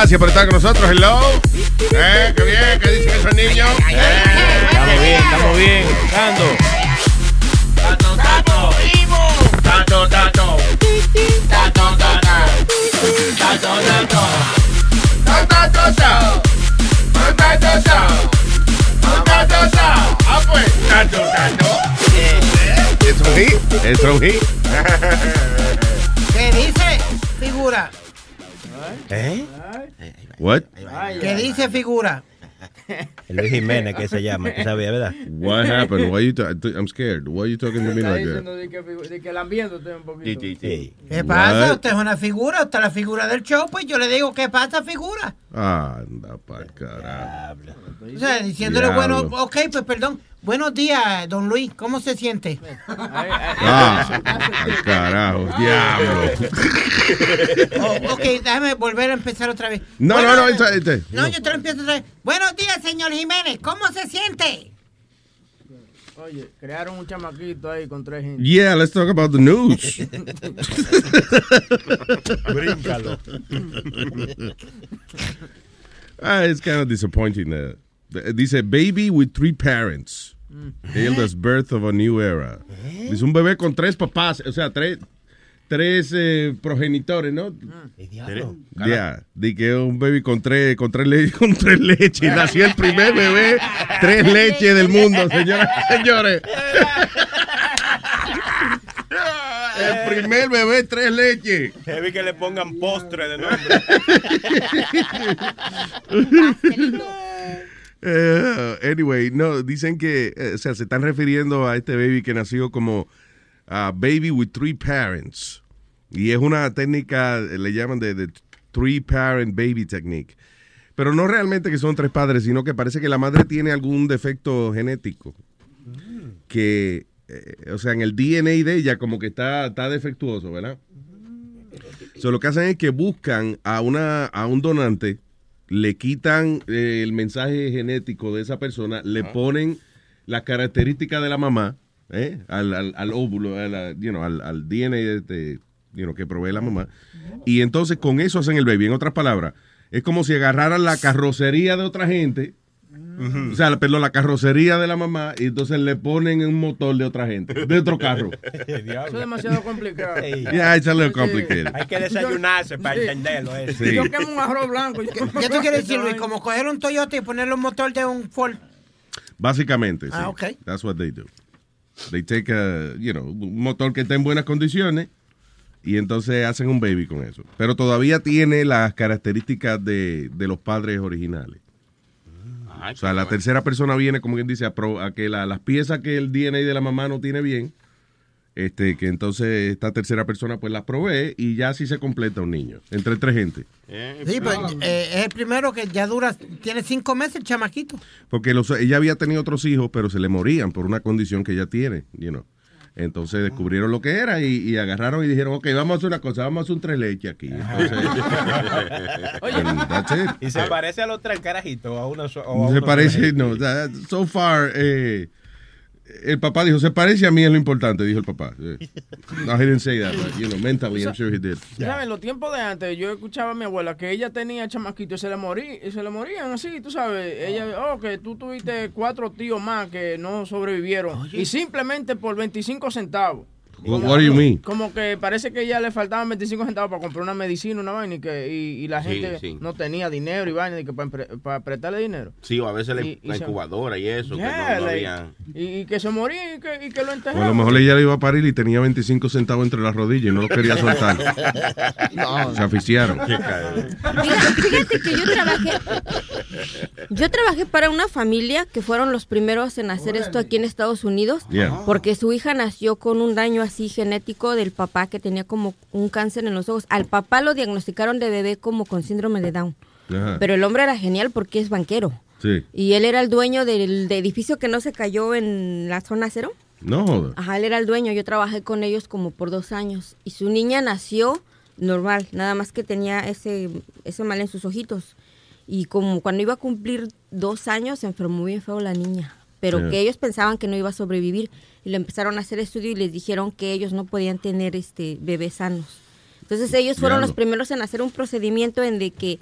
Gracias por estar con nosotros. Hello. Eh, qué bien, ¿qué dicen esos niños? Eh. Estamos bien, estamos bien. Dando. Tato, tato. Tato, tato. Tato, tato. Tato, tato. Ah, pues. Tato, tato. Es un hit. Es un hit. ¿Qué dice, figura? ¿Eh? What? ¿Qué dice, figura? Luis Jiménez, que se llama, tú sabías, ¿verdad? What happened? Why you I'm scared. Why are you talking to me like diciendo that? de que, de que lambiéndote un poquito. ¿Qué pasa? What? Usted es una figura, usted es la figura del show, pues yo le digo, ¿qué pasa, figura? Anda pa'l carajo. O sea, diciéndole, Diablo. bueno, ok, pues perdón. Buenos días, don Luis, ¿cómo se siente? Ah, carajo, diablo. Oh, ok, déjame volver a empezar otra vez. No, Bueno, no, no. No, yo te lo empiezo otra vez. Buenos días, señor Jiménez, ¿cómo se siente? Oye, crearon un chamaquito ahí con tres gente. Yeah, let's talk about the news. Bríncalo. Ah, it's kind of disappointing. uh, dice, baby with three parents. Hailed as birth of a new era. Dice, un bebé con tres papás, o sea, tres, tres eh, progenitores, ¿no? Ya, di que un baby con tres, con tres, le- con tres leches. Nació el primer bebé, tres leches del mundo, señoras y señores. El primer bebé, tres leches. Heavy que le pongan postre de nombre. Eh, anyway, no, dicen que, eh, o sea, se están refiriendo a este baby que nació como ah, baby with three parents. Y es una técnica, eh, le llaman de, de three parent baby technique. Pero no realmente que son tres padres, sino que parece que la madre tiene algún defecto genético. Que, eh, o sea, en el DNA de ella como que está, está defectuoso, ¿verdad? So, lo que hacen es que buscan a, una, a un donante, le quitan eh, el mensaje genético de esa persona, le ponen las características de la mamá ¿eh? al, al, al óvulo, a la- you know, al, al DNA de- you know, que provee la mamá. Y entonces con eso hacen el baby. En otras palabras, es como si agarraran la carrocería de otra gente. O sea, perdón, la carrocería de la mamá y entonces le ponen un motor de otra gente, de otro carro. Eso es demasiado complicado. Yeah, it's a little complicated. Hay que desayunarse para Sí. entenderlo. eh. Sí. Yo quemo un arroz blanco. ¿Qué tú quieres decir, Luis? Como coger un Toyota y ponerle un motor de un Ford. Básicamente, sí. Ah, ok. That's what they do. They take a, you know, un motor que está en buenas condiciones y entonces hacen un baby con eso. Pero todavía tiene las características de, de los padres originales. O sea, la tercera persona viene, como quien dice, a, pro- a que la- las piezas que el DNA de la mamá no tiene bien, este, que entonces esta tercera persona pues las provee y ya así se completa un niño, entre tres gente. Sí, pues eh, es el primero que ya dura, tiene cinco meses el chamaquito. Porque los, ella había tenido otros hijos, pero se le morían por una condición que ella tiene, you know. Entonces descubrieron lo que era y, y agarraron y dijeron, ok, vamos a hacer una cosa, vamos a hacer un tres leches aquí. Entonces, it. Y se parece a los tres carajitos. A uno, Se parece, no, that- so far, eh, el papá dijo, se parece a mí es lo importante, dijo el papá. No, he didn't say that, but, you know, mentally, I'm sure he did. ¿Sabes? En los tiempos de antes, yo escuchaba a mi abuela que ella tenía chamaquitos y se le, morí, y se le morían así, tú sabes. Ella, oh, que tú tuviste cuatro tíos más que no sobrevivieron. Y simplemente por 25 centavos. What, what do you mean? Como que parece que ya le faltaban 25 centavos para comprar una medicina, una vaina, y que y, y la gente sí. no tenía dinero y vaina, y que para, para prestarle dinero. Sí, o a veces Y- y la se- incubadora y eso, Yeah, que no, no había... y, y que se moría y que, y que lo O a enterraron. lo mejor ella le iba a parir y tenía 25 centavos entre las rodillas y no lo quería soltar. Se aficiaron. Fíjate, fíjate que yo trabajé. Yo trabajé para una familia que fueron los primeros en hacer esto aquí en Estados Unidos. Yeah. Porque su hija nació con un daño así genético del papá que tenía como un cáncer en los ojos. Al papá lo diagnosticaron de bebé como con síndrome de Down. Ajá. Pero el hombre era genial porque es banquero. Sí. Y él era el dueño del, del edificio que no se cayó en la zona cero. No. Ajá, él era el dueño. Yo trabajé con ellos como por dos años. Y su niña nació normal, nada más que tenía ese, ese mal en sus ojitos. Y como cuando iba a cumplir dos años, se enfermó bien feo la niña. Pero que ellos pensaban que no iba a sobrevivir. Y le empezaron a hacer estudio y les dijeron que ellos no podían tener este bebés sanos. Entonces ellos fueron los primeros en hacer un procedimiento en de que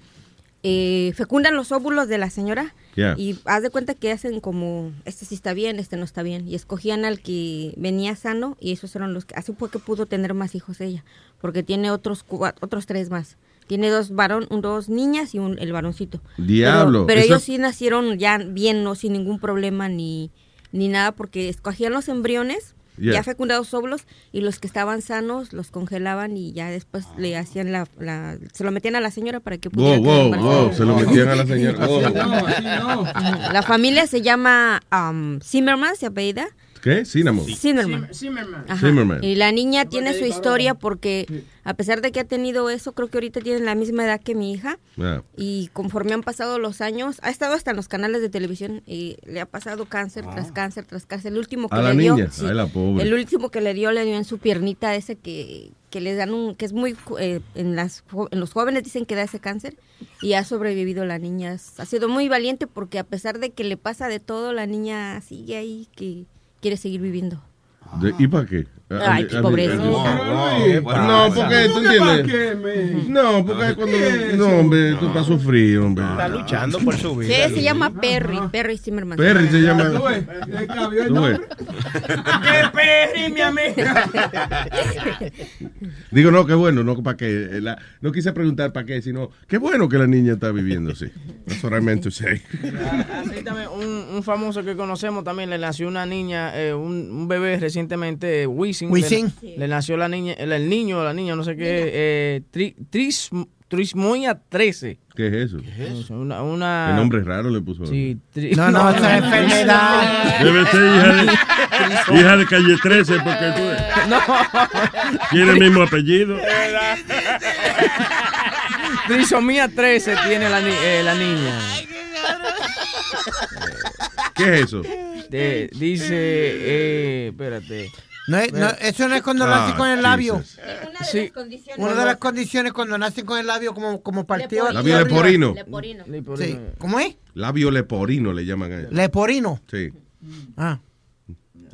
eh, fecundan los óvulos de la señora Yeah. y haz de cuenta que hacen como, este sí está bien, este no está bien. Y escogían al que venía sano y esos eran los que, así fue que pudo tener más hijos ella, porque tiene otros cua- otros tres más. Tiene dos varón, un- dos niñas y un, el varoncito. Diablo, Pero, ellos sí nacieron ya bien, no sin ningún problema ni, ni nada, porque escogían los embriones, Yeah. ya fecundados óvulos, y los que estaban sanos los congelaban y ya después le hacían la, la- se lo metían a la señora para que pudiera Wow, wow, wow. Se lo metían a la señora. Wow. Ujú. La familia se llama um, Zimmerman, se apellida. ¿Qué? Cinnamon. Zimmerman. Zimmerman. Zimmerman. Y la niña tiene su historia porque a pesar de que ha tenido eso, creo que ahorita tiene la misma edad que mi hija. Yeah. Y conforme han pasado los años, ha estado hasta en los canales de televisión y le ha pasado cáncer tras cáncer tras cáncer. El último que Ah. ¿A la le dio, niña? sí, Ay, la pobre. el último que le dio le dio en su piernita ese que, que les dan un, que es muy eh, en las en los jóvenes dicen que da ese cáncer y ha sobrevivido la niña. Ha sido muy valiente porque a pesar de que le pasa de todo, la niña sigue ahí que quiere seguir viviendo. De- ¿Y para qué? Ay, qué pobreza. No, porque tú entiendes. No, porque cuando. No, hombre, tú para sufrir, hombre. Está luchando por su vida. Sí, se llama Perry, Perry Zimmerman. Perry se llama. ¡Qué perri, mi amiga! Digo, no, qué bueno, no para qué. eh, la- no quise preguntar para qué, sino qué bueno que la niña está viviendo así. Say. Así también, un, un famoso que conocemos también le nació una niña, eh, un, un bebé recientemente, Wisin. Wisin. Le, le nació la niña, el, el niño o la niña, no sé qué, eh, tri- tris, trismoia 13. ¿Qué es eso? Es Una, una, ¿Qué nombre raro le puso? Sí, tri- No, no, esa es enfermedad. Debe ser hija de, hija de calle 13 porque tú No. tiene el mismo apellido. Trisomía 13 tiene la, eh, la niña. ¿Qué es eso? De- dice, eh, espérate. No es- no, eso no es cuando nacen con el labio. Sí. Una de las condiciones cuando nacen con el labio como, como partido. Labio leporino. Leporino. Sí. ¿Cómo es? Labio leporino le llaman a eso. Leporino. Sí. Ah.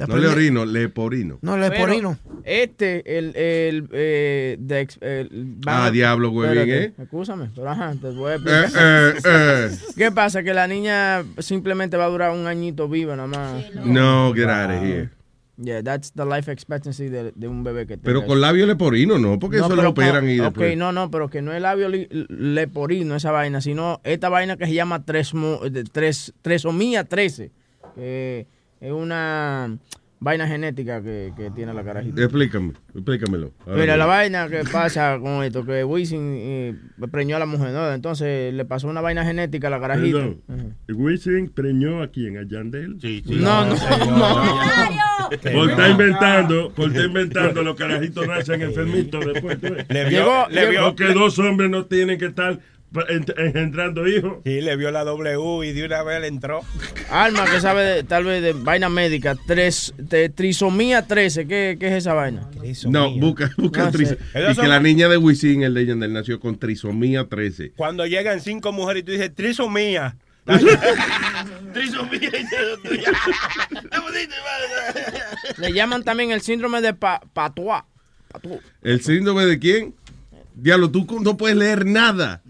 No leorino, leporino. No, leporino. Pero Este, el, el, eh, de el- Ah, diablo, huevín, Espérate, ¿eh? Pero ajá, te voy a Eh, explicar. eh, eh. ¿Qué pasa? Que la niña simplemente va a durar un añito viva nada más. No, get out of here. Yeah, that's the life expectancy de, de un bebé que Pero tenga con labio leporino, no, porque No, eso pero lo operan y Ok, después. no, no, pero que no es labio li- leporino esa vaina, sino esta vaina que se llama tresmo, de- tres, tresomía 13, que es una vaina genética que, que tiene la carajita. Explícame, explícamelo. Ahora Mira, la vaina que pasa con esto, que Wisin eh, preñó a la mujer, ¿no? Entonces le pasó una vaina genética a la carajita. Perdón. Wisin preñó a quién, a Yandel. Sí, No, no, no. Por estar inventando, por estar inventando, los carajitos nacen enfermitos después. ¿tú ves? Le vio, le vio, Porque dos hombres no tienen que estar pa- en- engendrando hijos. sí, le vio la W y de una vez le entró. Alma que sabe de- tal vez de vaina médica, tres, de trisomía 13, ¿qué, qué es esa vaina? No, busca, busca No tris- sé. Y que la niña de Wisin, el de Yandel, nació con trisomía 13. Cuando llegan cinco mujeres y tú dices, trisomía. trisomía. Le llaman también el síndrome de pa Patois. Patois. ¿El síndrome de quién? Diablo, tú no puedes leer nada.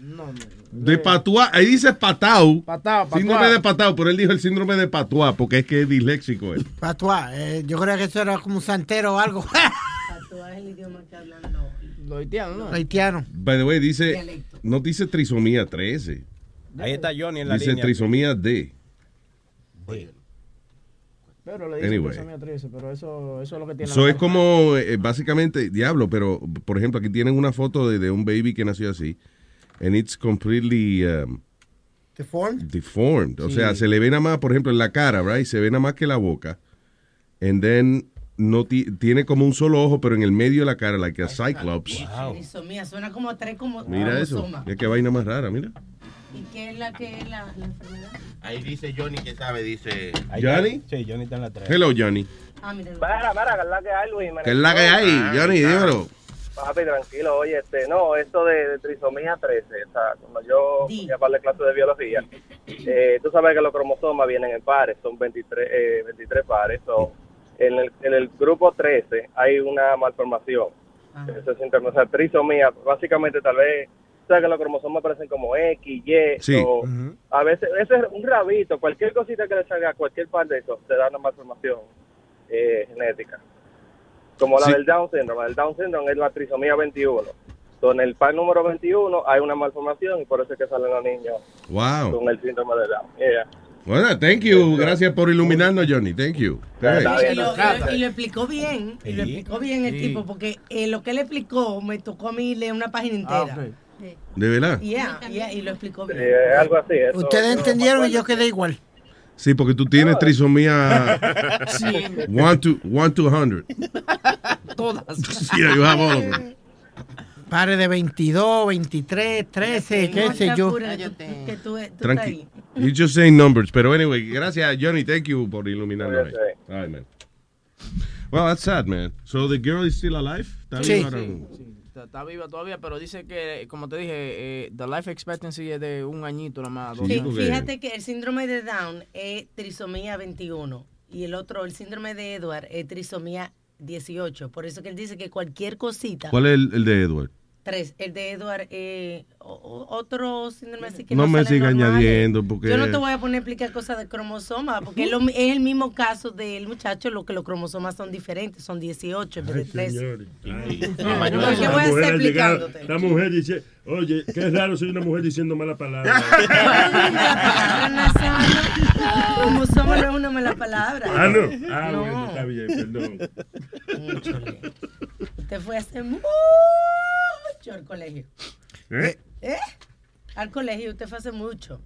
De patuá, ahí dice patau. Patao, patuá. Síndrome de patau, pero él dijo el síndrome de patuá porque es que es disléxico él. Patuá. Eh, yo creo que eso era como un santero o algo. Eso es el idioma que hablan los... Los haitianos, ¿no? Haitiano. By the way, dice, Dialecto. no dice trisomía 13, Ahí está Johnny en la dice línea. trisomía D. Pero le dicen Anyway. trisomía 13, pero eso, eso es lo que tiene. Eso la es como, eh, básicamente, diablo, pero, por ejemplo, aquí tienen una foto de, de un baby que nació así, and it's completely um, Deformed. deformed. O Sí. sea, se le ve nada más, por ejemplo, en la cara, right? Se ve nada más que la boca. And then no ti- tiene como un solo ojo, pero en el medio de la cara, like a cyclops. Trisomía, suena como tres como Mira eso. cromosomas. Mira qué vaina más rara, mira. ¿Y qué es la que es la, la enfermedad? Ahí dice Johnny que sabe, dice. ¿Johnny? está. Sí, Johnny está en la 3. Hello, Johnny. Ah, mira. Mira, mira, que es la que hay, Luis. ¿Qué es la que hay, Ah, Johnny? claro. Dímelo. Papi, tranquilo, oye, este, no, esto de, de trisomía 13, o sea, cuando yo Di. fui a darle clase de biología, eh, tú sabes que los cromosomas vienen en pares, son 23, eh, 23 pares, so, en, el, en el grupo 13 hay una malformación, Ah. eso es interno, o sea, trisomía, básicamente tal vez, sabes que los cromosomas parecen como X, Y, Sí. so, a veces, ese es un rabito, cualquier cosita que le salga a cualquier par de esos, te da una malformación eh, genética. Como la Sí. del Down syndrome. El Down syndrome es la trisomía 21. So, en el par número 21 hay una malformación y por eso es que salen los niños Wow. con el síndrome de Down. Yeah. Bueno, thank you. Gracias por iluminarnos, Johnny. Thank you. Y lo, y lo- y lo explicó bien, y lo explicó bien el Sí. tipo, porque eh, lo que él explicó me tocó a mí leer una página Ah, entera. Ok. ¿De verdad? Yeah, yeah, y lo explicó bien. Eh, algo así. eso- Ustedes eso entendieron y yo quedé igual. Sí, porque tú tienes trisomía 1 to, 1 to 100. Todas. Yeah, you have all of them. Pare de 22, 23, 13, qué sé yo. Que tú- tú Tranqui. ahí. You just saying numbers. Pero anyway, gracias, Johnny. Thank you por iluminarnos. Sí. All right, man. Well, that's sad, man. So the girl is still alive? ¿Está Sí. Sí, está, está viva todavía, pero dice que, como te dije, eh, the life expectancy es de un añito nada más. dos Sí, fíjate que el síndrome de Down es trisomía 21 y el otro, el síndrome de Edward, es trisomía 18. Por eso que él dice que cualquier cosita, ¿Cuál es el, el de Edward? Tres, el de Edward, eh, otro síndrome así que No no, me siga normales. añadiendo, porque- Yo no te voy a poner a explicar cosas de cromosomas, porque es, lo mi- es el mismo caso del muchacho, lo que los cromosomas son diferentes, son 18 en vez de Ay, 13. señores. Ay. ¿Por qué La voy a mujer estar ha llegado- explicándote? La mujer dice, oye, qué raro soy una mujer diciendo mala palabra. Cromosoma no es una mala palabra. ah, no. Ah, No. bueno, está bien, perdón. Úchale. Usted fue hace mucho al colegio. ¿Eh? ¿Eh? Al colegio, usted fue hace mucho.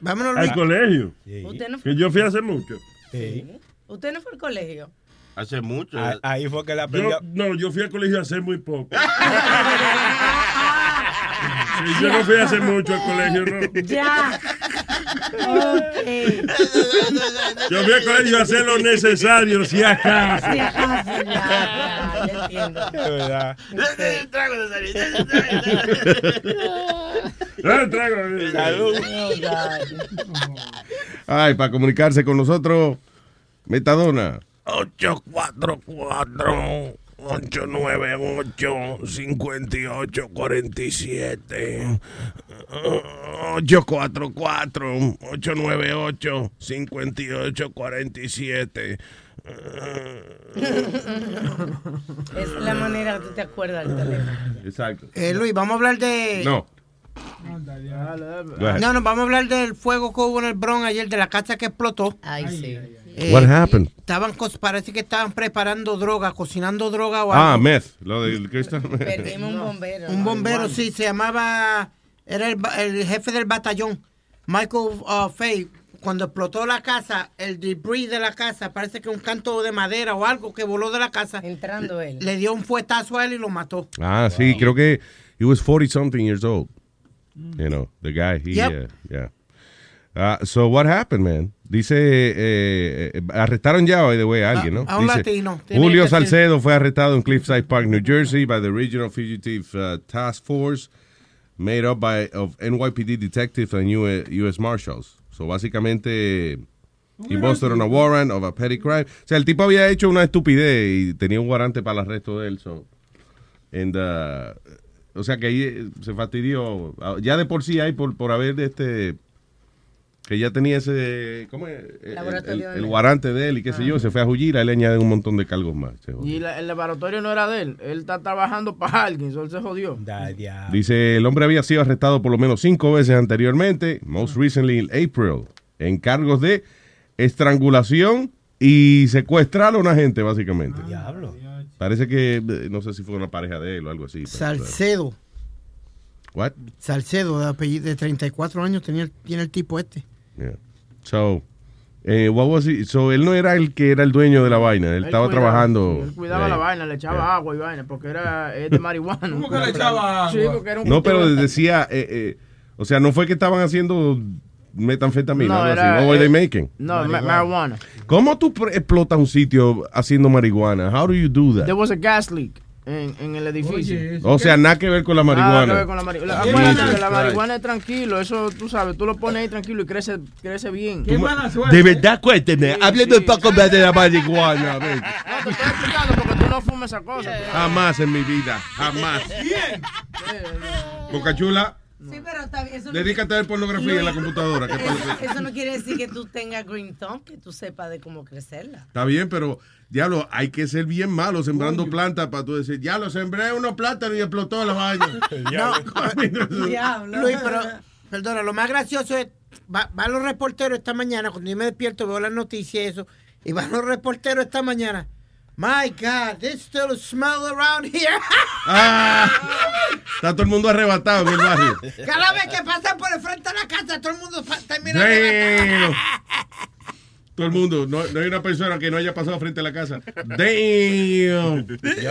Vámonos, Al colegio. Usted no fue, Que yo fui hace mucho. Sí. usted no fue al colegio. Hace mucho. Ah, Ahí fue que la aprendió. Yo, no, yo fui al colegio hace muy poco. Yo no fui hace mucho al colegio, no. Ya. Ok. Yo fui al colegio a hacer lo necesario, si acaso. Sí, acaso, ya, ya, ya entiendo. De verdad. Trago. Salud. Oh, God. Ay, para comunicarse con nosotros, Metadona. 844-898-5847. 844-898-5847. Esa es la manera que tú te acuerdas del teléfono. Exacto. Eh, Luis, vamos a hablar de... No. No, no, vamos a hablar del fuego que hubo en el Bronx ayer, de la casa que explotó. Ay, sí. Eh, What happened? Estaban, parece que estaban preparando droga, cocinando droga o algo. Ah, meth. Lo del Crystal meth. Perdimos un bombero. Un bombero, sí, se llamaba, era el, el jefe del batallón, Michael uh, Fay. Cuando explotó la casa, el debris de la casa, parece que un canto de madera o algo que voló de la casa, Entrando él. le dio un fuetazo a él y lo mató. Ah, sí, creo que he was 40 something years old. You know, the guy, he, Yep. uh, yeah. Uh, so what happened, man? Dice, eh, eh, arrestaron ya, by the way, a alguien, ¿no? A- un Dice, latino, Julio. Salcedo fue arrestado en Cliffside Park, New Jersey, by the Regional Fugitive uh, Task Force, made up by of NYPD detectives and US, US Marshals. So básicamente, he busted on a warrant of a petty crime. O sea, el tipo había hecho una estupidez y tenía un guarante para el arresto de él. So. And, uh, o sea que ahí eh, se fastidió. Ya de por sí hay por, por haber este que ya tenía ese, ¿cómo es? El, él. guarante de él y qué sé yo, se fue a Jullir, a él le añaden un montón de cargos más. Y la- el laboratorio no era de él. Él está trabajando para alguien, solo se jodió. Dice, el hombre había sido arrestado por lo menos cinco veces anteriormente, most recently in April, en cargos de estrangulación y secuestrar a una gente, básicamente. Diablo. Parece que, eh, no sé si fue una pareja de él o algo así. Salcedo. What? Salcedo, de apellido de 34 años tenía, tiene el tipo este. Yeah. So, eh, what was he- so, él no era el que era el dueño de la vaina, él, estaba cuidaba- trabajando. sí, él cuidaba eh, la vaina, le echaba yeah. agua y vaina, porque era es de marihuana. ¿Cómo que le echaba Sí, agua? porque era un No, pero decía, eh, eh, o sea, no fue que estaban haciendo metanfetamina, No, era, así. What were they making? No, ma- marijuana. ¿Cómo tú pre- explotas un sitio haciendo marihuana? How do you do that? There was a gas leak en, en el edificio. O sea, nada que ver con la Nada marihuana. que ver con la marihuana. Jesus Acuérdate que la Christ. marihuana es tranquilo, eso tú sabes, tú lo pones ahí tranquilo y crece, crece bien. Tú ma- De verdad, cuénteme, hábleme un poco más de la marihuana. a ver. No, te estoy explicando porque tú no fumas esa cosa. Jamás en mi vida, jamás. Boca Chula, Sí, pero está bien. No- dedícate a ver pornografía en la computadora. ¿qué Eso, no quiere decir que tú tengas green thumb, que tú sepas de cómo crecerla. Está bien, pero diablo, hay que ser bien malo sembrando plantas para tú decir, ya lo sembré unos plátanos y explotó la vaina. Diablo. Luis, pero, perdona, lo más gracioso es, va- van los reporteros esta mañana, cuando yo me despierto veo las noticias y eso, y van los reporteros esta mañana. My God, there's still a smell around here. Ah, está todo el mundo arrebatado en el barrio. Cada vez que pasan por el frente de la casa, todo el mundo termina Damn. Todo el mundo, no, no hay una persona que no haya pasado frente a la casa. Damn.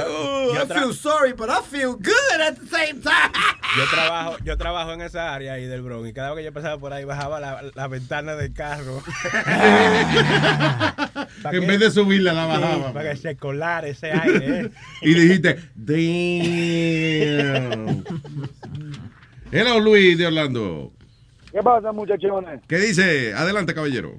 Oh, I feel sorry, but I feel good at the same time. Yo trabajo, yo trabajo en esa área ahí del Bronx y cada vez que yo pasaba por ahí bajaba la, la ventana del carro. En que- vez de subirla, la Sí, bajaba. para que se colara ese aire. ¿eh? Y dijiste, damn. Hello, Luis de Orlando. ¿Qué pasa, muchachones? ¿Qué dice? Adelante, caballero.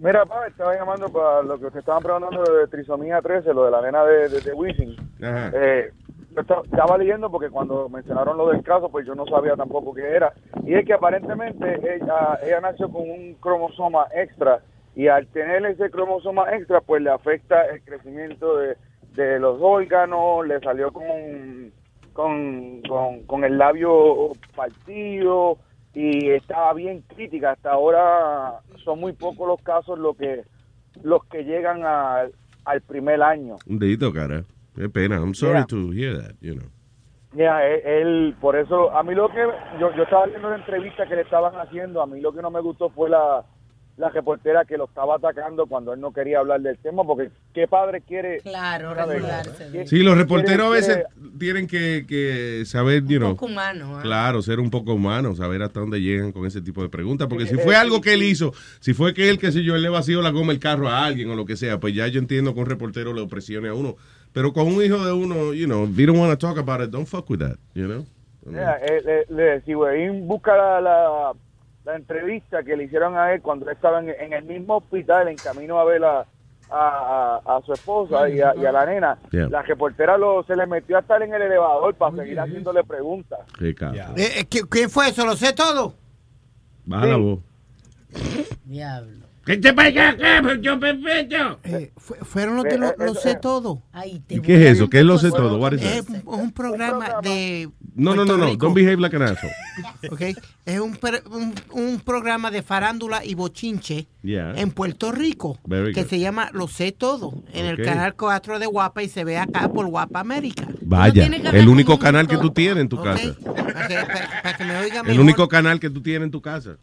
Mira, pa, estaba llamando para lo que ustedes estaban preguntando de trisomía 13, lo de la nena de, de, de Wisin. Ajá. Eh, estaba leyendo porque cuando mencionaron lo del caso, pues yo no sabía tampoco qué era. Y es que aparentemente ella, ella nació con un cromosoma extra y al tener ese cromosoma extra, pues le afecta el crecimiento de, de los órganos, le salió con, con, con, con el labio partido y estaba bien crítica. Hasta ahora son muy pocos los casos los que, los que llegan a- al primer año. Un dedito, cara. Qué pena. I'm sorry Yeah. to hear that, you know. Ya, él, él- por eso, a mí lo que, yo, yo estaba viendo la entrevista que le estaban haciendo, a mí lo que no me gustó fue la, la reportera que lo estaba atacando cuando él no quería hablar del tema, porque ¿qué padre quiere? Claro, saber? regularse. ¿Qué- Sí, los quiere- reporteros a veces quiere- tienen que, que saber, you know, poco humano, ¿ah? claro, ser un poco humano, saber hasta dónde llegan con ese tipo de preguntas, porque si Eh, fue eh, algo que él hizo, si fue que él, qué sé yo, él le vació la goma el carro a alguien o lo que sea, pues ya yo entiendo que un reportero le presione a uno, pero con un hijo de uno, you know, if you don't want to talk about it, don't fuck with that, you know. Eh, le- le- si Wayne busca la, la, la entrevista que le hicieron a él cuando él estaba en, en el mismo hospital en camino a ver a, a, a- a su esposa y a, y a la nena, Yeah. la reportera lo, se le metió a estar en el elevador para seguir haciéndole preguntas. Qué. Eh, eh, ¿qui- ¿Quién fue eso? ¿Lo sé todo? Baja la voz. Diablo. ¿Qué te pasa acá, yo perfecto? Eh, fue- fueron los de lo, lo sé todo. Ay, te ¿Y voy qué es eso? ¿Qué es lo sé todo? What is? Es un, un programa de. No, no, no, no, don't behave like an asshole. ¿ok? Es un, per- un, un programa de farándula y bochinche Yeah. en Puerto Rico Very que good. se llama Lo sé todo en el canal 4 de Guapa y se ve acá por Guapa América. Vaya, el único canal que tú tienes en tu casa. Para que, para- para que me oiga El mejor. único canal que tú tienes en tu casa.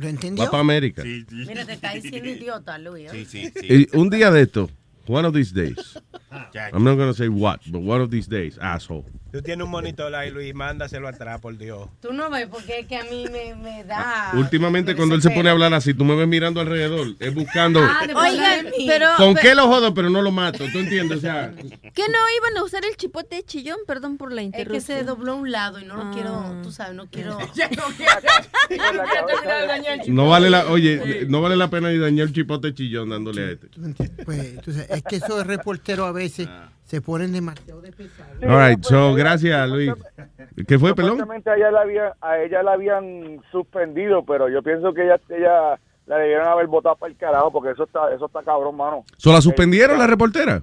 ¿Lo entendió? Va para América. Sí, sí. Mira, te está diciendo idiota, Luis. ¿eh? Sí, sí, sí. Y un día de esto, one of these days. I'm not going to say what, but one of these days, asshole. Tú tienes un monitor ahí, Luis, mándaselo atrás, por Dios. Tú no ves porque es que a mí me, me da. Últimamente me cuando él se pone a hablar así, tú me ves mirando alrededor, es buscando Ah, de Oigan, pero... con qué lo jodo, pero no lo mato. ¿Tú entiendes? O sea, ¿Qué no iban a usar el chipote de chillón? Perdón por la Es que interrupción. se dobló un lado y no lo Ah. quiero, tú sabes, no quiero. No vale la, oye, no vale la pena ni dañar el chipote chillón dándole a este. ¿Tú entiendes? Pues, sabes, es que esos reporteros a veces se ponen demasiado de pesado. Sí, All right, so gracias, Luis. ¿Qué fue, pelón? Supuestamente a ella la había, a ella la habían suspendido, pero yo pienso que ella, ella la debieron haber votado para el carajo porque eso está eso está cabrón, mano. ¿So la Eh, suspendieron la reportera?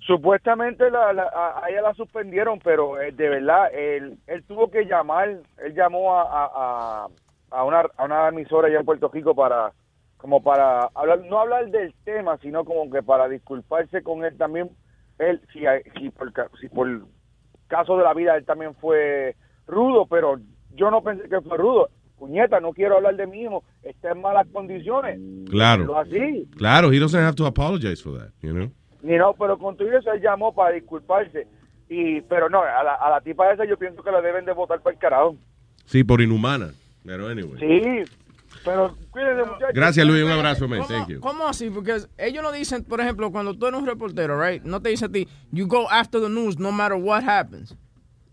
Supuestamente la, la- a, a ella la suspendieron, pero eh, de verdad, él, él tuvo que llamar, él llamó a, a, a- a una, a una emisora allá en Puerto Rico para, como para hablar, no hablar del tema, sino como que para disculparse con él también, él, si, si, por, si por caso de la vida él también fue rudo, pero yo no pensé que fue rudo. Puñeta, no quiero hablar de mí mismo, está en malas condiciones. Claro. Lo así. Claro, he doesn't have to apologize for that, you know? Ni no, pero con todo eso él llamó para disculparse. Y, pero no, a la, a la tipa esa yo pienso que la deben de votar para el carajo. Sí, por inhumana. Pero anyway. Sí, pero cuídense muchachos. Gracias, Luis. Un abrazo, man. ¿Cómo, Thank you. ¿Cómo así? Porque ellos no dicen, por ejemplo, cuando tú eres un reportero, right? No te dicen a ti, you go after the news no matter what happens.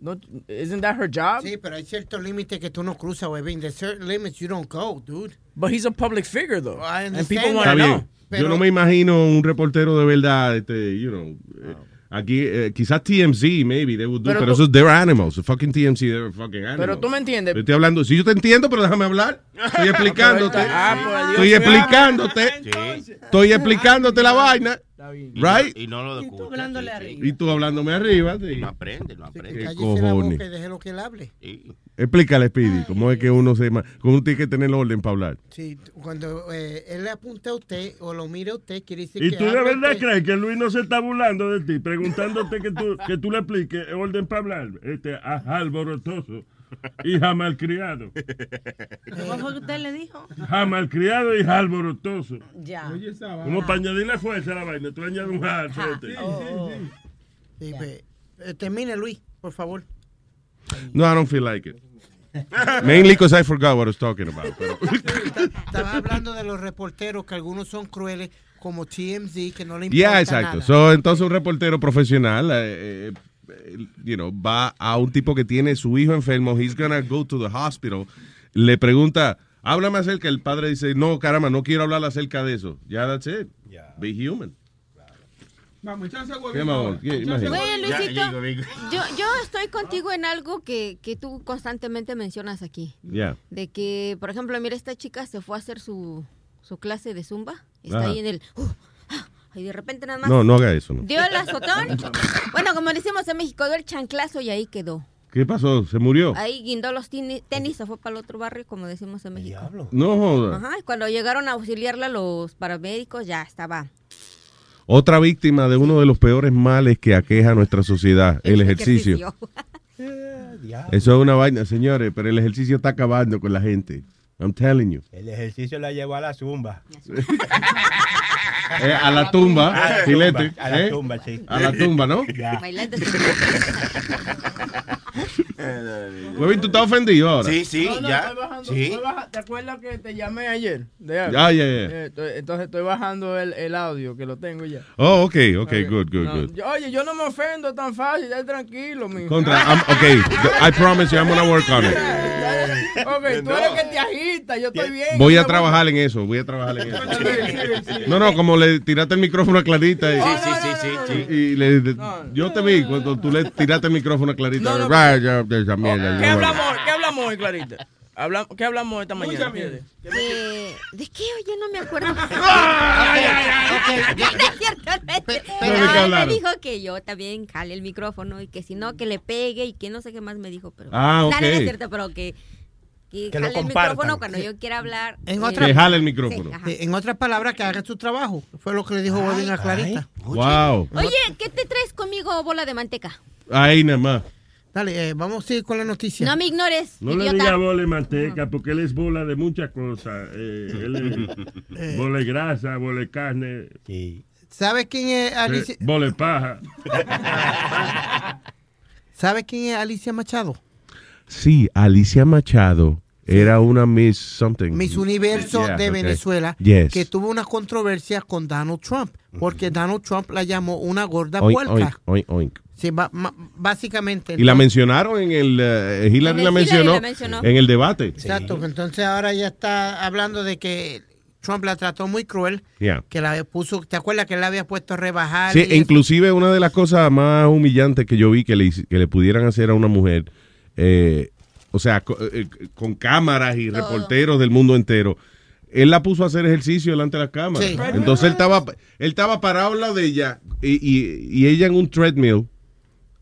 No, isn't that her job? Sí, pero hay ciertos límites que tú no cruzas, Webin. There's certain limits you don't go, dude. But he's a public figure, though. I And understand people that. want Está to bien. know. Yo no me imagino un reportero de verdad, este, you know, eh, aquí, eh, quizás TMZ, maybe, they would do, Pero pero, tú- esos, they're animals, the fucking TMZ, they're fucking animals. Pero tú me entiendes. Yo estoy hablando, si yo te entiendo, pero déjame hablar. Estoy explicándote. Ah, pues, Estoy explicándote. Estoy explicándote la vaina. Right? Y no lo escucha. hablándole arriba. Y tú hablándome arriba. sí. No aprende, no aprende. ¿Qué Cállese la cojones? boca y deje lo que él hable. Explícale, Speedy, cómo es que uno se... Cómo uno tiene que tener orden para hablar. Sí, cuando eh, él le apunte a usted o lo mire a usted, quiere decir ¿Y que tú de verdad usted. crees que Luis no se está burlando de ti, preguntándote que tú, que tú le expliques orden para hablar? Este, a- alborotoso y jamalcriado. ¿Cómo fue que usted le dijo? Jamalcriado y alborotoso. Ya. Como para añadirle fuerza a la vaina, tú añades un jal, fíjate. Sí, pues, eh, termine, Luis, por favor. No, I don't feel like it. Mainly because I forgot what I was talking about. pero- Estaba hablando de los reporteros que algunos son crueles, como TMZ, que no le importa Yeah, exacto. nada. So, entonces un reportero profesional, eh, eh, you know, va a un tipo que tiene su hijo enfermo, he's gonna go to the hospital, le pregunta, háblame acerca, el padre dice, no, caramba, no quiero hablar acerca de eso. Ya, that's it. Be human. Luisito, Ya, yo, yo estoy contigo en algo que, que tú constantemente mencionas aquí. Yeah. De que, por ejemplo, mira, esta chica se fue a hacer su, su clase de zumba. Está Ajá. ahí en el... uh, ah, y de repente nada más... No, no haga eso. no. Dio el azotón. bueno, como decimos en México, dio el chanclazo y ahí quedó. ¿Qué pasó? ¿Se murió? Ahí guindó los tini- tenis, se fue para el otro barrio, como decimos en México. No joda. Ajá, y cuando llegaron a auxiliarla los paramédicos, ya estaba. Otra víctima de uno de los peores males que aqueja a nuestra sociedad, el ejercicio. Eso es una vaina, señores, pero el ejercicio está acabando con la gente. I'm telling you. El ejercicio la llevó a la zumba. Eh, a la tumba, A la filete. tumba, a la eh. tumba, sí. A la tumba, ¿no? Ya. Huevín, ¿tú estás ofendido ahora? Sí, sí, No, no, ya. estoy bajando, Sí. estoy baja- ¿Te acuerdas que te llamé ayer? De algo? Ya, ya, ya. Eh, estoy- entonces estoy bajando el, el audio, que lo tengo ya. Oh, ok, ok, good, good, No, good. yo- oye, yo no me ofendo tan fácil, ya tranquilo, mijo. Contra, I'm- ok, I promise you I'm gonna work on it. Ok, tú eres que te agita, yo estoy bien. Voy a trabajar en eso, voy a trabajar en eso. No, no, como le tiraste el micrófono a Clarita y, Sí, sí, sí, sí, sí. y le, yo te vi cuando tú le tiraste el micrófono a Clarita. Esa mierda, ¿Qué hablamos, hoy? ¿Qué hablamos hoy, Clarita? Habla- ¿Qué hablamos esta mañana? De, ¿De qué? Oye, no me acuerdo. ay, No es cierto, no es cierto. ¿de qué No, él me dijo que yo también jale el micrófono y que si no, que le pegue y que no sé qué más me dijo. Pero, Ah, ok. es cierto, pero que, que, Que lo jale el micrófono cuando yo quiera hablar. En eh, otra- Que jale el micrófono. Sí. Eh, En otras palabras, que haga su trabajo. Fue lo que le dijo a Clarita. Wow. Oye, ¿qué te traes conmigo, bola de manteca? Ahí nada más. Dale, eh, vamos a ir con la noticia. No me ignores, No le diga bola de manteca, porque él es bola de muchas cosas. Eh, él es bola de grasa, bola de carne, ¿Sabes quién es Alicia? eh, bola de paja. ¿Sabes quién es Alicia Machado? Sí, Alicia Machado era una Miss something. Miss Universo Yeah, de okay. Venezuela, Yes. que tuvo una controversia con Donald Trump, porque Donald Trump la llamó una gorda Oink, puerca. oink, oink, oink. Sí, básicamente. Y la mencionaron en el. eh, Hillary En el la Hillary mencionó, la mencionó. en el debate. Exacto, entonces ahora ya está hablando de que Trump la trató muy cruel, Yeah. que la puso, ¿te acuerdas que él la había puesto a rebajar? Sí, eso? inclusive una de las cosas más humillantes que yo vi que le, hice- que le pudieran hacer a una mujer, eh, o sea, co- eh, con cámaras y Todo. reporteros del mundo entero, él la puso a hacer ejercicio delante de la cámara. Sí. Entonces él estaba, él estaba parado al lado de ella y, y- y ella en un treadmill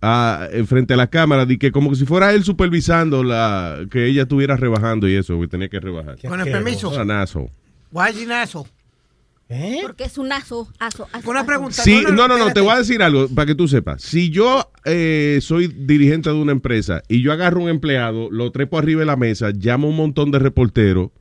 ah, en frente a la cámara, de que como que si fuera él supervisando la que ella estuviera rebajando y eso, que tenía que rebajar. Con el permiso. Asshole. Why is he an asshole? Porque es un aso, aso, aso. Una aso. pregunta. Sí, no, no, no, espérate. te voy a decir algo para que tú sepas. Si yo eh, soy dirigente de una empresa y yo agarro un empleado, lo trepo arriba de la mesa, llamo a un montón de reporteros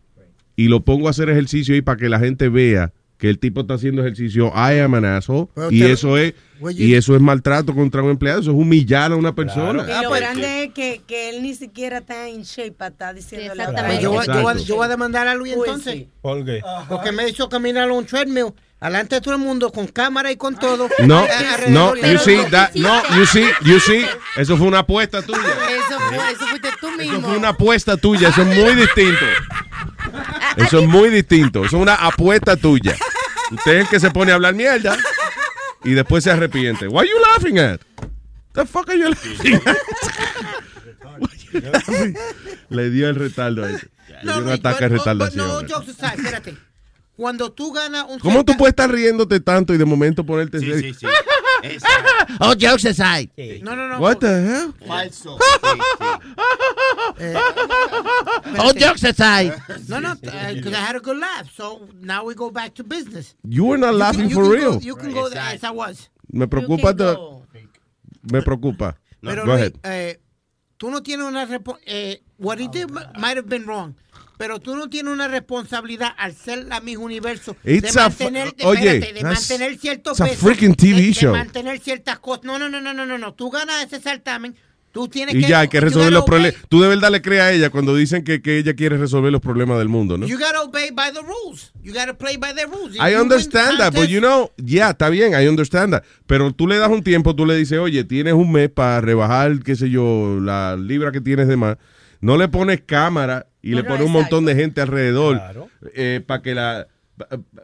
y lo pongo a hacer ejercicio ahí para que la gente vea que el tipo está haciendo ejercicio, I am an asshole, Pero y eso es Well, y you- eso es maltrato contra un empleado, eso es humillar a una persona. Y lo grande es que, que él ni siquiera está en shape para estar diciendo la Pues yo, voy- yo, voy- yo voy a demandar a Luis Pues entonces. sí. ¿Por qué? Porque me hizo caminar a un treadmill alante de todo el mundo con cámara y con todo. No, no, you see, that- no, you see, you see, eso fue una apuesta tuya. Eso, fue, eso fuiste tú Eso mismo. fue una apuesta tuya, eso es muy distinto. Eso es muy distinto, eso es una apuesta tuya. Usted es el que se pone a hablar mierda y después se arrepiente. Why you laughing at? The fuck are you laughing at? Le dio el retardo a ese. Le dio un ataque de retardación. No, aside, espérate. Cuando tú ganas un ¿Cómo tú puedes estar riéndote tanto y de momento ponerte Sí, sí, sí. Oh, jokes aside. No, no, no. What the hell? Falso. Oh, jokes aside. No, no, because I had a good laugh. So now we go back to business. You were not You laughing can- you for can real. Go, you can go there as I was. Me preocupa. The- me preocupa. Pero Go ahead. eh, tú no tienes una respo- eh, what he did might have been wrong. Pero tú no tienes una responsabilidad al ser la Miss Universo It's de a mantener, de, oye, espérate, de mantener ciertos it's a pesos, freaking TV de, de show. mantener ciertas cosas. No, no, no, no, no, no, no. Tú ganas ese certamen, tú tienes Y que ya hay que resolver los problemas. Tú de verdad le crees a ella cuando dicen que, que ella quiere resolver los problemas del mundo, ¿no? You gotta obey by the rules. You gotta play by the rules. If I understand that, but you know, yeah, está bien, I understand that. Pero tú le das un tiempo, tú le dices, oye, tienes un mes para rebajar, qué sé yo, la libra que tienes de más. No le pones cámara y le No, pones un montón de gente alrededor Claro. para que la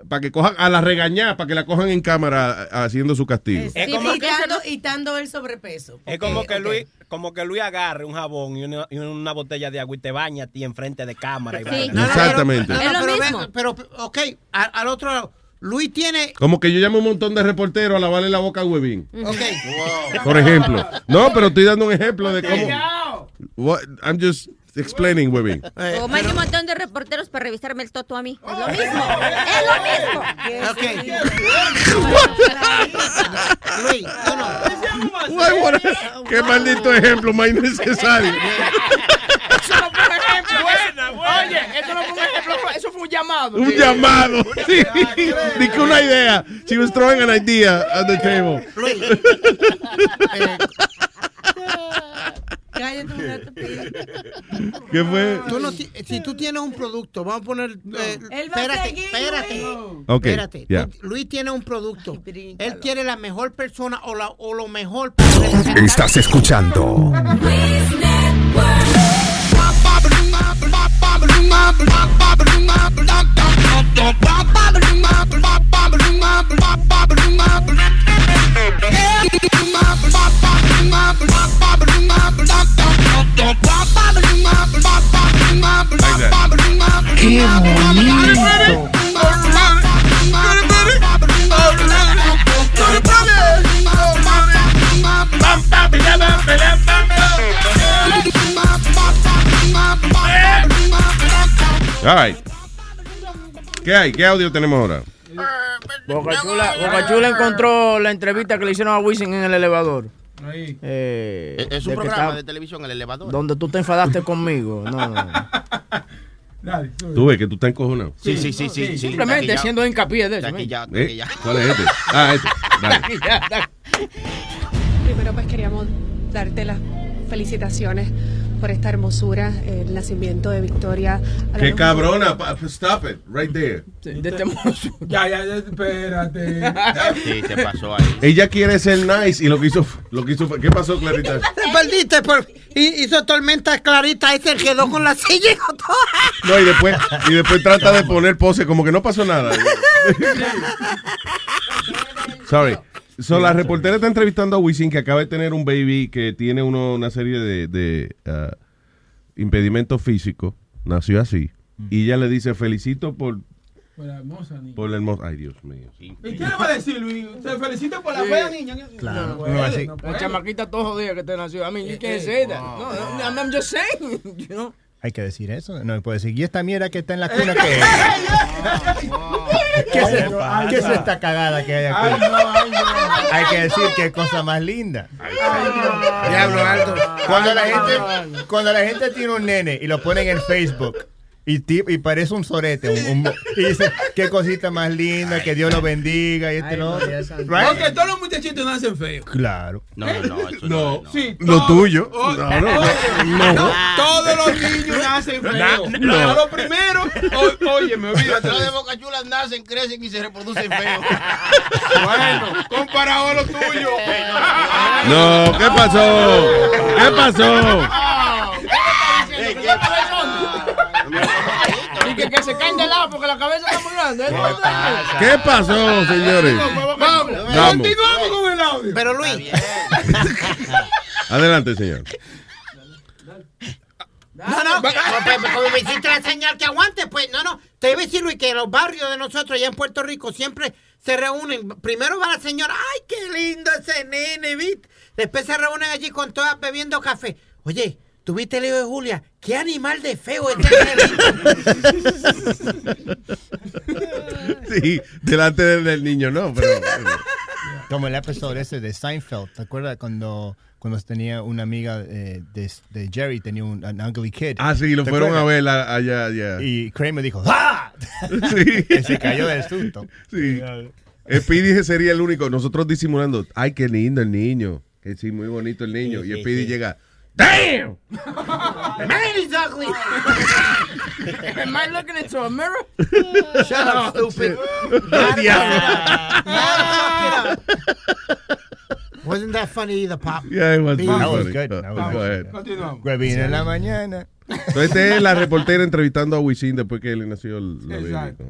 para que cojan a la regañar, para que la cojan en cámara haciendo su castigo. Es Sí, como y, dando, y dando el sobrepeso. Es como que. Luis, como que Luis agarre un jabón y una, y una botella de agua y te baña a ti enfrente de cámara. Y Sí. No, Exactamente. Pero, pero, mismo. ve- pero, ok, al, al otro lado. Luis tiene. Como que yo llamo a un montón de reporteros a lavarle la boca a Huevín, Ok. por ejemplo. No, pero estoy dando un ejemplo de cómo. What- I'm just explaining, Huevín. eh, O mande un montón de reporteros para revisarme el toto a mí. Es lo mismo. Es lo mismo. Que Ok. sí. Luis, no. What- Qué maldito ejemplo más innecesario. Eso no fue un ejemplo. Oye, eso no fue un ejemplo, eso fue un llamado. Un llamado. Sí. Ni que una idea. She was throwing an idea at the table. Luis. Cállate un rato, Pili. ¿Qué fue? tú no ti- si tú tienes un producto, vamos a poner. eh, Él va a espérate, seguir, espérate. Luis. Ok, Espérate. ya. Tú- Luis tiene un producto. Ay. Él quiere la mejor persona o, la, o lo mejor para. Estás escuchando ¡Qué bonito! All right. ¿Qué hay? ¿Qué audio tenemos ahora? Boca Chula, Boca Chula encontró la entrevista que le hicieron a Wisin en el elevador. Ahí. Eh, Es, de un programa está- de televisión, el elevador. Donde tú te enfadaste conmigo. No. Dale. Tú ves que tú estás encojonado. Sí, sí, sí, sí. sí Simplemente Taquillao. haciendo hincapié de eso. Taquillao, ¿Eh? taquillao. ¿Cuál es este? Ah, este. Dale. Primero pues queríamos darte las felicitaciones por esta hermosura, el nacimiento de Victoria. Qué cabrona. pa- Stop it. Right there. De este. Ya, ya, ya, espérate. Sí, se pasó ahí. Ella quiere ser nice y lo que hizo, lo que hizo fue- ¿Qué pasó, Clarita? Te perdiste, por, y- hizo tormenta clarita y se quedó con la silla y con todo. No, y después, y después trata de poner pose como que no pasó nada. Sorry. So, la reportera está entrevistando a Wisin que acaba de tener un baby que tiene uno, una serie de, de uh, impedimentos físicos. Nació así. Y ella le dice, felicito por Por la hermosa niña. Por la hermosa. Ay, Dios mío. ¿Y qué le va a decir, Luis? ¿Se felicita por la Sí. fea niña? Claro. No No, así. no La chamaquita todos jodida que te nació. I mean, you Eh, can't eh, say that. wow. No, no, I'm just saying. You know? Hay que decir eso. No puede decir, ¿y esta mierda que está en la cuna qué es? ¿Qué es, ay, ¿qué es esta cagada que hay aquí? Ay, no, ay, no. Hay que decir qué cosa más linda. Diablo, Aldo. Cuando la gente, cuando la gente tiene un nene y lo ponen en Facebook y, ti- y parece un sorete un- un- y dice qué cosita más linda, que Dios lo bendiga y este. Right? Porque todos los muchachitos nacen feos. Claro. No, no, no, eso No. Sí, Lo tuyo. Oh, No, no, no. no, Todos los niños nacen feos. no. A lo primero, o- oye, me olvídate. Los de Boca Chula nacen, crecen y se reproducen feos. Bueno, comparado a lo tuyo. No, ¿qué pasó? ¿Qué pasó? Y que, que se caen de lado porque la cabeza está muy grande. ¿eh? ¿Qué pasó, señores? Vamos, Vamos. continuamos con el audio. Pero Luis, Adelante, señor. no, no, pues, pues, como me hiciste la señal que aguante, pues no, no. Te iba a decir, Luis, que en los barrios de nosotros allá en Puerto Rico siempre se reúnen. Primero va la señora, ay, qué lindo ese nene, ¿viste? Después se reúnen allí con todas bebiendo café. Oye, ¿tuviste el hijo de Julia? ¿Qué animal de feo este? Sí, delante del, del niño, no, pero. Como el episodio ese de Seinfeld, ¿te acuerdas cuando, cuando tenía una amiga eh, de, de Jerry, tenía un an ugly kid? Ah, sí, lo ¿Te fueron a acuerdas? ver a- allá, allá. Y Kramer dijo, ¡ah! Sí. Que se cayó del susto. Sí. Speedy sería el único. Nosotros disimulando. Ay, qué lindo el niño. Que sí, muy bonito el niño. y Speedy llega. ¡Damn! Man is ugly. Am I looking into a mirror? Shut up, stupid. Wasn't that funny either, Pop? Yeah, it was That was funny. good. Uh, That was go good. ahead. Continuamos. Huevín en la mañana. Entonces, esta es la reportera entrevistando a Wisin después que le nació la baby. Exacto.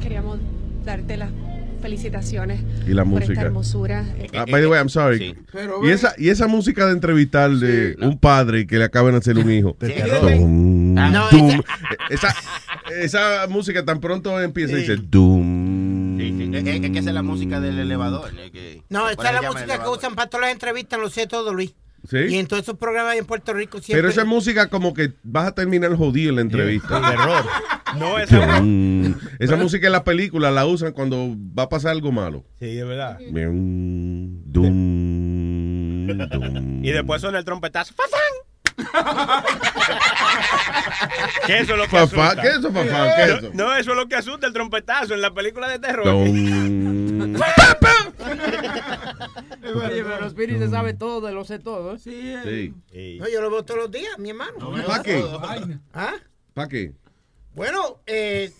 Queríamos darte las felicitaciones Y la por música. esta hermosura. Eh, Ah, by the way, I'm sorry. Sí. Pero Y esa, y esa música de entrevistar de un padre que le acaban de hacer un hijo. Sí. Dum, No, dum. esa, esa música tan pronto empieza y dice Doom. Sí, sí. Es, que esa es la música del elevador. que- No, ahí es la música que usan para todas las entrevistas, lo sé todo, Luis. Y en todos esos programas en Puerto Rico siempre... Pero esa música como que vas a terminar jodido en la entrevista. Terror. No, esa Dum. Esa música en la película la usan cuando va a pasar algo malo. Sí, es verdad. Dum, dum, dum. Y después suena el trompetazo. ¡Fafán! ¿Qué eso es lo que Fafá, asusta? ¿Qué es eso, fafá? ¿Qué es eso? No, eso es lo que asusta el trompetazo en la película de terror. Oye, pero Spirit se sabe todo, lo sé todo. ¿eh? Sí, eh, Sí. No, yo lo veo todos los días, mi hermano. ¿Para qué? ¿Ah? ¿Para qué? Bueno, eh,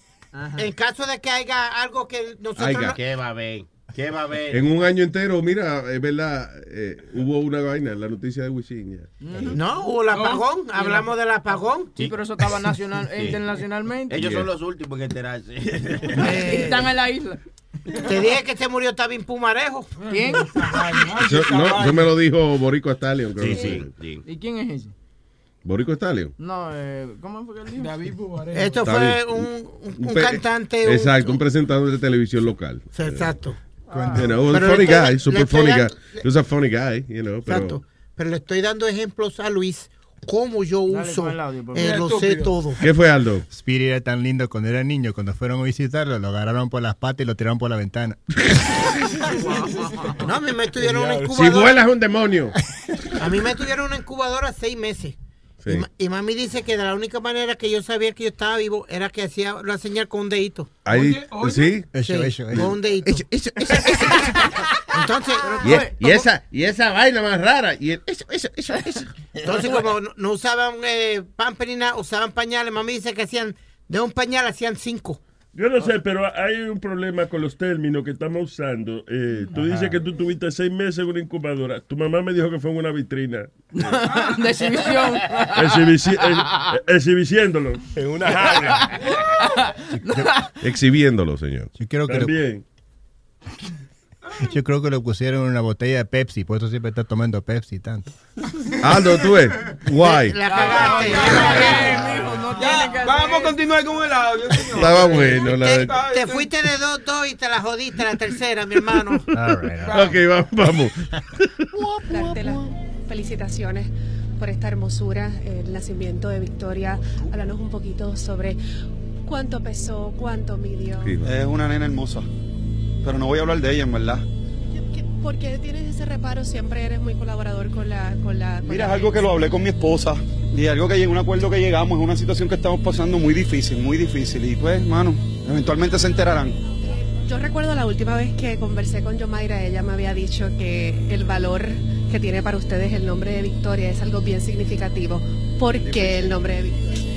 en caso de que haya algo que nosotros... Haiga. no- ¿Qué va a haber? ¿Qué va a haber? En un año entero, mira, es verdad, eh, hubo una vaina, la noticia de Wisin. ya. No, hubo el apagón, hablamos del apagón. Sí, pero eso estaba nacional, internacionalmente. Ellos Yeah. son los últimos en enterarse. Eh, Están en la isla. te dije que se murió Tabín Pumarejo. ¿Quién? Eso, no, eso me lo dijo Borico Stallion. creo. Sí, sí, sí. ¿Y quién es ese? Borico Stallion. No, eh, ¿cómo fue que él dijo? David Bubarejo. Esto fue un, un- cantante. Exacto, un presentador de televisión local. Exacto. You know, Pero a funny estoy- guy, super funny guy. He was a funny guy, you know, pero... Exacto. Pero le estoy dando ejemplos a Luis cómo yo Dale uso. el audio, eh, lo sé todo. ¿Qué fue, Aldo? Speedy era tan lindo cuando era niño. Cuando fueron a visitarlo, lo agarraron por las patas y lo tiraron por la ventana. No, a mí me tuvieron una Si incubadora. vuelas es un demonio. A mí me tuvieron una incubadora seis meses. Sí. Y, ma- y mami dice que de la única manera que yo sabía que yo estaba vivo era que hacía la señal con un dedito. Ahí, Oye, oye. ¿Sí? Eso, Sí, eso, con eso. un dedito. Entonces, Y, es- y esa, y esa vaina más rara. Y el- eso, eso, eso, eso. entonces como no, no usaban eh, pamper ni nada, usaban pañales. Mami dice que hacían, de un pañal hacían cinco. Yo no sé, pero hay un problema con los términos que estamos usando. Eh, tú dices que tú tuviste seis meses en una incubadora. Tu mamá me dijo que fue en una vitrina. De exhibición. Exhibici- exhibiciéndolo. En una jaula. Exhibiéndolo, señor. Yo creo que lo, También. Yo creo que lo pusieron en una botella de Pepsi, por eso siempre está tomando Pepsi tanto. Aldo, tú ves. Why? La cagaste. Mijo, no Ya, vamos a continuar con el audio, señor. Estaba bueno, la Te, verdad. te fuiste de dos, dos y te la jodiste la tercera, mi hermano. Ok, va- vamos. Darte las felicitaciones por esta hermosura, el nacimiento de Victoria. Háblanos un poquito sobre cuánto pesó, cuánto midió. Es una nena hermosa. Pero no voy a hablar de ella, en verdad. ¿Por qué tienes ese reparo? Siempre eres muy colaborador con la... Con la con Mira, es algo que lo hablé con mi esposa. Y algo que un acuerdo que llegamos. Es una situación que estamos pasando muy difícil, muy difícil. Y pues, mano, eventualmente se enterarán. Yo recuerdo la última vez que conversé con Yomaira, ella me había dicho que el valor que tiene para ustedes el nombre de Victoria es algo bien significativo. ¿Por qué el nombre de Victoria?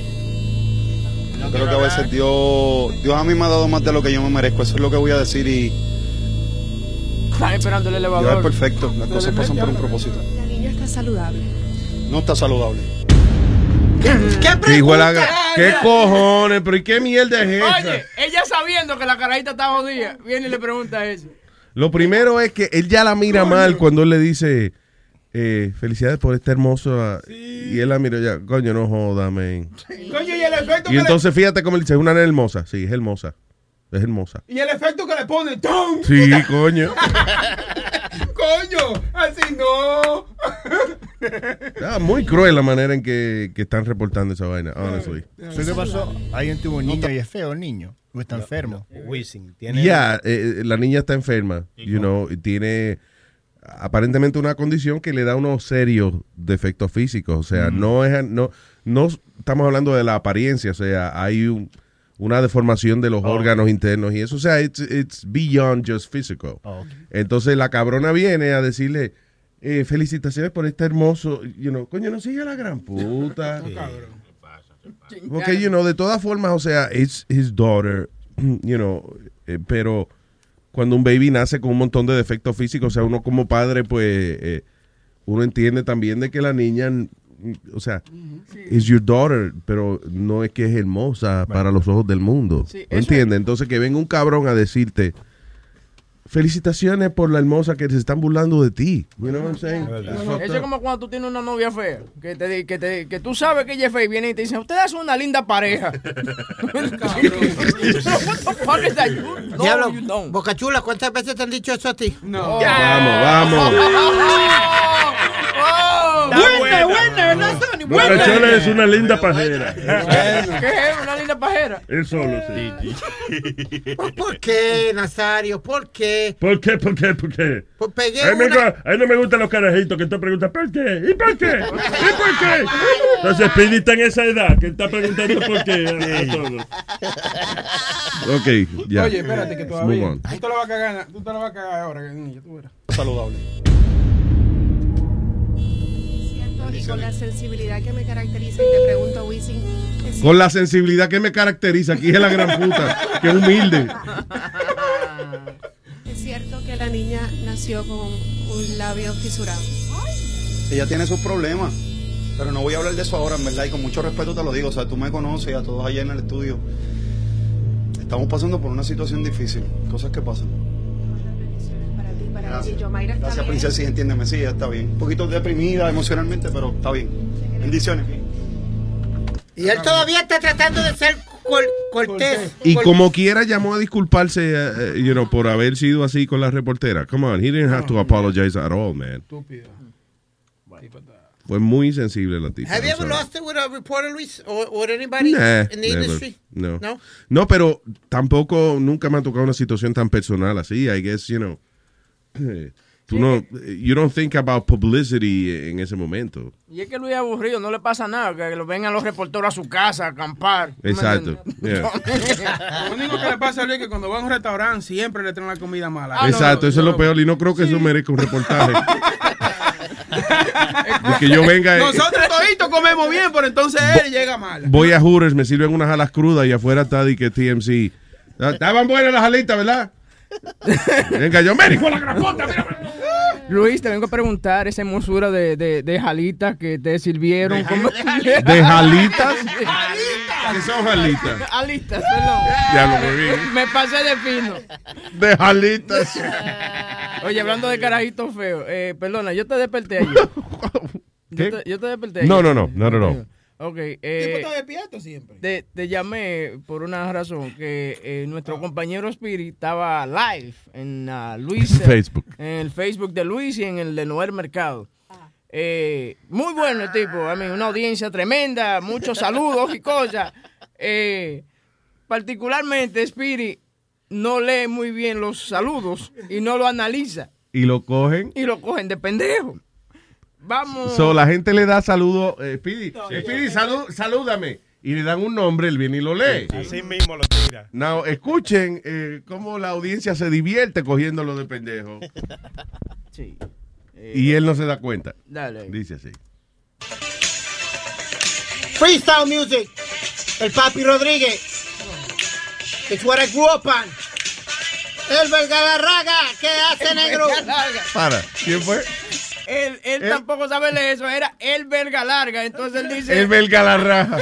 Yo creo que a veces Dios, Dios a mí me ha dado más de lo que yo me merezco. Eso es lo que voy a decir. Y Están esperando el Dios elevador. es perfecto. Las cosas pasan por un propósito. La niña está saludable. No está saludable. ¿Qué, la gra- ¿Qué cojones? ¿Pero y qué mierda es esa? Oye, ella sabiendo que la carajita está jodida, viene y le pregunta eso. Lo primero es que él ya la mira mal cuando él le dice eh, felicidades por esta hermosa. Y él la mira ya, coño, no joda, man. Coño, y el efecto Y que entonces fíjate cómo él dice, es una nena hermosa. Sí, es hermosa. Es hermosa. le, y el efecto que le pone, ¡tum! Sí, coño. Coño, así no. Ah, muy cruel la manera en que, que están reportando esa vaina, honestly. ¿Qué le pasó? Alguien tuvo un niño y es feo el niño. O está enfermo. Ya, eh, la niña está enferma, you know, y tiene aparentemente una condición que le da unos serios defectos físicos, o sea, no es no no estamos hablando de la apariencia, o sea, hay un- una deformación de los órganos internos y eso, o sea, it's, it's beyond just physical. Entonces la cabrona viene a decirle eh, felicitaciones por este hermoso, you know, coño, no sigue la gran puta. Porque, you know, de todas formas, o sea, it's his daughter, you know, eh, pero cuando un baby nace con un montón de defectos físicos, o sea, uno como padre, pues, eh, uno entiende también de que la niña, o sea, is your daughter, pero no es que es hermosa para los ojos del mundo. Sí. Entonces, que venga un cabrón a decirte, felicitaciones por la hermosa que se están burlando de ti. You know what I'm saying? Eso es como cuando tú tienes una novia fea, que, te, que, te, que tú sabes que ella es fea y viene y te dice, ustedes son una linda pareja. Diablo, you don't. Boca Chula, ¿cuántas veces te han dicho eso a ti? No. Vamos, Winner, winner, no Sony, Boca winner. Chula es una linda pajera. ¿Qué es? Una linda pajera. Él solo, sí. ¿Por, por qué, Nazario? ¿Por qué? ¿Por qué? ¿Por qué? ¿Por qué? Pues pegué A mí, me, una... gu- a mí no me gustan los carajitos que tú preguntas ¿por qué? ¿Y por qué? ¿Y por qué? Entonces está en esa edad que está preguntando por qué a, todos. Ok, ya. Oye, espérate que todavía. Tú te lo vas a cagar, tú te lo vas a cagar ahora, que niño, tú verás. Saludable. Y con la sensibilidad que me caracteriza, y te pregunto, Wisin, ¿es Con la sensibilidad que me caracteriza, aquí es la gran puta, que es humilde. ¿Es cierto que la niña nació con un labio fisurado? Ella tiene sus problemas. Pero no voy a hablar de eso ahora, en verdad. Y con mucho respeto te lo digo. O sea, tú me conoces y a todos allá en el estudio. Estamos pasando por una situación difícil. Cosas que pasan. Para ti, para ti. Yomaira está Gracias, bien. princesa. Sí, entiéndeme. Sí, está bien. Un poquito deprimida emocionalmente, pero está bien. Bendiciones. Y él todavía está tratando de ser cor- cortés. Y como quiera llamó a disculparse, eh, you know, por haber sido así con la reportera. Come on, he didn't have to apologize at all, man. Fue muy sensible la tipa. Have you ever lost it with a reporter, Luis? Or, or anybody Nah, in the never. industry? No. No? No, pero tampoco nunca me ha tocado una situación tan personal así. I guess, you know. eh, Tú no, you don't think about publicity en ese momento. Y es que Luis es aburrido, no le pasa nada, que lo vengan los reporteros a su casa a acampar. ¿Tú me Exacto. yeah. Lo único que le pasa a Luis es que cuando va a un restaurante siempre le traen la comida mala. Exacto, eso es lo peor y no creo que eso merezca un reportaje. De que yo venga. eh, Nosotros toditos comemos bien, pero entonces él llega mal. Voy a Hooters, me sirven unas alas crudas y afuera está de que TMC. Ah, Estaban buenas las alitas, ¿verdad? Venga, yo, con la mira. Luis, te vengo a preguntar esa hermosura de, de, de jalitas que te sirvieron. ¿cómo? ¿De jalitas? ¿Qué son jalitas? Alitas, perdón. Ya lo que vi. Me pasé de fino. De jalitas. Oye, hablando de carajitos feos, eh, perdona, yo te desperté ayer. ¿Qué? Yo te, yo te desperté ayer. No, no, no, no, no, no. Ok, Tipo eh, está despierto siempre. te, te llamé por una razón, que eh, nuestro compañero Spirit estaba live en ah, Luis. Facebook. En el Facebook de Luis y en el de Noel Mercado. Eh, muy bueno el tipo, a mí, una audiencia tremenda, muchos saludos y cosas. Eh, particularmente Spirit no lee muy bien los saludos y no lo analiza Y lo cogen. y lo cogen de pendejo. Vamos. So, la gente le da saludo. Eh, Speedy, Speedy, salú- salúdame. Y le dan un nombre, él viene y lo lee. Así mismo lo tira. Now, escuchen eh, cómo la audiencia se divierte cogiéndolo de pendejo. Sí. Y él no se da cuenta. Dale. Dice así. Freestyle music. El Papi Rodríguez. It's what I grew up on. El Belgalarraga. ¿Qué hace, negro? Para. ¿Quién fue? Él, él tampoco sabe leer eso, era el verga larga, entonces él dice... El belga la raja.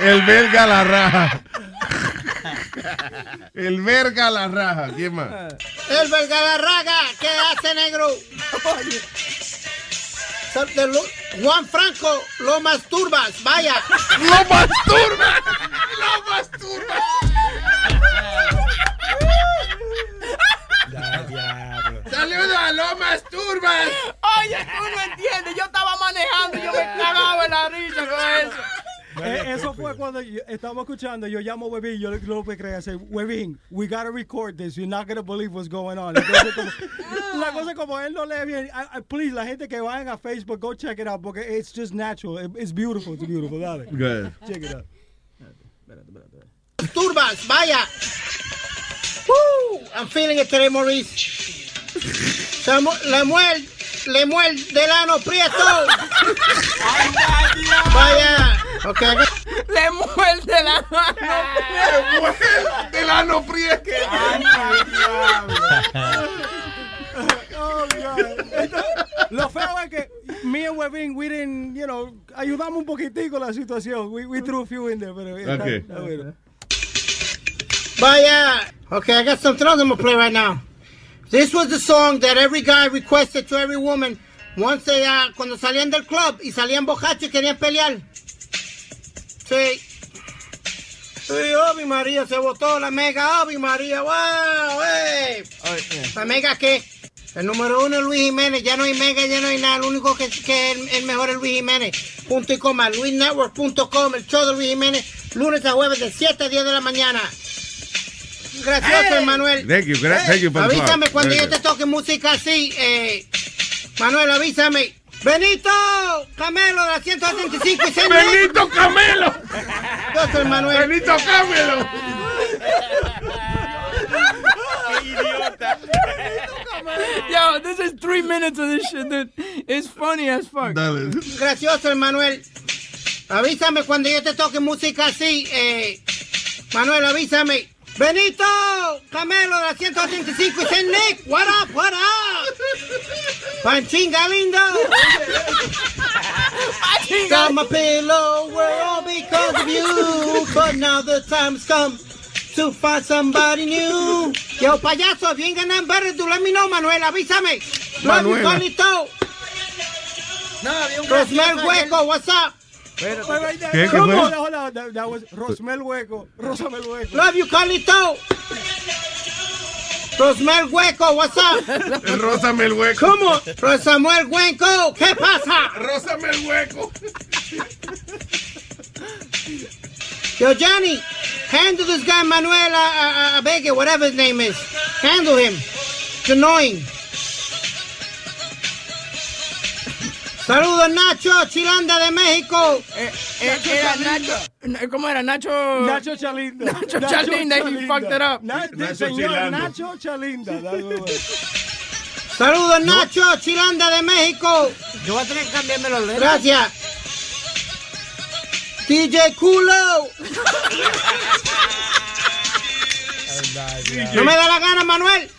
El belga la raja. El verga la raja. ¿Quién más? El Belgalarraga. ¿Qué hace, negro? Juan Franco, lo masturbas. Vaya. ¡Lo masturbas! ¡Lo masturbas! ¡Saludos a lo masturbas! Oye, tú no entiendes, yo estaba manejando y yo me cagaba en la risa con eso. Eh, eso fue cuando yo- estábamos escuchando, yo llamo a Webin, yo lo que creía, say, Webin, we gotta record this, you're not gonna believe what's going on. Entonces, como- la cosa como él no lee bien, I- I- please, la gente que vayan a Facebook, go check it out, porque it's just natural, It- it's beautiful, it's beautiful, dale. Good. Check it out. Masturbas. Vaya. Woo, I'm feeling it today, Maurice. Lemuel, Lemuel Delano Prieto. Vaya. Ok. Le muerde la mano. Delano Prieto. Oh, God. Entonces, Lo feo es que me and Webin, we didn't, you know, ayudamos un poquitico la situación. We, we threw a few in there, pero está- Okay. está bueno. Vaya. Okay, I got something else I'm gonna play right now. This was the song that every guy requested to every woman once they, uh, cuando salían del club y salían borrachos y querían pelear. Sí. Sí, Obi María se votó la mega Obi María. ¡Wow! ¡Ey! ¿La mega qué? El número uno es Luis Jiménez. Ya no hay mega, ya no hay nada. Lo único que, que es el mejor es Luis Jiménez. Punto y coma. LuisNetwork.com. El show de Luis Jiménez. Lunes a jueves de 7 a 10 de la mañana. Gracioso, Manuel. Thank you, gra- thank you for the plug. Avísame cuando yo te toque música así. Eh, Manuel, avísame. Benito Camelo de la 175 y Benito Camelo. Yo soy Manuel. Benito Camelo. Yo, this is three minutes of this shit, dude. It's funny as fuck. Gracioso, Manuel. Avísame cuando yo te toque música así. Eh, Manuel, avísame. Benito Camelo de la 185 y Saint Nick. What up, what up? Panchinga lindo. Got my pillow, we're all because of you. But now the time's come to find somebody new. Yo, payaso, bien ganan better to let me know, Manuel. Avísame. Love you, Manuela. Carlito. Rosmel Hueco, what's up? ¿Qué? Was Rosmel Hueco. Rosamel Hueco. Love you, Carlito. Rosmel Hueco, what's up? Rózame el hueco. ¿Cómo? Rosamuel Hueco, ¿qué pasa? Rózame el hueco. Yo, Johnny, handle this guy Manuel uh, uh, Abege, whatever his name is. Handle him. It's annoying. Saludos, Nacho, Chilanda de México. Eh, era Nacho, ¿cómo era? Nacho... Nacho Chalinda. Nacho Chalinda, he fucked it up. Na- Nacho señor Chilando. Nacho Chalinda. Saludos, Nacho, Chilanda de México. Yo voy a tener que cambiarme los lentes. Gracias. DJ Culo. No me da la gana, Manuel.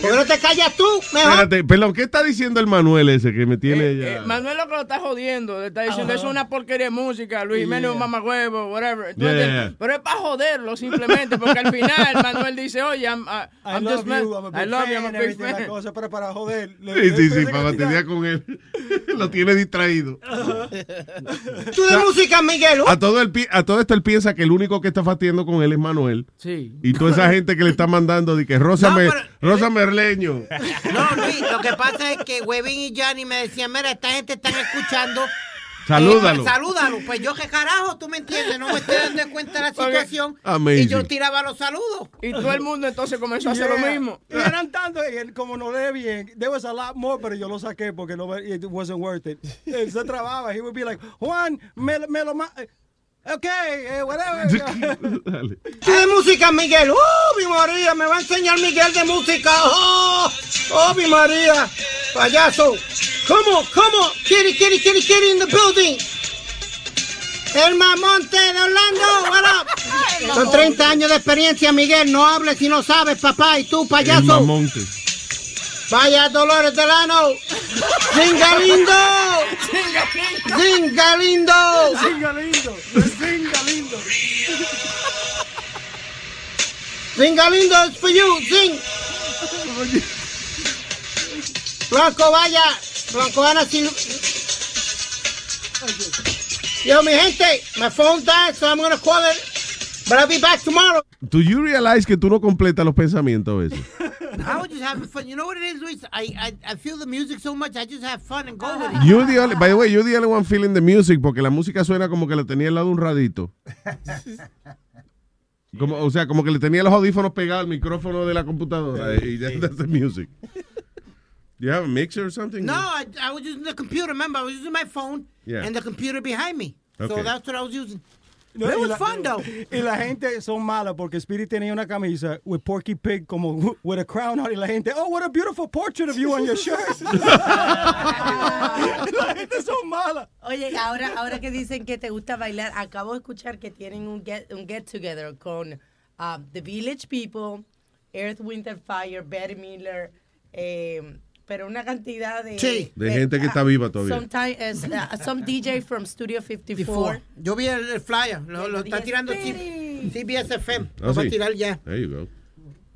¿Por qué no te callas tú? Mejor. Espérate, perdón, ¿qué está diciendo el Manuel ese que me tiene ya? Eh, Manuel lo que lo está jodiendo, le está diciendo, eso es una porquería de música, Luis Jiménez un mamagüevo, whatever. Yeah, yeah. Pero es para joderlo simplemente, porque al final Manuel dice, oye, I'm, uh, I I'm love just man- you, I'm a big I love you, I'm a big everything, la fan. cosa, pero para joder. le- Sí, le- sí, le- sí, para batería con él. Lo tiene distraído. Tú de música, Miguel. A todo, el, pi- a todo esto él piensa que el único que está fastidiendo con él es Manuel. Sí. Y toda esa gente que le está mandando de que Rosa, No, Me- pero- Rosa Merleño. No, Luis, lo que pasa es que Webin y Johnny me decían, mira, esta gente están escuchando. Salúdalo. Eh, salúdalo. Pues yo, ¿qué carajo? ¿Tú me entiendes? No me estoy dando cuenta de la situación. Amazing. Y yo tiraba los saludos. Y todo el mundo entonces comenzó a hacer lo mismo. Y eran tantos, y él, como no lee bien, there was a lot more, pero yo lo saqué porque no, it wasn't worth it. Él se trababa, he would be like, Juan, me, lo- me lo Ok, eh, whatever. Dale. ¿Qué de música, Miguel? ¡Oh, mi María! Me va a enseñar Miguel de música. ¡Oh, oh mi María! Payaso. ¿Cómo? ¿Cómo? Kitty, kitty, kitty, kitty in the building. El mamonte de Orlando, what up? Son 30 años de experiencia, Miguel. No hables si no sabes, papá. Y tú, El payaso. mamonte. Vaya Dolores Delano. ¡Zingalindo! ¡Zingalindo! Zinga lindo, zinga lindo. ¡Zingalindo es for you! ¡Zing! Blanco, vaya. Blanco, Ana, si... Yo, mi gente, my phone died, so I'm gonna call it. But I'll be back tomorrow. Do you realize que tú no completas los pensamientos a veces? I was just having fun. You know what it is, Luis? I, I, I feel the music so much, I just have fun and go with it. You're the only, by the way, you're the only one feeling the music porque la música suena como que la tenía al lado de un radito. Como, o sea, como que le tenía los audífonos pegados al micrófono de la computadora y ya that's the music. Do you have a mixer or something? No, I, I was using the computer. Remember, I was using my phone Yeah. and the computer behind me. So Okay. that's what I was using. No, it y was la- fun, though. Y la gente son malas porque Spirit tenía una camisa with Porky Pig como with a crown on y la gente, oh, what a beautiful portrait of you on your shirt. la gente son malas. Oye, ahora, ahora que dicen que te gusta bailar, acabo de escuchar que tienen un get, un get together con uh, The Village People, Earth, and Fire, Betty Miller, eh, pero una cantidad de... Sí. De gente que está viva todavía. Es, uh, some DJ from Studio 54. Before. Yo vi el, el flyer. Lo, lo está tirando CBS FM. Ah, Lo va a tirar ya. There you go.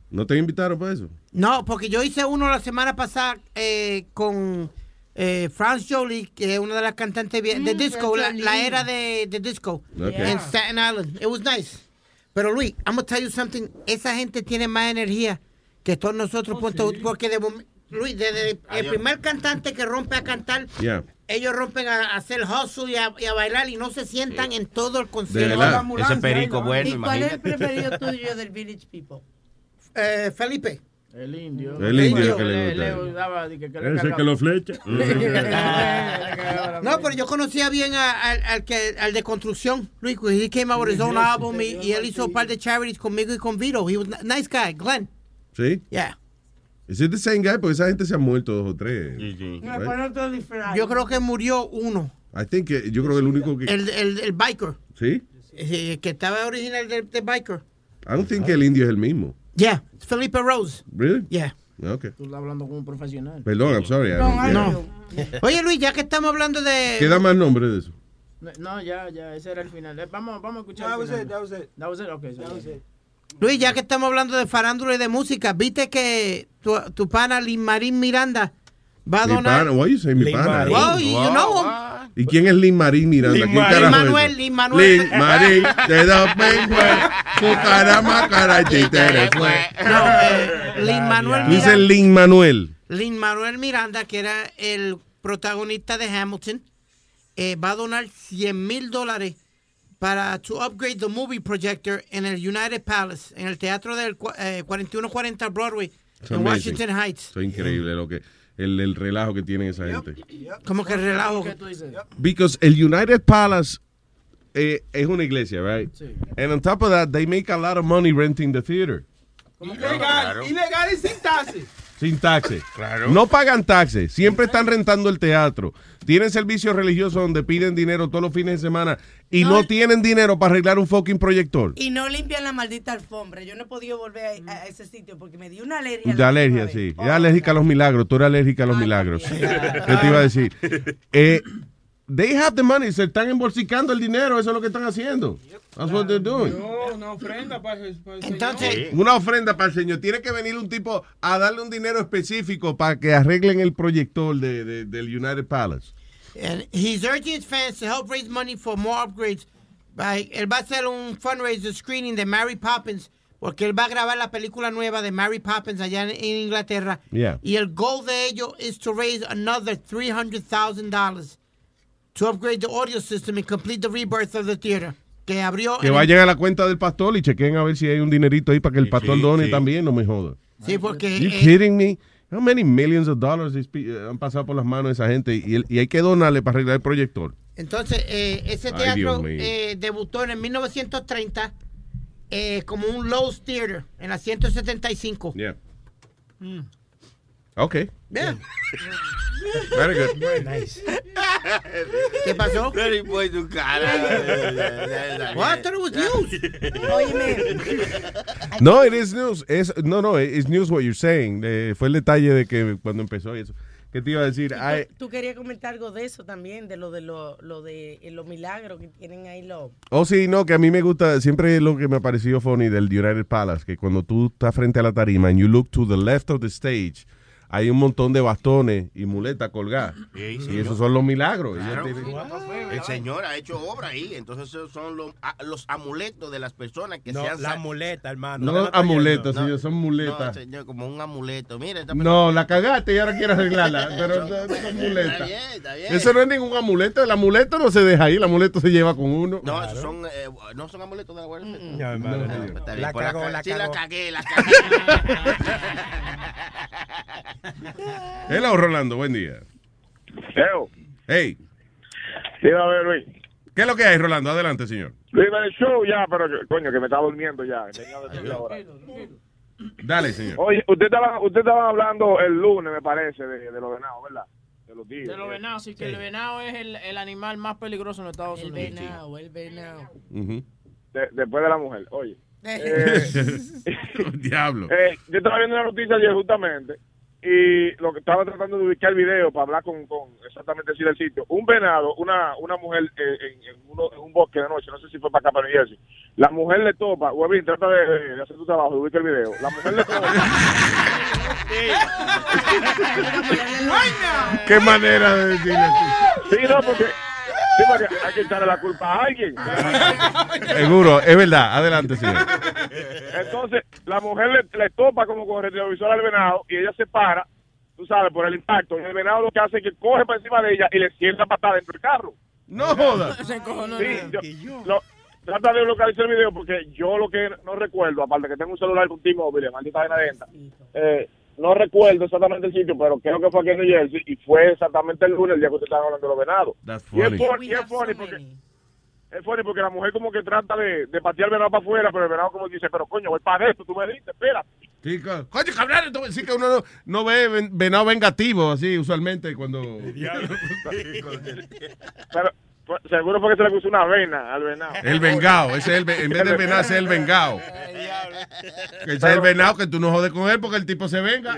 ¿No te invitaron para eso? No, porque yo hice uno la semana pasada eh, con eh, Franz Jolie, que es una de las cantantes de Mm, disco, la, era de, de disco Okay. en Staten Island. It was nice. Pero Luis, I'm gonna tell you something. Esa gente tiene más energía que todos nosotros, punto- porque de mom- Luis, desde el primer cantante que rompe a cantar, Yeah. ellos rompen a, a hacer hustle y a, y a bailar y no se sientan en todo el De concierto. Ese perico bueno, ¿Y cuál es el preferido tuyo del Village People? Eh, Felipe. El indio. El indio que le le gusta. daba de que, que le Ese que lo flecha. No, pero yo conocía bien a- al que, al de construcción, Luis. He came out with his own album y, y él hizo un par de charities conmigo y con Vito. He was a nice guy, Glenn. ¿Sí? Yeah. Is it the same guy? Porque esa gente se ha muerto dos o tres. Right? pone otro disfraz. Yo creo que murió uno, I think que- yo creo que el único que... el, el, el biker, ¿Sí? eh, que estaba original del del biker. I don't think que el indio es el mismo. Yeah, Felipe Rose. Really? Yeah. Okay. Tú estás hablando con un profesional. Perdón, I'm sorry. I don't get it. No. Oye, Luis, ya que estamos hablando de... ¿Qué da más nombre de eso? No, No, ya, ya, ese era el final. Eh, Vamos, vamos a escuchar. That el was final. it, that was it. That was it, okay, that was it. Luis, ya que estamos hablando de farándula y de música, ¿viste que tu, tu pana Lin Marín Miranda va a Mi donar... pana, why you say mi Lin pana? Marín. Wow, you, you know him. ¿Y quién es Lin Marín Miranda? Lin ¿Quién Marín. carajo Lin es Manuel? Lin Manuel. Lin Marín, de dos penguas, su cara más cara y títere fue. No, eh, Lin Manuel Dice Miranda. Lin Manuel. Lin Manuel Miranda, que era el protagonista de Hamilton, eh, va a donar 100 mil dólares para to upgrade the movie projector en el United Palace, en el teatro del eh, 4140 Broadway, en. Washington Heights. Eso es increíble lo que el, el relajo que tienen esa gente. Como que relajo. ¿Qué tú dices? Because el United Palace eh, es una iglesia, right? Sí. And on top of that, they make a lot of money renting the theater. Ilegal, ilegal y sin taxi. Sin taxes. Claro. No pagan taxes. Siempre están rentando el teatro. Tienen servicios religiosos donde piden dinero todos los fines de semana y no, tienen dinero para arreglar un fucking proyector. Y no limpian la maldita alfombra. Yo no he podido volver a, a ese sitio porque me dio una alergia. De la alergia, sí. Es alérgica a los milagros. Tú eres alérgica a los milagros. ¿Qué te iba a decir? Eh, they have the money. Se están embolsicando el dinero. Eso es lo que están haciendo. That's what they're doing. No, una ofrenda para, para el Entonces, Una ofrenda para el señor. Tiene que venir un tipo a darle un dinero específico para que arreglen el proyector de, de- del United Palace. And he's urging his fans to help raise money for more upgrades. By, él va a hacer un fundraiser screening de Mary Poppins porque él va a grabar la película nueva de Mary Poppins allá en, en Inglaterra. Yeah. Y el goal de ello is to raise another $300,000 to upgrade the audio system and complete the rebirth of the theater. Que abrió. Que vayan a la cuenta del pastor y chequen a ver si hay un dinerito ahí para que el pastor sí, done sí. también. No me joda. Sí, porque. You eh, kidding me? How many millions of dollars eh, han pasado por las manos de esa gente y, el- y hay que donarle para arreglar el proyector? Entonces, eh, ese teatro eh, debutó en el 1930 eh, como un Lowe's Theater en la 175. Yeah. Mm. Okay. Yeah. Very good. Nice. ¿Qué pasó? Very boy, tu cara. What? I thought it was news. Óyeme, No, it is news. Es, no, no, it's news what you're saying. Eh, fue el detalle de que cuando empezó y eso. ¿Qué te iba a decir? Ay, tú querías comentar algo de eso también, de lo de lo, lo de eh, los milagros que tienen ahí los... oh, sí, no, que a mí me gusta, siempre lo que me ha parecido funny del United Palace, que cuando tú estás frente a la tarima and you look to the left of the stage, hay un montón de bastones y muletas colgadas. Sí, y esos son los milagros. Claro. El Señor ha hecho obra ahí, entonces esos son los, a- los amuletos de las personas que No, se han la muleta, hermano. No ¿Usted está amuletos, señor, son No, muletas. señor, como un amuleto. Mira, esta No, la cagaste y ahora quieres arreglarla, pero no, no son muletas. Está bien, está bien. Eso no es ningún amuleto, el amuleto no se deja ahí, el amuleto se lleva con uno. No, esos son, eh, no son amuletos de la Guardia. No, hermano, No, no. bien, La cagó, ca- la sí, la cagó. cagué, la cagué. Hello, Rolando, buen día. Leo, Hey, sí, a ver, Luis. ¿qué es lo que hay, Rolando? Adelante, señor. Luis, el show ya, pero coño, que me está durmiendo ya. Venía de media hora. Dale, señor. Oye, usted estaba, usted estaba hablando el lunes, me parece, de, de los venados, ¿verdad? De los tigres. De los venados, sí, que el venado es el, el animal más peligroso en los Estados El Unidos. venado, el venado. De- después de la mujer, oye. Eh, Diablo. eh, yo estaba viendo una noticia ayer justamente y lo que estaba tratando de ubicar el video para hablar con, con exactamente decir el sitio. Un venado, una una mujer eh, en, en uno- en un bosque de noche, no sé si fue para acá, para New Jersey. La mujer le topa, Webin, trata de, de hacer tu trabajo, de ubicar el video. La mujer le topa. ¿Qué manera de decirle Sí, no, porque, sí, porque hay que echarle la culpa a alguien. Seguro, es verdad. Adelante, señor. Entonces, la mujer le, le topa como con el retrovisor al venado y ella se para, tú sabes, por el impacto. Y el venado lo que hace es que coge para encima de ella y le sienta patada dentro del carro. No joda. Se encojonó. Sí, yo- lo- trata de localizar el video porque yo lo que no recuerdo, aparte que tengo un celular con T-Mobile, maldita vaina de esta, eh, no recuerdo exactamente el sitio, pero creo que fue aquí en New Jersey y fue exactamente el lunes, el día que usted estaba hablando de los venados. That's Y es funny. funny, y es funny porque, es funny porque la mujer como que trata de, de patear el venado para afuera, pero el venado como dice, pero coño, voy para esto, tú me dices, espera. Sí, co- Coño, cabrón, entonces sí que uno no, no ve ven- venado vengativo así usualmente cuando... Pero seguro fue que se le puso una vena al venado. El vengado, ese es el, en vez del venado, ese es el vengado. Que ese es el venado que tú no jodes con él porque el tipo se venga.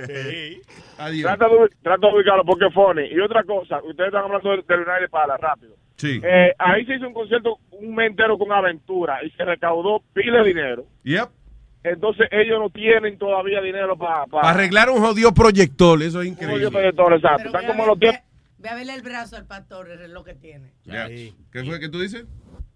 Adiós. Trata de, trata de ubicarlo porque es funny. Y otra cosa, ustedes están hablando del, del United Palace, rápido. Sí. Eh, ahí se hizo un concierto un mes entero con aventura y se recaudó pila de dinero. Yep. Entonces ellos no tienen todavía dinero para Para arreglar un jodido proyector, eso es increíble. exacto. Están como los tiempos. Ve a verle el brazo al pastor, el reloj que tiene. ¿Qué fue que tú dices?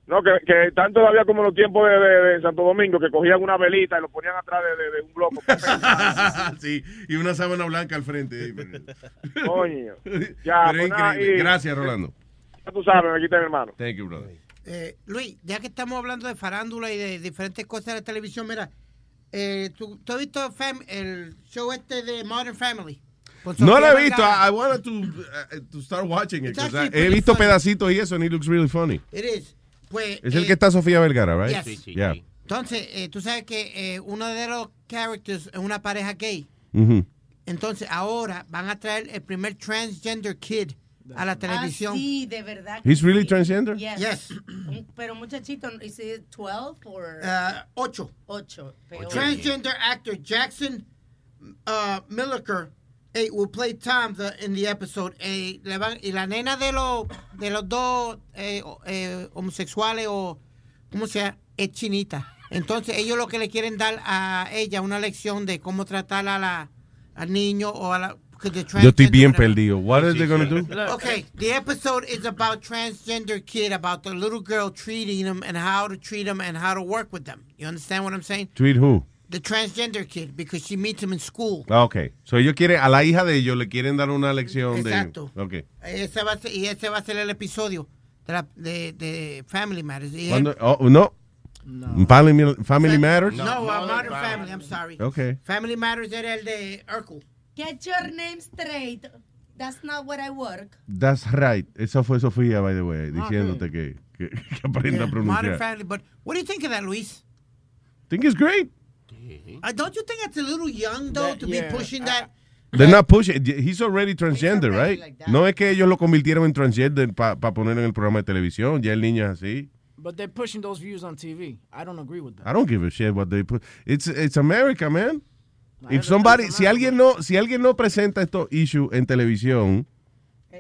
No, que, que están todavía como los tiempos de, de- de Santo Domingo, que cogían una velita y lo ponían atrás de, de- de un globo. sí, y una sábana blanca al frente. Coño. Ya, Pero es pues nada, increíble. y- Gracias, Rolando. Ya tú sabes, me quita mi hermano. Thank you, brother. Eh, Luis, ya que estamos hablando de farándula y de diferentes cosas de televisión, mira, eh, ¿tú, tú has visto Fam- el show este de Modern Family? Con No lo he visto. I, I wanted to, uh, to start watching it. I- he visto funny. pedacitos y eso, and it looks really funny. It is. Pues, Es el eh, que está Sofía Vergara, right? yes. Sí, sí, Yeah. Entonces, eh, tú sabes que eh, uno de los characters es una pareja gay. Ujú. Entonces ahora van a traer el primer transgender kid a la televisión. Ah, sí, de verdad. He's really transgender? Yes. Yes. Pero muchachito, ¿is it 12 or? Uh, ocho. Ocho. Peor. Transgender actor Jackson uh, Milliker eh, will play Tom the, in the episode. eh, le van- y la nena de los de los dos eh, o- eh, homosexuales o como sea es chinita. Entonces ellos lo que le quieren dar a ella una lección de cómo tratar a la al niño o a la Yo estoy transgender, bien perdido. What are they gonna do? Okay, the episode is about transgender kid, about the little girl treating him and how to treat him and how to work with them. You understand what I'm saying? Treat who? The transgender kid, because she meets him in school. Ah, ok. So ellos quieren, a la hija de ellos le quieren dar una lección Exacto. de... Ok. Ese va a ser, y ese va a ser el episodio de, la, de, de Family Matters. Y Cuando- él- oh, no. Family, Family Matters? No, uh, Modern Family, I'm sorry. Okay. Family Matters era el de Urkel. Get your name straight. That's not where I work. That's right. Eso fue Sofía, by the Ah, way, diciéndote que, que, que aprenda a Modern pronunciar. Family, but what do you think of that, Luis? think it's great. Uh, don't you think it's a little young, though, to yeah. be pushing that? They're not pushing. He's already transgender, right? no es que ellos lo convirtieron en transgender para poner en el programa de televisión. Ya el niño es así. But they're pushing those views on TV. I don't agree with that. I don't give a shit what they put. It's it's America, man. If somebody, si alguien no, si alguien no presenta estos issues en televisión,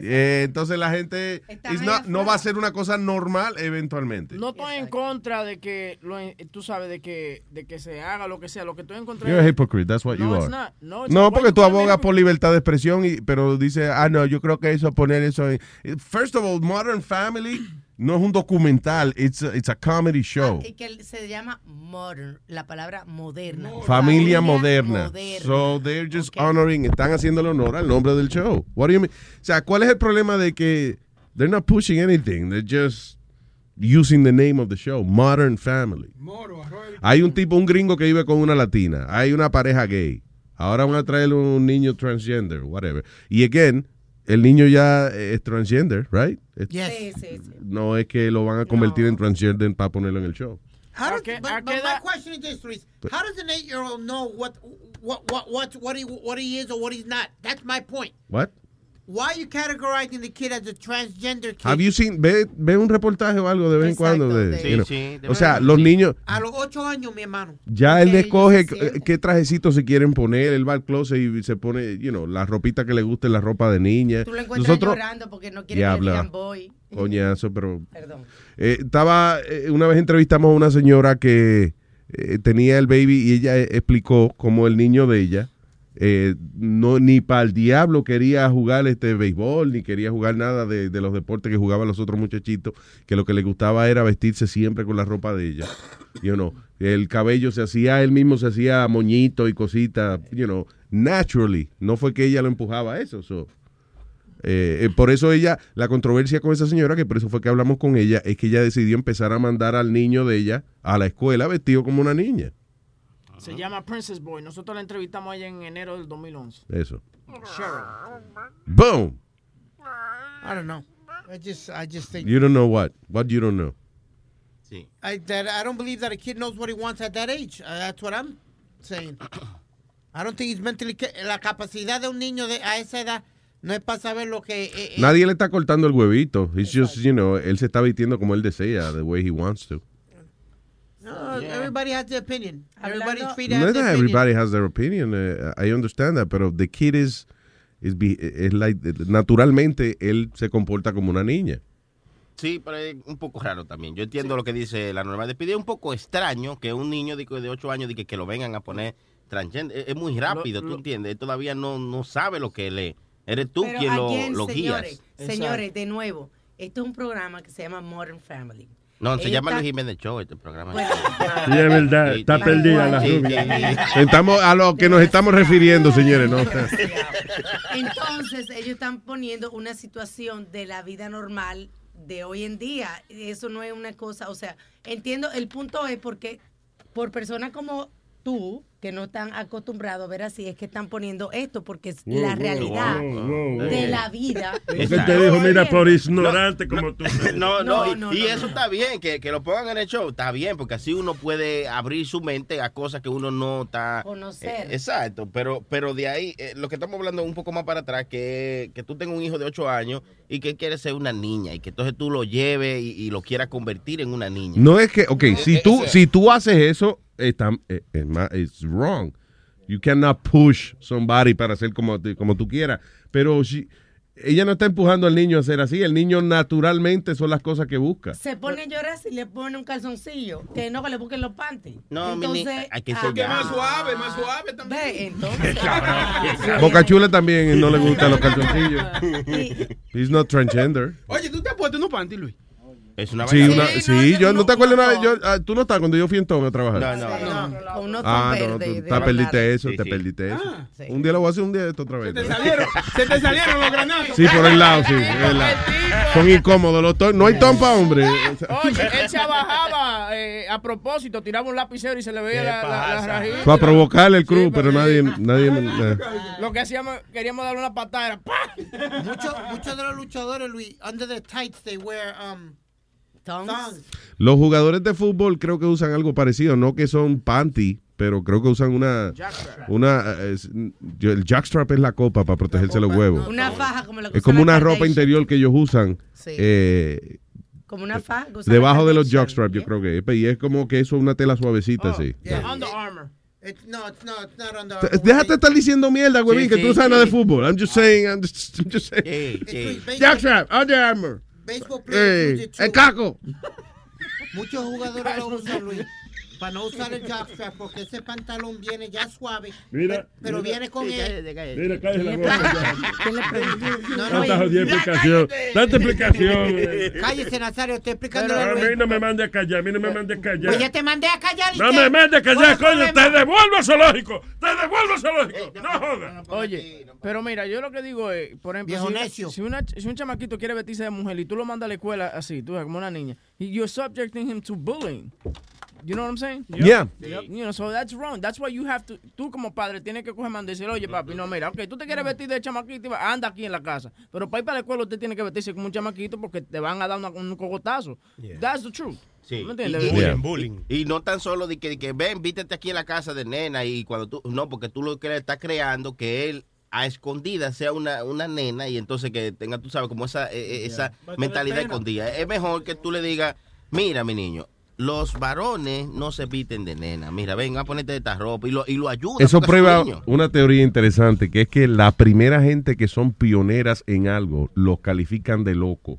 eh, entonces la gente not- no va a ser una cosa normal eventualmente. No estoy en contra de que, lo, tú sabes, de que, de que se haga lo que sea. Lo que estoy en contra You're a es- hypocrite, that's what No, you it's are. not. No, it's No, not. porque tú abogas por libertad de expresión, y, pero dice, ah, no, yo creo que eso, poner eso. en- First of all, Modern Family no es un documental, it's a, it's a comedy show. Y que se llama modern, la palabra moderna. Familia moderna. So they're just honoring, están haciéndole honor al nombre del show. What do you mean? O sea, ¿cuál es el problema de que they're not pushing anything? They're just using the name of the show, Modern Family. Hay un tipo, un gringo que vive con una latina. Hay una pareja gay. Ahora van a traer un niño transgender, whatever. Y again, el niño ya es transgender, right? Es- Sí, sí, sí. No es que lo van a convertir en transgender para ponerlo en el show. How does, but, but my question is this, Luis. How does an eight-year-old know what what what what what he what he is or what he's not? That's my point. What? Why are you categorizing the kid as a transgender kid? Have you seen, ve, ve un reportaje o algo de vez en cuando de, de- you know. Sí, sí, de o sea, los sí. niños A los ocho años, mi hermano. ya él escoge qué, trajecito se quieren poner, él va al closet y se pone, you know, la ropita que le guste, la ropa de niña. Tú lo encuentras Nosotros llorando porque no quiere que le digan boy. Coñazo, pero Perdón. eh, estaba, eh, una vez entrevistamos a una señora que eh, tenía el baby y ella explicó cómo el niño de ella eh, no ni para el diablo quería jugar este béisbol, ni quería jugar nada de, los deportes que jugaban los otros muchachitos, que lo que le gustaba era vestirse siempre con la ropa de ella. You know, el cabello se hacía, él mismo se hacía moñito y cositas, you know, naturally. No fue que ella lo empujaba a eso. so. Eh, eh, por eso ella, la controversia con esa señora, que por eso fue que hablamos con ella, es que ella decidió empezar a mandar al niño de ella a la escuela vestido como una niña. Se llama Princess Boy. Nosotros la entrevistamos allá en enero del 2011. Eso. Cheryl. Boom. I don't know. I just I just think You don't know what. What you don't know. I that I don't believe that a kid knows what he wants at that age. Uh, that's what I'm saying. I don't think he's mentally la capacidad de un niño de a esa edad no es para saber lo que eh, eh, Nadie le está cortando el huevito. It's just, you know, él se está vistiendo como él desea, the way he wants to. No, everybody has their opinion. Everybody's free to No have es their opinion. everybody has their opinion. eh, I understand that, pero the kid is, is, be- is like, naturalmente él se comporta como una niña. Sí, pero es un poco raro también. Yo entiendo lo que dice la norma de pedir. Es un poco extraño que un niño de, de 8 años de que, que lo vengan a poner transgender. Es, es muy rápido, ¿tú entiendes? Él todavía no, no sabe lo que él es. Eres tú Pero quien lo, again, lo señores, guías. señores, de nuevo, esto es un programa que se llama Modern Family. No, se llama Luis Jiménez Show este programa. Sí, es verdad, está perdida la rubia. Estamos a lo que nos estamos refiriendo, señores, ¿no? Entonces, ellos están poniendo una situación de la vida normal de hoy en día. Eso no es una cosa, o sea, entiendo, el punto es porque por personas como tú, que no están acostumbrados a ver así, es que están poniendo esto, porque es Wow, la wow, realidad wow, wow, de la vida. Él te dijo, mira, por ignorante como tú. No, no, y, no, y no, eso está bien, que, que lo pongan en el show, está bien, porque así uno puede abrir su mente a cosas que uno no está... Conocer. Eh, exacto, pero, pero de ahí, eh, lo que estamos hablando un poco más para atrás, que, que tú tengas un hijo de 8 años y que quiere ser una niña y que entonces tú lo lleves y, y lo quieras convertir en una niña. No es que, ok, Eh, si eh, tú, si tú haces eso, está, eh, es ma- it's wrong. You cannot push somebody para hacer como, como tú quieras. Pero si, ella no está empujando al niño a hacer así. El niño naturalmente son las cosas que busca. Se pone a llorar si le pone un calzoncillo, que no que le busquen los panties. No, entonces, hay que ah, ser más suave, más suave también. Ve, entonces. Boca Chula también no le gustan los calzoncillos. He's not transgender. Oye, ¿tú te has puesto unos panties, Luis? Es una Sí, una- sí, yo no te acuerdas una vez. Yo, ah, tú no estás cuando yo fui en Tom a trabajar. No, no, no. Con unos Ah, no, tú de te perdiste eso, Sí, te sí. perdiste eso. Ah, sí. Un día lo voy a hacer un día de esto otra vez. Se te salieron, se te salieron los granazos. Sí, por el lado, sí. por el lado. Son incómodos los tom- No hay tom para hombre. Oye, él se bajaba eh, a propósito, tiraba un lapicero y se le veía la, la, la rajita. Para provocarle el crew, pero nadie. nadie eh. Lo que hacíamos, queríamos darle una patada, era ¡pah! Muchos muchos de los luchadores, Luis, under the tights, they wear um, thongs. Los jugadores de fútbol creo que usan algo parecido. No que son panty, pero creo que usan una. una eh, es- yo- el jackstrap es la copa para protegerse los huevos. Una faja como la que Es como una ropa interior que ellos usan. Sí. eh, Como una faja. que usa la debajo de los jockstraps, yo creo que. Y es como que eso es una tela suavecita, así. Under Armour. It's, no, it's not, it's not under Te- Déjate de estar diciendo mierda, güey, Sí, que sí, tú no sabes nada de fútbol. I'm just saying, I'm just, I'm just saying. Jackstrap, Under Armour. Too. el caco. Muchos jugadores lo usan, Luis. Para no usar el jockstrap, porque ese pantalón viene ya suave. Mira, pe- pero mira. viene con él. Mira, cállate la boca. No, no, Tanta jodida explicación. Tanta explicación. Cállese, Nazario, estoy explicando A a mí no me mande a callar, a mí no me mande a callar. Pues ya te mandé a callar. ¿y No me mande a callar, ¿Cuál coño, te devuelvo al zoológico, te devuelvo al zoológico, no jodas. Oye, pero mira, yo lo que digo es, por ejemplo, si, una- necio. si, una- si un chamaquito quiere vestirse de mujer y tú lo mandas a la escuela así, tú como una niña, you're subjecting him to bullying. You know what I'm saying? Yeah. You know, so that's wrong. That's why you have to, tú como padre tienes que coger mando y decir, oye papi, no, mira, ok, tú te quieres vestir de chamaquito, y va- anda aquí en la casa. Pero para ir para la escuela usted tiene que vestirse como un chamaquito porque te van a dar una- un cogotazo. That's the truth. Sí. ¿Me Y, entiendes? y- y no tan solo de que, de que ven, vístete aquí en la casa de nena y cuando tú, no, porque tú lo que le estás creando que él a escondida sea una, una nena y entonces que tenga, tú sabes, como esa, eh, esa mentalidad escondida. Es mejor que tú le digas, mira mi niño, los varones no se visten de nena. Mira, ven a ponerte esta ropa y lo, y lo ayuda. Eso prueba una teoría interesante, que es que la primera gente que son pioneras en algo, los califican de loco.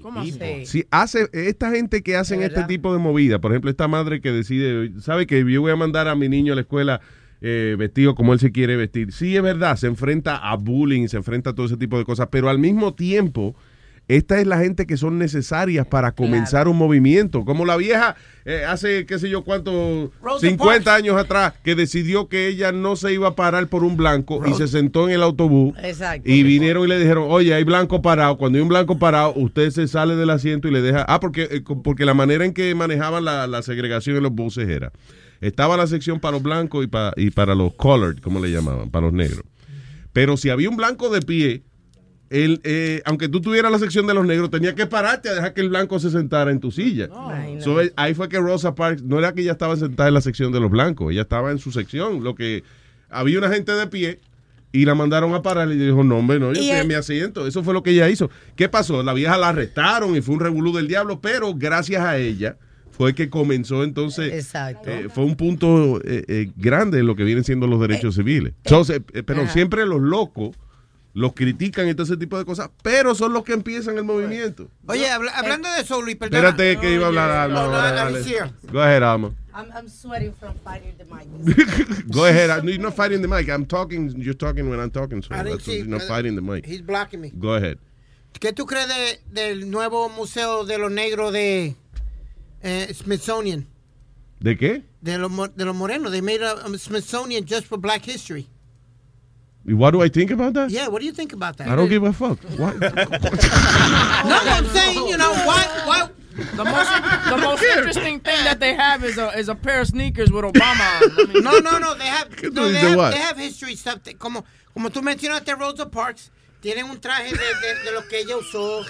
¿Cómo así? Si hace, esta gente que hacen ¿De este tipo de movida, por ejemplo, esta madre que decide, sabe que yo voy a mandar a mi niño a la escuela eh, vestido como él se quiere vestir. Sí, es verdad, se enfrenta a bullying, se enfrenta a todo ese tipo de cosas, pero al mismo tiempo, esta es la gente que son necesarias para comenzar un movimiento. Como la vieja eh, hace, qué sé yo, cuánto, Rosa 50 años atrás, que decidió que ella no se iba a parar por un blanco y se sentó en el autobús. Exacto. Y vinieron y le dijeron, oye, hay blanco parado. Cuando hay un blanco parado, usted se sale del asiento y le deja... Ah, porque, eh, porque la manera en que manejaban la, la segregación en los buses era... Estaba la sección para los blancos y, pa- y para los colored, como le llamaban, para los negros. Pero si había un blanco de pie, él, eh, aunque tú tuvieras la sección de los negros, tenía que pararte a dejar que el blanco se sentara en tu silla. So, ahí fue que Rosa Parks, no era que ella estaba sentada en la sección de los blancos, ella estaba en su sección. Lo que había una gente de pie y la mandaron a parar y dijo, no, hombre, no, yo estoy en mi asiento. Eso fue lo que ella hizo. ¿Qué pasó? La vieja la arrestaron y fue un revolú del diablo, pero gracias a ella fue que comenzó entonces. Exacto. eh, fue un punto eh, eh, grande en lo que vienen siendo los derechos civiles. Entonces, eh, pero Ajá. siempre los locos los critican y todo ese tipo de cosas, pero son los que empiezan el movimiento. Oye, habla- hablando de eso, Luis, perdona. Espérate que iba a hablar Alma. No, no. Go ahead, Alma. I'm, I'm sweating from fighting the mic. Go ahead. I- You're not fighting the mic. I'm talking. You're talking when I'm talking. So didn't that's- see- you're not fighting the mic. He's blocking me. Go ahead. ¿Qué tú crees de- del nuevo museo de los negros de eh, Smithsonian? ¿De qué? De los, de los morenos. They made a, a Smithsonian just for black history. What do I think about that? Yeah, what do you think about that? I don't give a fuck. Why? No, I'm saying, you know, why, why, The most, the most interesting thing that they have is a, is a pair of sneakers with Obama. on. I mean- No, no, no. They have, ¿Qué tú no, they dices, have, what? they have history stuff. that- Como, como tú mencionaste Rosa Parks, tienen un traje de, de, de lo que ella usó.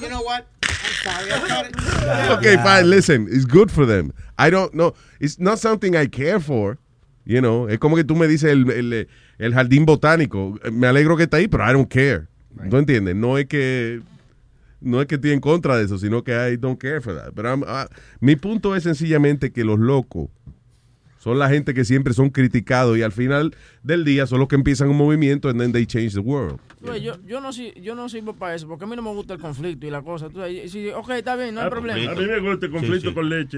You know what? I'm sorry. I thought Okay, fine. Listen, it's good for them. I don't know. It's not something I care for. You know, es como que tú me dices el, el, el jardín botánico. Me alegro que está ahí, pero I don't care. ¿Tú entiendes? No es que no es que estoy en contra de eso, sino que I don't care for that. Ah, mi punto es sencillamente que los locos son la gente que siempre son criticados y al final del día son los que empiezan un movimiento and then they change the world. Ves, Yo, yo, no, si- yo no sirvo para eso, porque a mí no me gusta el conflicto y la cosa. Tú si, ok, está bien, no hay Ah, problema. A mí me gusta el conflicto con leche.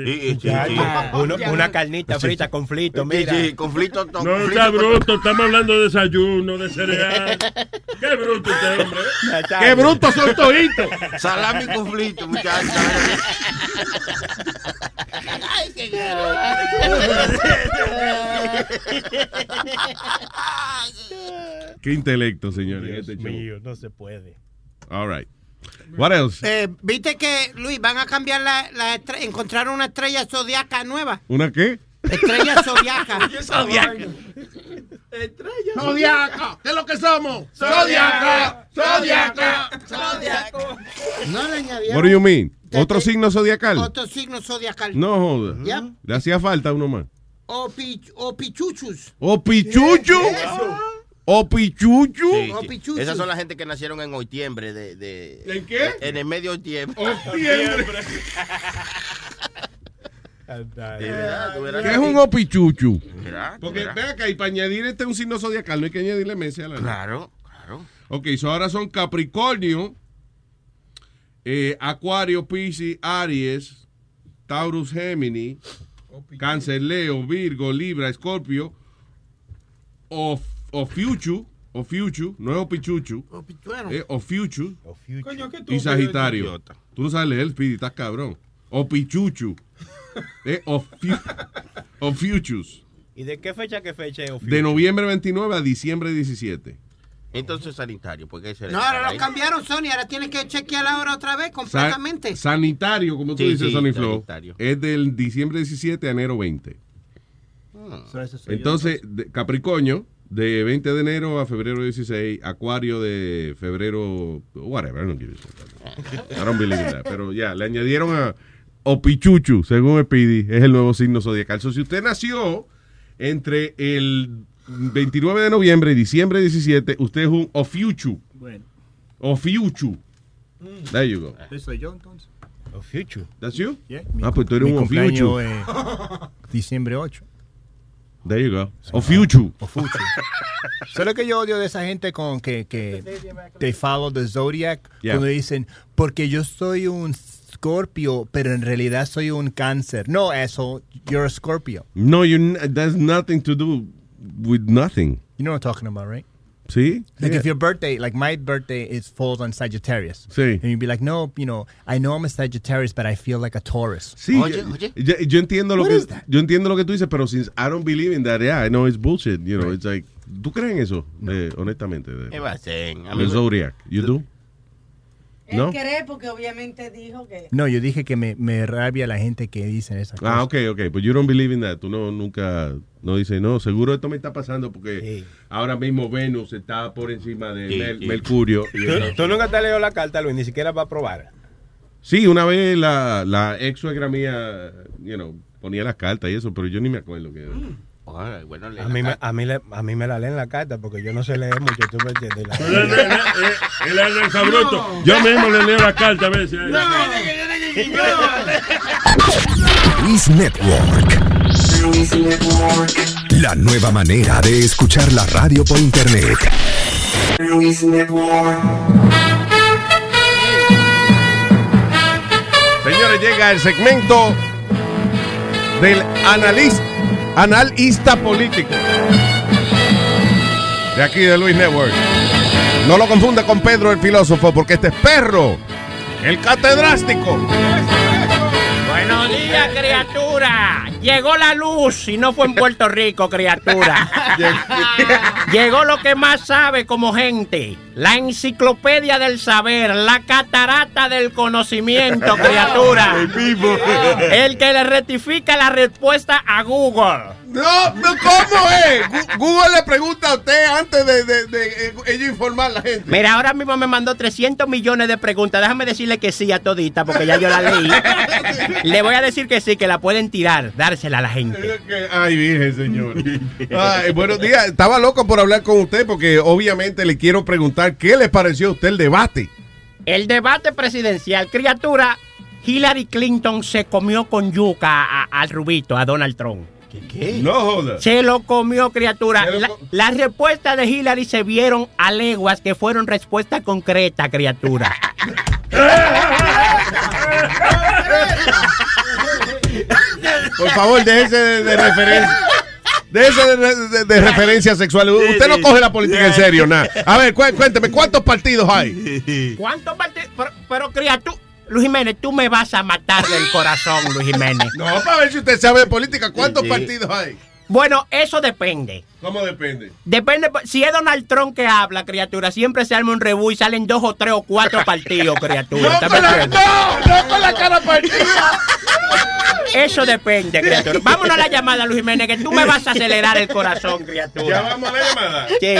Ah, uno- una carnita frita con frito, mira. conflicto. No, está bruto, estamos hablando de desayuno, de cereal. Qué bruto este hombre. ¡Qué brutos son toditos! Salami y conflicto, muchachos. Ay, qué Qué intelecto, señores. en este mío, no se puede. All right. What else? Eh, Viste que, Luis, van a cambiar la, la estre- encontraron una estrella zodiaca nueva. ¿Una qué? Estrella zodiaca. Zodiaca. Zodiaca. ¿Qué es lo que somos? Zodiaca. Zodiaca. Zodiaca. No le añadieron What do you mean? ¿Otro signo zodiacal? otro signo zodiacal. No joda. Yep. Le hacía falta uno más. O, pi- o pichuchus. ¿O pichuchu? ¿O pichuchu? Sí, sí. pichucho. Esas son las gente que nacieron en hoitiembre. De, de, ¿En qué? En el medio verdad, tú verás ¿Qué es un opichuchu? Mira, Porque ve acá, y para añadir este un signo zodiacal, no hay que añadirle meses a la Claro, claro. Ok, so ahora son Capricornio, eh, Acuario, Pisces, Aries, Taurus, Géminis, Cáncer, Leo, Virgo, Libra, Escorpio, o, o Fuchu, o Fuchu, no es Opichuchu, Opichuero. es o Fuchu Coño, ¿qué tú? y Sagitario. Tú no sabes leer, Speedy, estás cabrón. O Pichuchu, es o, o Fuchus, ¿Y de qué fecha qué fecha es de noviembre 29 a diciembre 17. Entonces sanitario, porque ese No, ahora lo cambiaron, Sony. Ahora tienes que chequear ahora otra vez Sa- completamente. sanitario, como tú Sí, dices, sí, Sonny Flow, sanitario. es del diciembre 17 a enero 20. Entonces, de- Capricornio, de 20 de enero a febrero 16, Acuario de febrero, whatever, I don't give a. I don't believe that. Pero ya, le añadieron a Opichuchu, según Speedy, es el nuevo signo zodiacal. So, si usted nació entre el 29 de noviembre y diciembre 17, usted es un Ofiuchu. Bueno. Ofiuchu. There you go. ¿Ese soy yo entonces? O future. That's you? Yeah. Ah, pues tú eres Mi un cumpleaños Ofiuchu. es diciembre 8. There you go. Ofiuchu. Ofuchu. Solo que yo odio de esa gente con que, que they follow the zodiac. Yeah. Cuando dicen, porque yo soy un Scorpio, pero en realidad soy un cáncer. No, eso, you're a Scorpio. No, you that's nothing to do with nothing. You know what I'm talking about, right? See? Like Yeah. if your birthday, like my birthday is falls on Sagittarius. See. And you'd be like, no, you know, I know I'm a Sagittarius, but I feel like a Taurus. Sí, yo, yo- yo entiendo lo What que is that? yo entiendo lo que tú dices, pero since I don't believe in that, yeah, I know it's bullshit, you know, it's like ¿Tú crees en eso? Eh, honestamente. de- ¿Qué va a ser? A mí El me- Zodiac. You do? Él ¿No? cree porque obviamente dijo que... No, yo dije que me, me rabia la gente que dice esas cosas. Ah, ok, ok. Pues you don't believe in that. Tú no, nunca, no dices, no, seguro esto me está pasando porque ahora mismo Venus está por encima de Sí, Mer- sí. Mercurio. y ¿Tú, nunca te has leído la carta, Luis, ni siquiera va a probar. Sí, una vez la, la ex suegra mía, you know, ponía las cartas y eso, pero yo ni me acuerdo que... bueno, A mí, me, carta. a, mí le- a mí me la leen la carta porque yo no sé leer mucho, tú me entiendes. La- Él es el analfabeto. Yo mismo le leo la carta a veces. Luis Network. La nueva manera de escuchar la radio por internet. Luis Network. Señores, llega el segmento del analista, analista político. De aquí de Luis Network. No lo confunda con Pedro el filósofo, porque este es perro, el catedrástico. Vaya criatura, llegó la luz y no fue en Puerto Rico, criatura. Llegó lo que más sabe como gente, la enciclopedia del saber, la catarata del conocimiento, criatura. El que le rectifica la respuesta a Google. No, no, ¿cómo es? Google le pregunta a usted antes de, de, de, eh, ellos informar a la gente. Mira, ahora mismo me mandó 300 millones de preguntas. Déjame decirle que sí a todita, porque ya yo la leí. Le voy a decir que sí, que la pueden tirar, dársela a la gente. Ay, virgen, señor. Ay, buenos días. Estaba loco por hablar con usted porque obviamente le quiero preguntar qué le pareció a usted el debate. El debate presidencial, criatura, Hillary Clinton se comió con yuca al rubito, a Donald Trump. ¿Qué? No joda. Se lo comió, criatura. La- las respuestas de Hillary se vieron a leguas que fueron respuestas concretas, criatura. Por favor, déjese de, de referencia. Déjese de, de- de referencias sexuales. Usted no coge la política en serio, nada. A ver, cué- cuénteme, ¿cuántos partidos hay? ¿Cuántos partidos? Pero, pero, criatura, Luis Jiménez, tú me vas a matar del corazón, Luis Jiménez. No, para ver si usted sabe de política. ¿Cuántos partidos hay? Bueno, eso depende. ¿Cómo depende? Depende, si es Donald Trump que habla, criatura, siempre se arma un rebú y salen dos o tres o cuatro partidos, criatura. ¿Usted me entiende? no con la cara partida. Eso depende, criatura. Vámonos a la llamada, Luis Jiménez, que tú me vas a acelerar el corazón, criatura. Ya vamos a la llamada. Sí.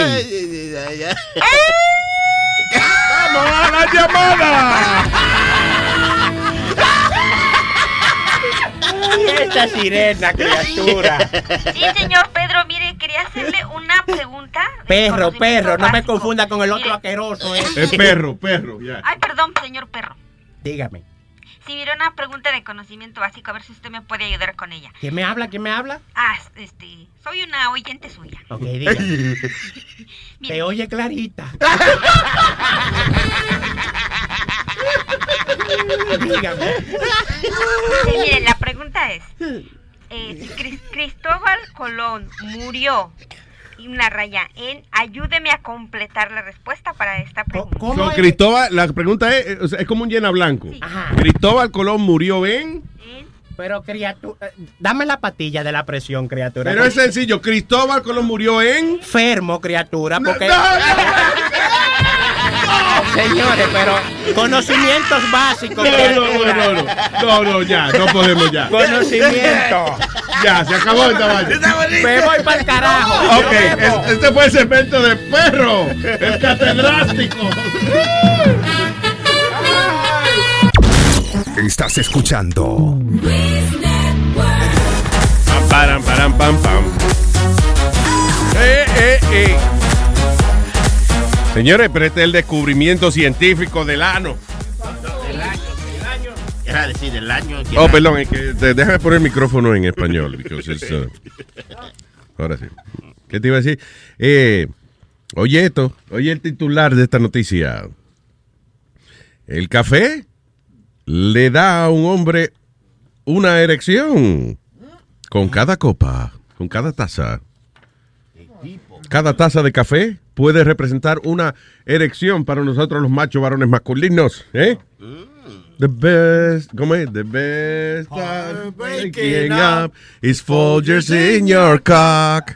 ¡Vamos a la llamada! esta sirena, criatura. Sí, señor Pedro, mire, quería hacerle una pregunta. Perro, perro, no me confunda con el otro asqueroso. ¿eh? Es perro, perro, ya. Ay, perdón, señor perro. Dígame. Sí, mire, una pregunta de conocimiento básico, a ver si usted me puede ayudar con ella. ¿Quién me habla? ¿Quién me habla? Ah, este, soy una oyente suya. Ok, dígame. Te oye clarita. Dígame. Sí, mire, la pregunta es, eh, si Cris- Cristóbal Colón murió y una raya en, ayúdeme a completar la respuesta para esta pregunta. So, Cristóbal, la pregunta es, eh, o sea, es como un llena blanco. Cristóbal Colón murió en... Pero criatura, dame la patilla de la presión, criatura. Pero es sencillo, Cristóbal Colón murió en... Enfermo, criatura, porque... Señores, pero conocimientos básicos. No, no, no, no, no, no, no, ya, no podemos ya. Conocimiento. Ya, se acabó esta vaina. Me voy para el carajo. Ok, es- este fue el segmento de perro, el catedrático. Estás escuchando Pam, param, param, pam, pam. Eh, eh, eh. Señores, pero este es el descubrimiento científico del ano. Del año, del año. Era decir, del año. Oh, perdón, es que de- déjame poner el micrófono en español. uh, ahora sí. ¿Qué te iba a decir? Eh, oye esto, oye el titular de esta noticia. El café le da a un hombre una erección con cada copa, con cada taza. Cada taza de café puede representar una erección para nosotros los machos varones masculinos, ¿eh? The best, ¿cómo es? The best time waking up is Folgers in your cock.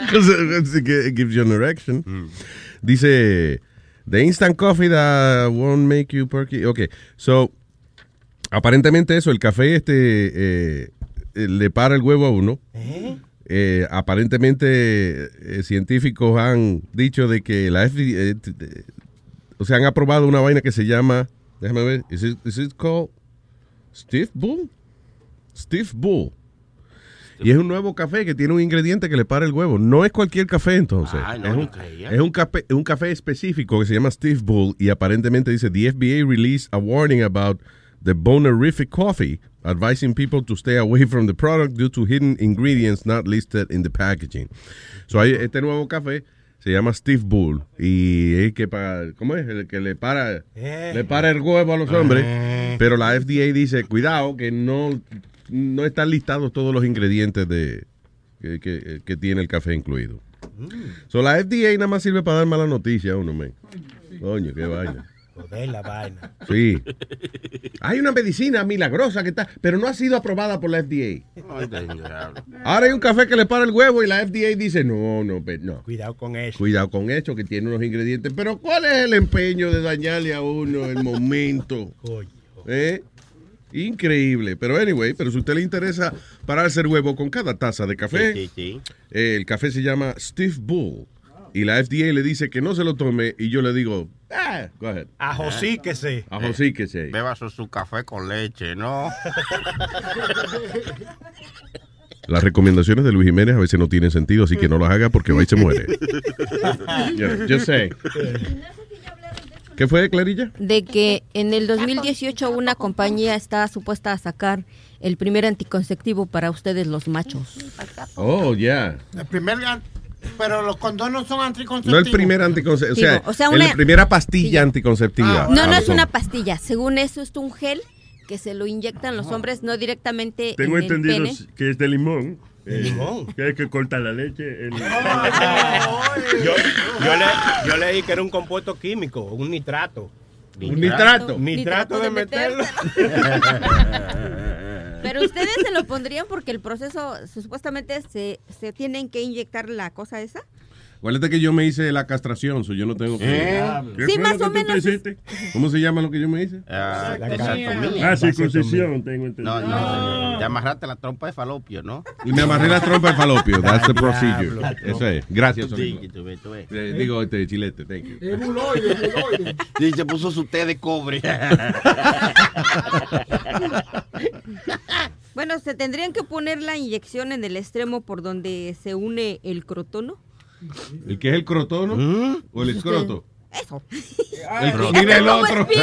Because it, it- it gives you an erection. Dice, the instant coffee that won't make you perky. Ok, so, aparentemente eso, el café este eh, eh, le para el huevo a uno. Eh, aparentemente eh, científicos han dicho de que la FDA, eh, o sea, han aprobado una vaina que se llama, déjame ver, is it, is it called Steve Bull? Steve Bull. Y es un nuevo café que tiene un ingrediente que le para el huevo. No es cualquier café entonces. No, es, un, es un café, un café específico que se llama Steve Bull y aparentemente dice the FDA released a warning about the bonerific coffee, advising people to stay away from the product due to hidden ingredients not listed in the packaging. So hay este nuevo café se llama Steve Bull y es que para, ¿cómo es? El que le para Eh. le para el huevo a los hombres, Eh. pero la FDA dice, cuidado que no no están listados todos los ingredientes de que, que- que tiene el café incluido. So, la FDA nada más sirve para dar mala noticia a uno, men. Coño, qué vaina. Joder, la vaina. Sí. Hay una medicina milagrosa que está, pero no ha sido aprobada por la FDA. Ahora hay un café que le para el huevo y la FDA dice, no, no, no. Cuidado con eso. Cuidado con eso, que tiene unos ingredientes. Pero ¿cuál es el empeño de dañarle a uno el momento? ¿Eh? Increíble. Pero anyway, pero si a usted le interesa pararse el huevo con cada taza de café, Sí, sí, eh, el café se llama Steve Bull. Y la FDA le dice que no se lo tome y yo le digo, ah, go ahead. Ajosíquese. Ajosíquese. Beba su, su café con leche, ¿no? Las recomendaciones de Luis Jiménez a veces no tienen sentido, así que no las haga porque va y se muere. Yeah, just say. ¿Qué fue, Clarilla? de que en el 2018 una compañía está supuesta a sacar el primer anticonceptivo para ustedes los machos. Oh, ya. El primer, pero los condones son anticonceptivos. No el primer anticonceptivo, o sea, o sea, una- la primera pastilla anticonceptiva. No, no Ah, es una pastilla. Según eso es un gel que se lo inyectan los hombres, no directamente Tengo en el entendido pene. que es de limón. ¿De Eh, limón? Que hay que cortar la leche. el- Yo, yo, le, yo leí que era un compuesto químico, un nitrato. ¿Un nitrato? Nitrato de meterlo. Pero ustedes se lo pondrían porque el proceso supuestamente se, se tienen que inyectar la cosa esa. Acuérdate que yo me hice la castración, so yo no tengo que... ¿Eh? ¿Qué Sí, fue más lo o que tú te menos es- hiciste? ¿Cómo se llama lo que yo me hice? Ah, La vasectomía. Ah, circuncisión, tengo entendido. No, no, te amarraste la trompa de falopio, ¿no? Y me amarré la trompa de falopio. That's the procedure. Eso es. Gracias. Eh, Digo, este chilete, thank you. Sí, se puso su té de cobre. Bueno, se tendrían que poner la inyección en el extremo por donde se une el crotono. ¿El que es el crotono? ¿Mm? ¿O el escroto? Eso. El el otro.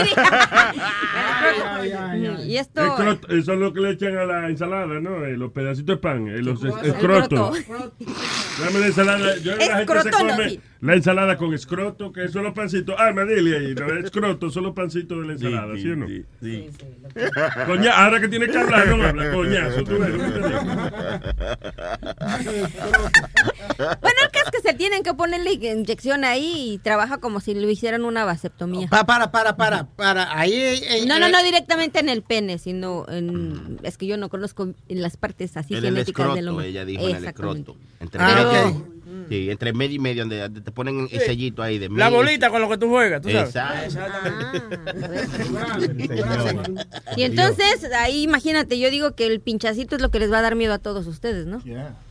Y esto. El croto- eso es lo que le echan a la ensalada, ¿no? Eh, los pedacitos de pan, eh, los escrotos. croto. Dame la ensalada. Yo la gente se come sí. La ensalada con escroto, que son los pancitos. Ah, me dile ahí, no escroto, son los pancitos de la ensalada, ¿sí, o no? Sí. Coña, ahora que tiene que hablar, no habla, coñazo, tú ves, ¿no te digo? Bueno, el caso es que se tienen que poner la inyección ahí y trabaja como si le hicieran una vasectomía. Pa- para, para, para, para. Ahí. eh, No, no, eh, no directamente en el pene, sino en. Es que yo no conozco en las partes así En el genéticas del escroto, hombre. ella dijo en el escroto. Entre Ah. Sí, entre medio y medio, donde te ponen el sellito ahí de La medio. bolita con lo que tú juegas, tú sabes. Y entonces, ahí imagínate, yo digo que el pinchacito es lo que les va a dar miedo a todos ustedes, ¿no?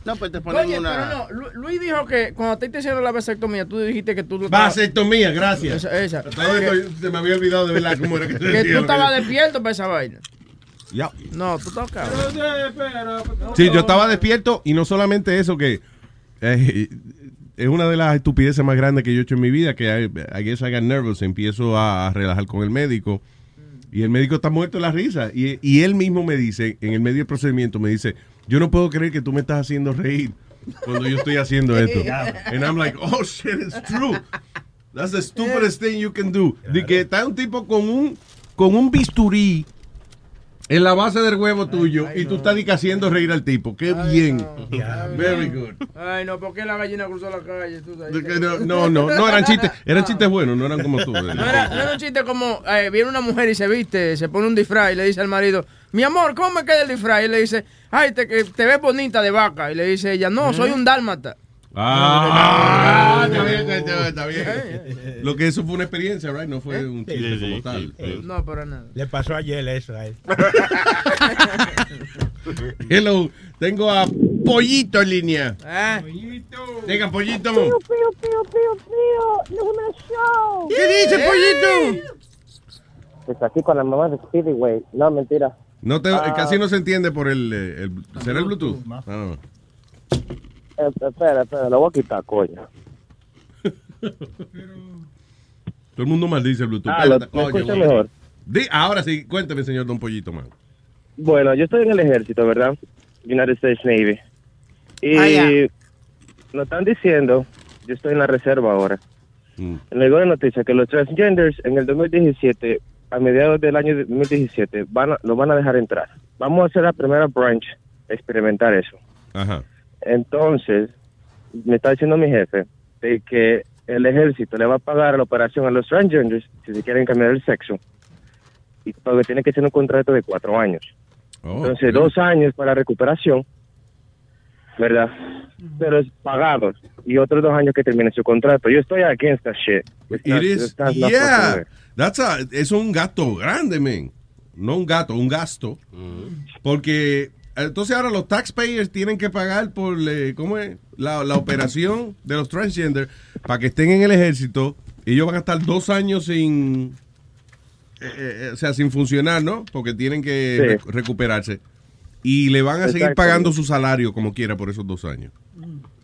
No, pues te ponen Oye, una... pero no, Lu- Luis dijo que cuando te hicieron la vasectomía, tú dijiste que tú... Vasectomía, gracias. Esa, esa. Se me había olvidado de verdad cómo era que se Que decía tú estabas que- despierto para esa vaina. Ya. No, tú cabrón. Sí, yo estaba despierto y no solamente eso, que eh, es una de las estupideces más grandes que yo he hecho en mi vida, que guess I got nervous, empiezo a, a relajar con el médico y el médico está muerto de la risa y, y él mismo me dice, en el medio del procedimiento, me dice, yo no puedo creer que tú me estás haciendo reír cuando yo estoy haciendo esto. And I'm like, oh shit, it's true. That's the stupidest thing you can do. De que está un tipo con un, con un bisturí en la base del huevo tuyo y tú estás di que haciendo reír al tipo. Qué bien. Very good. Ay, no, ¿por qué la gallina cruzó la calle? Tú sabes. No, no, no, no eran chistes, eran chistes buenos, no eran como tú. No era, no era un chiste como, eh, viene una mujer y se viste, se pone un disfraz y le dice al marido, mi amor, ¿cómo me queda el disfraz? Y le dice, ay, te, que te ves bonita de vaca. Y le dice ella, no, soy un dálmata. Ah, está bien, está bien, está bien. Lo que eso fue una experiencia, right? No fue un chiste Sí, sí, como tal. sí. No, para nada. Le pasó ayer eso a él. Hello, tengo a Pollito en línea. Ah. Venga, Pollito. Pío, pío, pío, pío, pío. ¡Es una show! ¿Qué dice, Pollito? Pues aquí con la mamá de Speedy, güey. No, mentira. No te, Ah. casi no se entiende por el, eh, el ¿será el Bluetooth? Ah, no. Espera, espera, lo voy a quitar, coño. Todo el mundo maldice el Bluetooth. Ah, lo- ¿me escucha mejor? Di- ahora sí, cuénteme, señor Don Pollito, man. Bueno, yo estoy en el ejército, ¿verdad? United States Navy. Y Ah, nos están diciendo, yo estoy en la reserva ahora, Mm. en el de noticia que los transgenders en el 2017, a mediados del año 2017, van a, lo van a dejar entrar. Vamos a hacer la primera branch, experimentar eso. Ajá. Entonces, me está diciendo mi jefe de que el ejército le va a pagar la operación a los transgenders si se quieren cambiar el sexo. Y porque tiene que ser un contrato de cuatro años. Oh, Entonces, dos años para recuperación, ¿verdad? Pero es pagados. Y otros dos años que termine su contrato. Yo estoy against that shit. It not- is, yeah. That's a, es un gasto grande, man. No un gato, un gasto. Porque entonces ahora los taxpayers tienen que pagar por eh, ¿cómo es? La, la operación de los transgender para que estén en el ejército. Ellos van a estar dos años sin, eh, eh, o sea, sin funcionar, ¿no? Porque tienen que Sí. recuperarse. Y le van a seguir pagando su salario como quiera por esos dos años.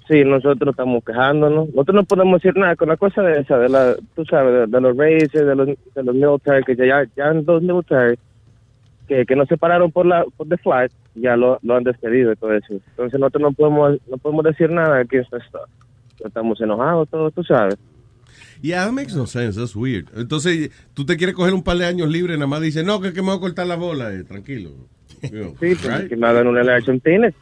Sí, nosotros estamos quejándonos. Nosotros no podemos decir nada con la cosa de esa, de la, tú sabes, de, de los races, de los, de los military, que ya, ya han dos military que, que no se pararon por la por the flag, ya lo, lo han despedido y todo eso. Entonces nosotros no podemos no podemos decir nada aquí stuff. Estamos enojados todos, tú sabes. Yeah, that makes no sense. That's weird. Entonces, tú te quieres coger un par de años libre, nada más dices, no, que, que me voy a cortar la bola. eh, tranquilo. You know, Sí, right? que me hagan una election tienes.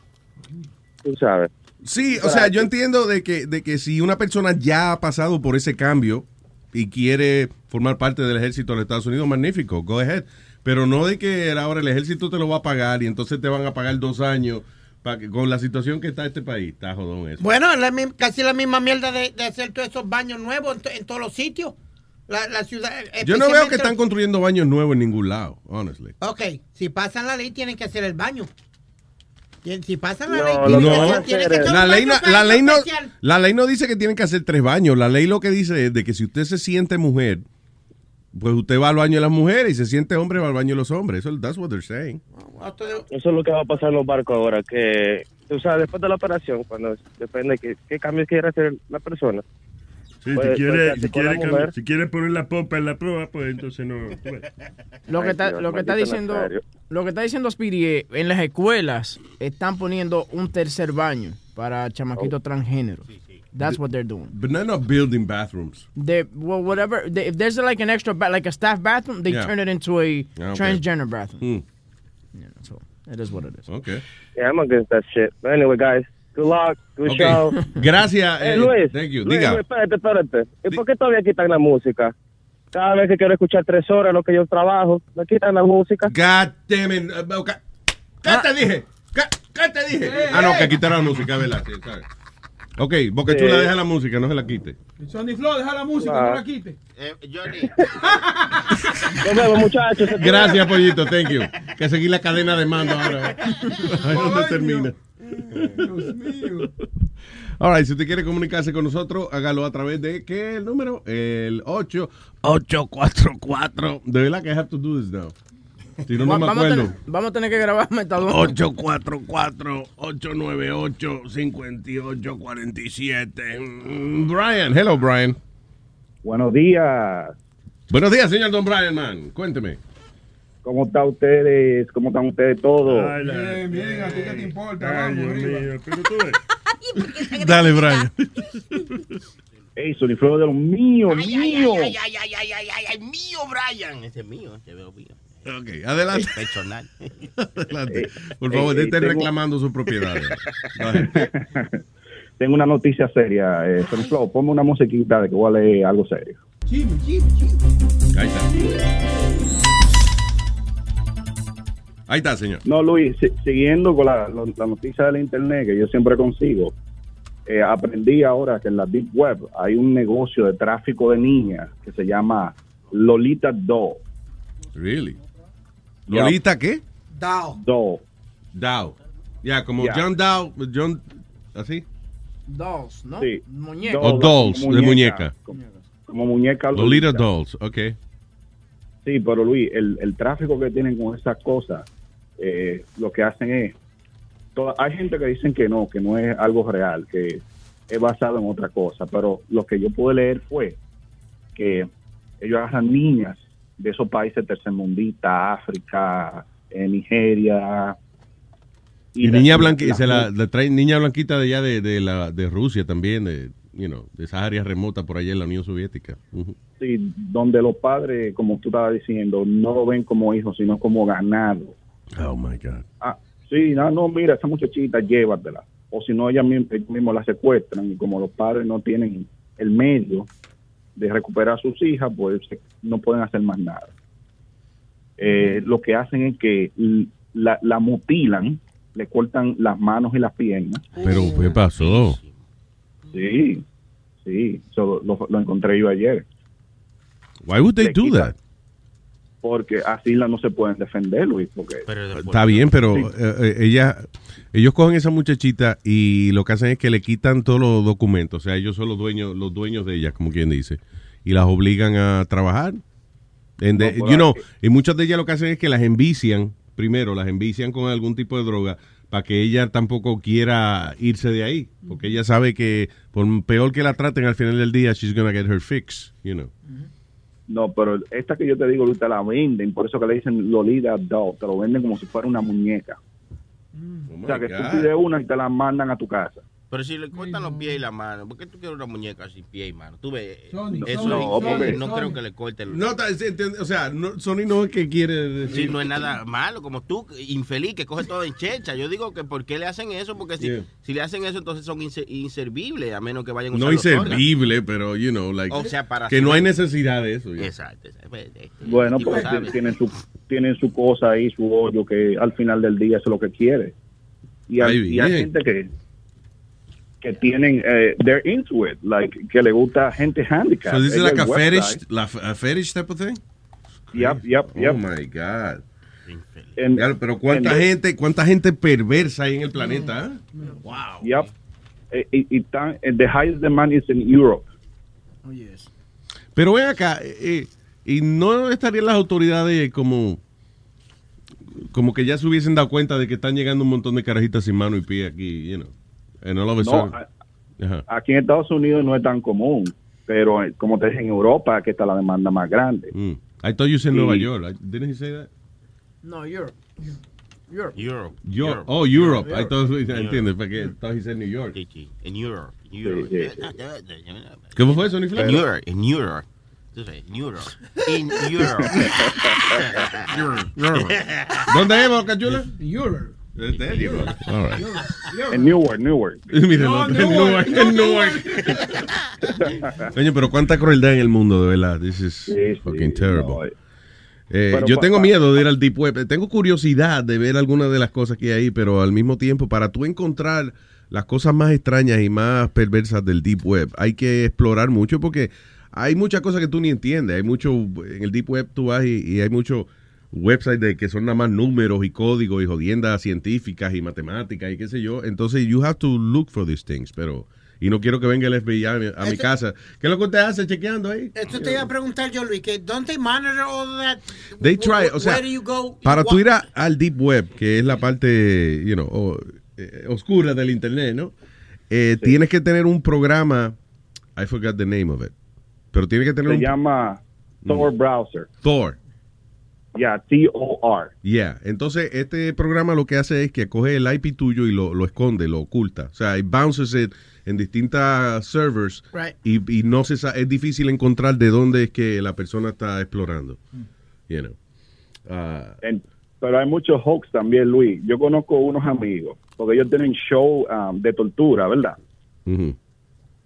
Tú sabes. Sí, o sea, yo entiendo de que, de que si una persona ya ha pasado por ese cambio y quiere formar parte del ejército de los Estados Unidos, magnífico, go ahead. Pero no de que ahora el ejército te lo va a pagar y entonces te van a pagar dos años para que, con la situación que está este país. Está jodón eso. Bueno, es la casi la misma mierda de, de hacer todos esos baños nuevos en, to- en todos los sitios. La, la ciudad. Yo no veo que están construyendo baños nuevos en ningún lado, honestly. Ok, si pasan la ley, tienen que hacer el baño. Si pasan la No, ley, tienen que hacer La ley, no, la, ley no, la ley no dice que tienen que hacer tres baños. La ley lo que dice es de que si usted se siente mujer, pues usted va al baño de las mujeres y se siente hombre va al baño de los hombres. Eso that's what they're saying. Eso es lo que va a pasar en los barcos ahora, que tú sabes, después de la operación, cuando depende de qué, qué cambios quiera hacer la persona. Sí, Puede- si, quiere, si, quiere la cam- mujer. si quiere poner la popa en la prueba, pues entonces no. ves. Lo que Ay, está, Dios, lo que está maldito diciendo, Nazario. lo que está diciendo Speedy es, en las escuelas están poniendo un tercer baño para chamaquitos transgénero. That's what they're doing. But they're not building bathrooms. They, well, whatever. They, if there's like an extra, ba- like a staff bathroom, they Yeah. turn it into a Ah, okay. transgender bathroom. Hmm. Yeah, so it is what it is. Okay. Yeah, I'm against that shit. But anyway, guys, good luck, good Ok. show. Gracias, Eh, eh, Luis, thank you. Luis, Diga. Luis, espérate, espérate. ¿Y por qué todavía quitan la música? Cada vez que quiero escuchar tres horas lo que yo trabajo, me quitan la música. God damn it. Uh, okay. ¿Qué te dije? ¿Qué, qué te dije? Ah, no, que quitaron la música, ¿verdad? Sí, está bien. Ok, Boca Chula, deja la música, no se la quite. Sonny Flow, deja la música, Ah. no la quite. Eh, Johnny. Nos vemos, muchachos. Gracias, Pollito, thank you. Que seguir la cadena de mando ahora. Ahí donde termina. Dios mío. All right, si usted quiere comunicarse con nosotros, hágalo a través de, ¿qué es el número? El 8 844. De verdad que I have to do this now. Si no, no me vamos, a acuerdo. tener, vamos a tener que grabar Metadona. 844-898-5847. Mm, Brian, hello, Brian. Buenos días. Buenos días, señor Don Brian, man. Cuénteme. ¿Cómo están ustedes? ¿Cómo están ustedes todos? Bien, bien, a ti qué te importa, Ay, vamos, mío, pero tú ves. Dale, Brian. Ey, Sony Flow de los míos, Ay, ay, míos. ay, ay, ay, ay, ay, ay, ay, mío, Brian. Ese es mío, ese veo mío. Ok, adelante. Personal. Adelante. Por favor, eh, estén tengo- reclamando sus propiedades. Tengo una noticia seria. Eh, Sony Flow, ponme una musiquita de que voy a leer algo serio. Ahí está. Ahí está, señor. No, Luis, si- siguiendo con la, la- la noticia del internet que yo siempre consigo, eh, aprendí ahora que en la Deep Web hay un negocio de tráfico de niñas que se llama Lolita Doll. Really? ¿Lolita qué? Dow. Dow. Ya, como Yeah. John Dow, John, ¿así? Dolls, ¿no? Sí. Muñeca. O dolls, de muñeca. Como, como muñeca Lolita Dolls, ok. Sí, pero Luis, el, el tráfico que tienen con esas cosas, eh, lo que hacen es, toda- hay gente que dicen que no, que no es algo real, que es basado en otra cosa, pero lo que yo pude leer fue que ellos agarran niñas de esos países tercermundistas, África, eh, Nigeria. Y, la- niña la- blanquita, la- se la, la traen niña blanquita de allá de, de, la, de Rusia también, de, you know, de esas áreas remotas por allá en la Unión Soviética. Sí, donde los padres, como tú estabas diciendo, no lo ven como hijos, sino como ganado. Oh my God. Ah, sí, no, no, mira, esa muchachita, llévatela. O si no, ella misma, ellos mismos la secuestran y como los padres no tienen el medio de recuperar a sus hijas, pues no pueden hacer más nada. Eh, lo que hacen es que la, la mutilan, le cortan las manos y las piernas. Pero, ¿qué pasó? Sí, sí, eso lo, lo encontré yo ayer. Why would they Le do quitan- that? Porque así la no se pueden defender, Luis, porque... Está bien, pero eh, eh, ella, ellos cogen esa muchachita y lo que hacen es que le quitan todos los documentos. O sea, ellos son los dueños, los dueños de ella, como quien dice, y las obligan a trabajar. No, you know, y muchas de ellas lo que hacen es que las envician, primero, las envician con algún tipo de droga para que ella tampoco quiera irse de ahí, porque ella sabe que por peor que la traten al final del día, she's gonna get her fix, you know. No, pero esta que yo te digo, te la venden, por eso que le dicen Lolita Doll, te lo venden como si fuera una muñeca. o sea, que tú God. pides una y te la mandan a tu casa. Pero si le cortan los pies y la mano, ¿por qué tú quieres una muñeca sin pie y mano? Tú ves, Sony, eso Sony, no, Sony, no Sony. creo que le corten. No, se entiende, o sea, no, Sony no es que quiere decir. Sí, no es nada malo, como tú, infeliz, que coge todo en checha. Yo digo que ¿por qué le hacen eso? Porque si, Yeah. si le hacen eso, entonces son inse- inservibles, a menos que vayan a usar No los órganos. inservible, pero, you know, like, O sea, para que no hay necesidad de eso. ya. Exacto. exacto. Este, Bueno, tipo pues sabe. tienen su, tienen su cosa ahí, su hoyo, que al final del día eso es lo que quiere. Y hay, Ay, y hay gente que que tienen, eh, they're into it, like, que le gusta gente handicap. So this is like a fetish, la, a fetish type of thing? Yep, yep, Oh yep. my God. Pero cuánta en- gente, cuánta gente perversa hay en el planeta, ¿eh? Wow. Yep. Y, y tan- eh, the highest demand is in Europe. Pero ven acá, eh, eh, y no estarían las autoridades como como que ya se hubiesen dado cuenta de que están llegando un montón de carajitas sin mano y pie aquí, you know. And all of a No, sudden- a- Ajá. aquí en Estados Unidos no es tan común, pero eh, como te dije, en Europa que está la demanda más grande. Mm. I thought you said Y- Nueva York. I- Didn't he say that? No, Europe. Europe. Europe. Yo- Oh, Europe. I Europe. thought, Europe. entiendes, porque thought he said New York. En Europe. Europe. ¿Cómo fue eso, Ni En Europe. En Europe. En Europe. En Europe. ¿Dónde es, Boca Chula? Europe. Europe. All right. En Newark, Newark. Mira, No, en Newark, en Newark. Coño, pero cuánta crueldad en el mundo, de verdad. This is fucking terrible. Eh, Pero yo pa- tengo miedo de ir al Deep Web. Tengo curiosidad de ver algunas de las cosas que hay ahí, pero al mismo tiempo, para tú encontrar las cosas más extrañas y más perversas del Deep Web. Hay que explorar mucho porque hay muchas cosas que tú ni entiendes. Hay mucho, en el Deep Web tú vas y, y hay muchos websites de que son nada más números y códigos y jodiendas científicas y matemáticas y qué sé yo. Entonces, you have to look for these things, pero... Y no quiero que venga el FBI a mi, a mi casa. ¿Qué es lo que usted hace chequeando ahí? Esto te iba a preguntar yo, Luis, que don't they monitor all that? They try, o sea, go? para tú ir a- al Deep Web, que es la parte, you know, o- eh, oscura del Internet, ¿no? Eh, Tienes que tener un programa, I forgot the name of it, pero tienes que tener Se un... llama Tor Browser. Thor. Ya, T-O-R. Yeah. Entonces, este programa lo que hace es que coge el IP tuyo y lo, lo esconde, lo oculta. O sea, it bounces it en distintas servers Right. y, y no se es difícil encontrar de dónde es que la persona está explorando. You know. En- pero hay muchos hoax también, Luis. Yo conozco unos amigos, porque ellos tienen show um, de tortura, ¿verdad?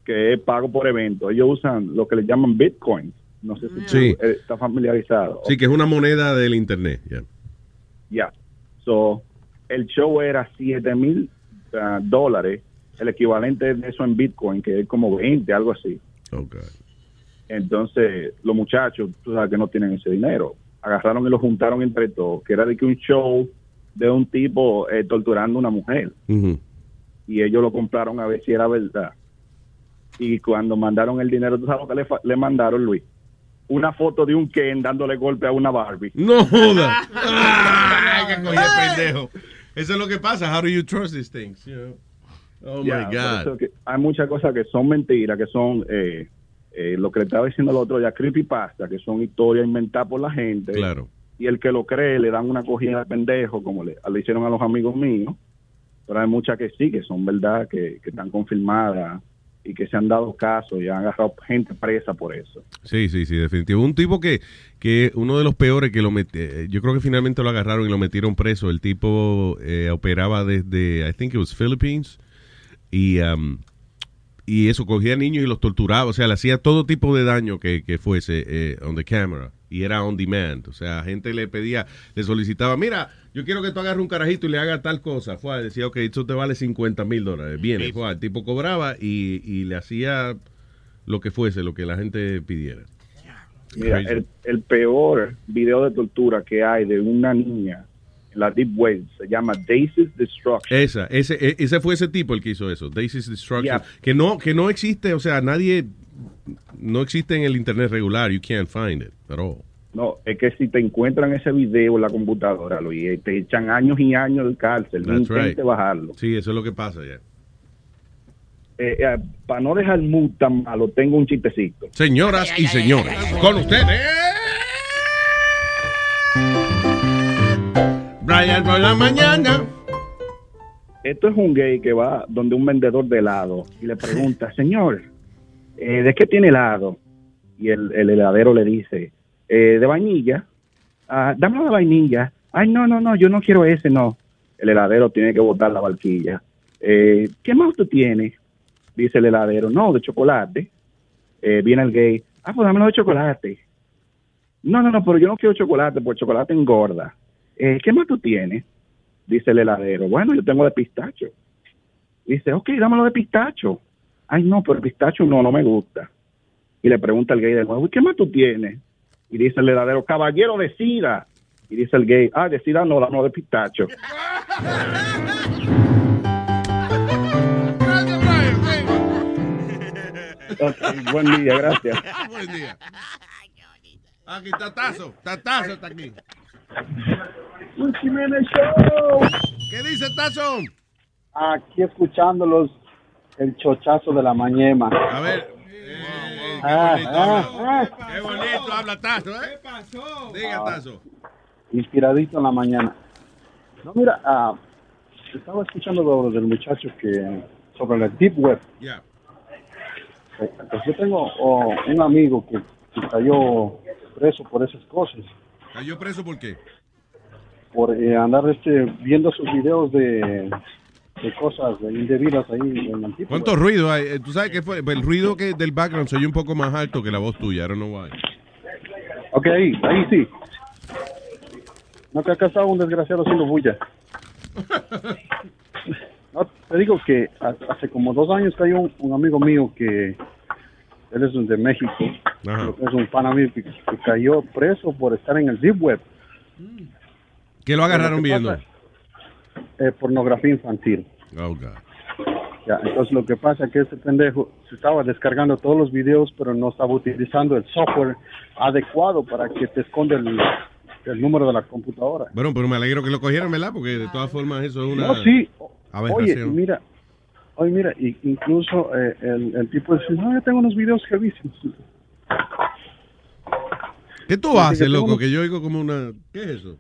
Que es pago por evento. Ellos usan lo que le llaman Bitcoin. No sé si Sí. tú, eh, estás familiarizado. Sí, que es una moneda del Internet. yeah. Ya. So, el show era 7 mil ah, dólares, el equivalente de eso en Bitcoin, que es como 20, algo así. Okay. Entonces, los muchachos, tú sabes que no tienen ese dinero. Agarraron y lo juntaron entre todos, que era de que un show de un tipo eh, torturando a una mujer. Y ellos lo compraron a ver si era verdad. Y cuando mandaron el dinero, ¿tú sabes lo que le mandaron, Luis? Una foto de un Ken dándole golpe a una Barbie. No joda. Ay, el pendejo. Eso es lo que pasa. How do you trust these things? you know? Oh my God. que hay muchas cosas que son mentiras, que son eh, eh, lo que le estaba diciendo el otro ya, creepypasta, que son historias inventadas por la gente. Claro. Y el que lo cree le dan una cogida de pendejo, como le, le hicieron a los amigos míos. Pero hay muchas que sí, que son verdad, que, que están confirmadas y que se han dado casos y han agarrado gente presa por eso. Sí, sí, sí, definitivo. Un tipo que, que uno de los peores que lo meti- eh, yo creo que finalmente lo agarraron y lo metieron preso. El tipo eh, operaba desde, I think it was Philippines, y, um, y eso, cogía niños y los torturaba, o sea, le hacía todo tipo de daño que, que fuese eh, on the camera. Y era on demand, o sea, gente le pedía, le solicitaba, mira, yo quiero que tú agarres un carajito y le haga tal cosa. Fue, decía, ok, esto te vale 50 mil dólares. Viene, fue, el tipo cobraba y, y le hacía lo que fuese, lo que la gente pidiera. Mira, el, el peor video de tortura que hay de una niña en la Deep Web se llama Daisy's Destruction. Esa, ese, e- ese fue ese tipo el que hizo eso, Daisy's Destruction, Yeah. que no, que no existe, o sea, nadie, no existe en el internet regular, you can't find it at all. No, es que si te encuentran ese video en la computadora, Luis, eh, te echan años y años de cárcel. No intente right. bajarlo. Sí, eso es lo que pasa ya. Eh, eh, para no dejar el mood tan malo, tengo un chistecito. Señoras y señores, con ustedes, Brian por la mañana. Esto es un gay que va donde un vendedor de helado y le pregunta, señor, eh, ¿de qué tiene helado? Y el, el heladero le dice, "Eh, de vainilla. Ah, dame de vainilla. Ay, no, no, no, yo no quiero ese, no. El heladero tiene que botar la barquilla. Eh, ¿Qué más tú tienes? Dice el heladero, no, de chocolate. Eh, viene el gay, ah, pues dámelo de chocolate. No, no, no, pero yo no quiero chocolate, porque chocolate engorda. Eh, ¿Qué más tú tienes? Dice el heladero, bueno, yo tengo de pistacho. Dice, ok, dámelo de pistacho. Ay, no, pero el pistacho no, no me gusta. Y le pregunta el gay de nuevo, ¿y qué más tú tienes? Y dice el heladero, caballero de sida. Y dice el gay, ah, de sida no, dámelo de pistacho. Ok, buen día, gracias. Buen día. Aquí, Tatazo, Tatazo está aquí. ¿Qué dice Tazo? Aquí escuchándolos el chochazo de la mañema. A ver. Ah, ah, ah. Qué bonito habla Tazo, ¿eh? ¿Qué pasó? Diga Tazo. inspiradito en la mañana. No, mira, ah, estaba escuchando lo del muchacho que sobre la deep web. Ya. Eh, Pues yo tengo oh, un amigo que, que cayó preso por esas cosas, ¿Cayó preso por qué? por eh, andar este viendo sus videos de, de cosas indebidas ahí en deep ¿Cuánto ruido hay? Eh, Tú sabes que fue el ruido que del background se oye un poco más alto que la voz tuya. I don't know why. Ok, ahí, ahí sí. No que acá estaba un desgraciado haciendo bulla. No, te digo que ha- hace como dos años cayó un, un amigo mío que él es de México, Ajá. es un mío que, que cayó preso por estar en el deep web, ¿Qué lo agarraron viendo? pasa- eh, pornografía infantil. Oh, God. Ya, entonces lo que pasa es que ese pendejo se estaba descargando todos los videos, pero no estaba utilizando el software adecuado para que te esconda el, el número de la computadora. Bueno, pero me alegro que lo cogieran, ¿verdad? Porque de todas formas eso es una No, sí. Oye, mira, oye, mira, incluso eh, el, el tipo dice, no, yo tengo unos videos jevísimos. ¿Qué tú que haces, loco? unos- Que yo oigo como una... ¿Qué es eso?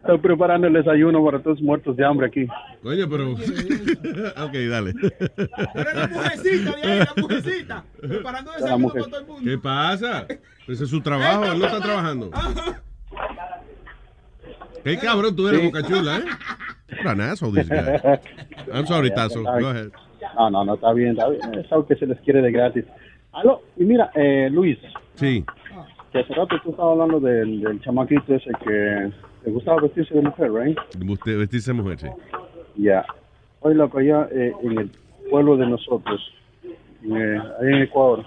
Estoy preparando el desayuno para todos muertos de hambre aquí. Coño, pero... ok, dale. La mujercita, de ahí, la mujercita. Preparando desayuno para todo el mundo. ¿Qué pasa? Ese es su trabajo, él no está trabajando. Qué cabrón tú eres, Sí. Boca Chula, ¿eh? Asshole, this guy. I'm sorry, Tazo. Go ahead. No, no, no, está bien, está bien. Es algo que se les quiere de gratis. Aló, y mira, eh, Luis, Sí. que hace rato tú estabas hablando del, del chamaquito ese que le gustaba vestirse de mujer, ¿right? Usted vestirse de mujer, sí. Ya. Hoy loco, allá eh, en el pueblo de nosotros, eh, ahí en Ecuador,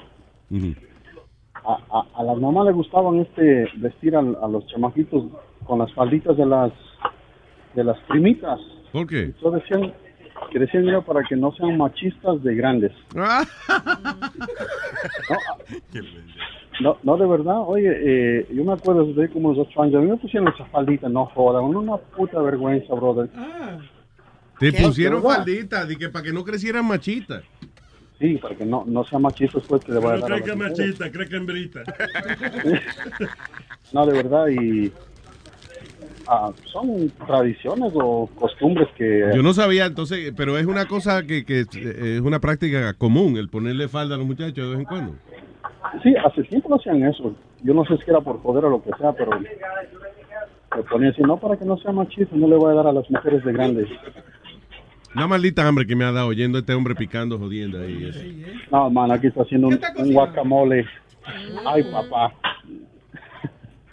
a, a, a las mamás les gustaban este vestir a, los chamaquitos con las falditas de las de las primitas. ¿Por qué? Entonces decían que decían era para que no sean machistas de grandes. No, no, de verdad, oye, eh, yo me acuerdo desde como unos ocho años, a mí me pusieron esa faldita, no jodan, una puta vergüenza, brother. Te ¿Qué? pusieron ¿De faldita, de que para que no crecieran machitas. Sí, para que no, no sea machista después que le vaya a No dar a cree que machista, cree que es hembrita. No, de verdad, y ah, son tradiciones o costumbres que... Yo no sabía, entonces, pero es una cosa que, que eh, es una práctica común, el ponerle falda a los muchachos de vez en cuando. Sí, hace tiempo no hacían eso. Yo no sé si era por joder o lo que sea, pero le ponían así, no para que no sea machista, no le voy a dar a las mujeres de grandes. Una maldita hambre que me ha dado oyendo a este hombre picando, jodiendo ahí. eso. No, man, aquí está haciendo un, un guacamole. Ay, papá.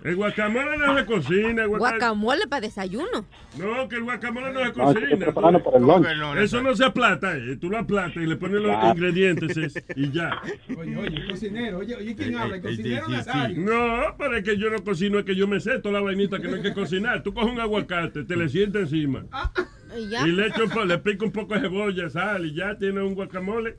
El guacamole no se cocina. El guaca- Guacamole para desayuno. No, que el guacamole no se No, cocina. preparando para el lunch. Eso no se aplata, eh. tú lo aplatas y le pones los Ah. ingredientes es- y ya. Oye, oye, cocinero. Oye, oye, ¿quién habla? El cocinero Nazario. No, pero es que yo no cocino, es que yo me sé toda la vainita que no hay que cocinar. Tú coges un aguacate, te le sientas encima Y ya. y le, echo le pico un poco de cebolla, sal y ya tienes un guacamole.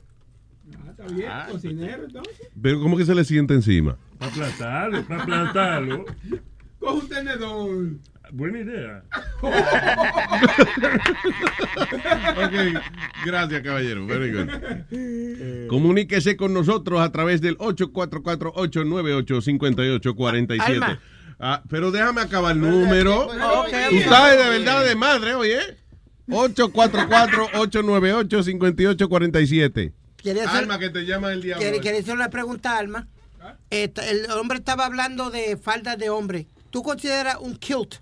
Ah, Está bien, cocinero, entonces. Pero ¿cómo que se le siente encima? Para aplastarlo, para aplastarlo. Coge un tenedor. Buena idea. Ok, gracias caballero, very good. Comuníquese con nosotros a través del 844-898-5847. Alma. Ah, pero déjame acabar el número. Ok, Tú ok. sabes de verdad de madre, oye. 844-898-5847. ¿Quiere hacer- Alma que te llama el diablo. ¿Quiere, quiere hacer una pregunta, Alma? Esta- el hombre estaba hablando de falda de hombre. ¿Tú consideras un kilt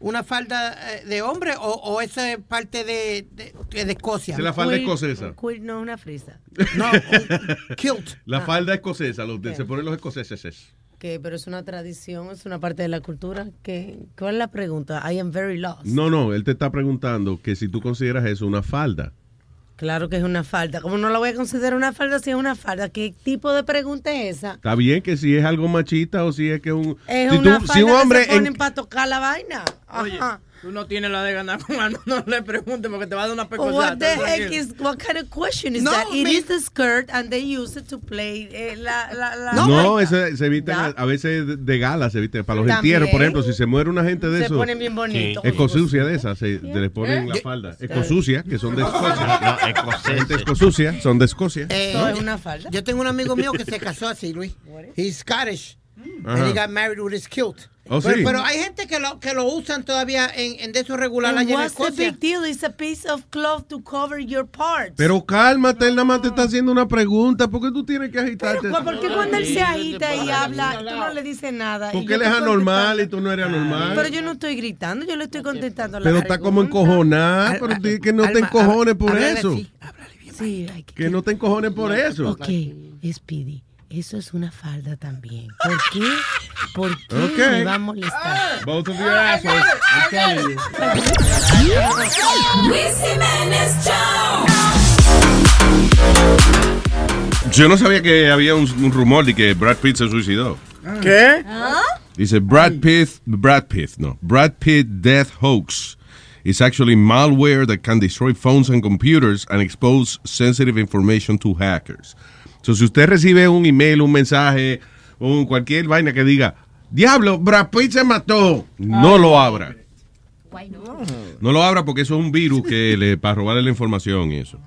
una falda eh, de hombre o, o esa es parte de, de, de Escocia? Es la falda escocesa. Queer no es una frisa. No, un kilt. La Ah. falda escocesa, los de- Ok. se ponen los escoceses. Que, pero es una tradición, es una parte de la cultura. Que, ¿Cuál es la pregunta? I am very lost. No, no, él te está preguntando que si tú consideras eso una falda. Claro que es una falda. ¿Cómo no la voy a considerar una falda si es una falda? ¿Qué tipo de pregunta es esa? Está bien que si es algo machista o si es que un... Es si, una tú- si un hombre... que se ponen en- para tocar la vaina. Oye. Tú no tienes la de ganar con algo, no le preguntes porque te va a dar una What pecosada. the heck is, what kind of question is No, that? It me- is the skirt and they use it to play eh, la, la, la. No, ese- se visten a, a veces de- de gala, se visten para los También. entierros, por ejemplo, si se muere una gente de Se eso. ponen bien bonitos. Escosucia de esas, se, se les ponen la ¿Eh? falda. Escosucia, que son de Escocia. No, escosucia, son de Escocia. Eh, Eso es una falda. Yo tengo un amigo mío que se casó así, Luis. He's Scottish. Ajá. And he got married with his kilt. Oh, pero, sí. pero hay gente que lo, que lo usan todavía en, en de eso regular allá en what's the Escocia. big deal? It's a piece of cloth to cover your parts. Pero cálmate, él nada más te está haciendo una pregunta. ¿Por qué tú tienes que agitarte? Pero, ¿Por qué cuando él se agita y habla, tú no le dices nada? Porque él es anormal y tú no eres anormal. Pero yo no estoy gritando, yo le estoy contestando la Pero está como encojonada, pero di que no te encojones por háblale eso. Que no te encojones por eso. Ok, Speedy. Eso es una falda también. ¿Por qué? ¿Por qué me va a molestar? Both of your assholes. I'm telling you. Yo no sabía que había un, un rumor de que Brad Pitt se suicidó. ¿Qué? Dice Brad Pitt, Brad Pitt, no, Brad Pitt death hoax is actually malware that can destroy phones and computers and expose sensitive information to hackers. So, si usted recibe un email, un mensaje, un cualquier vaina que diga, diablo, Brad Pitt se mató, no lo abra. No lo abra porque eso es un virus que le para robarle la información y eso.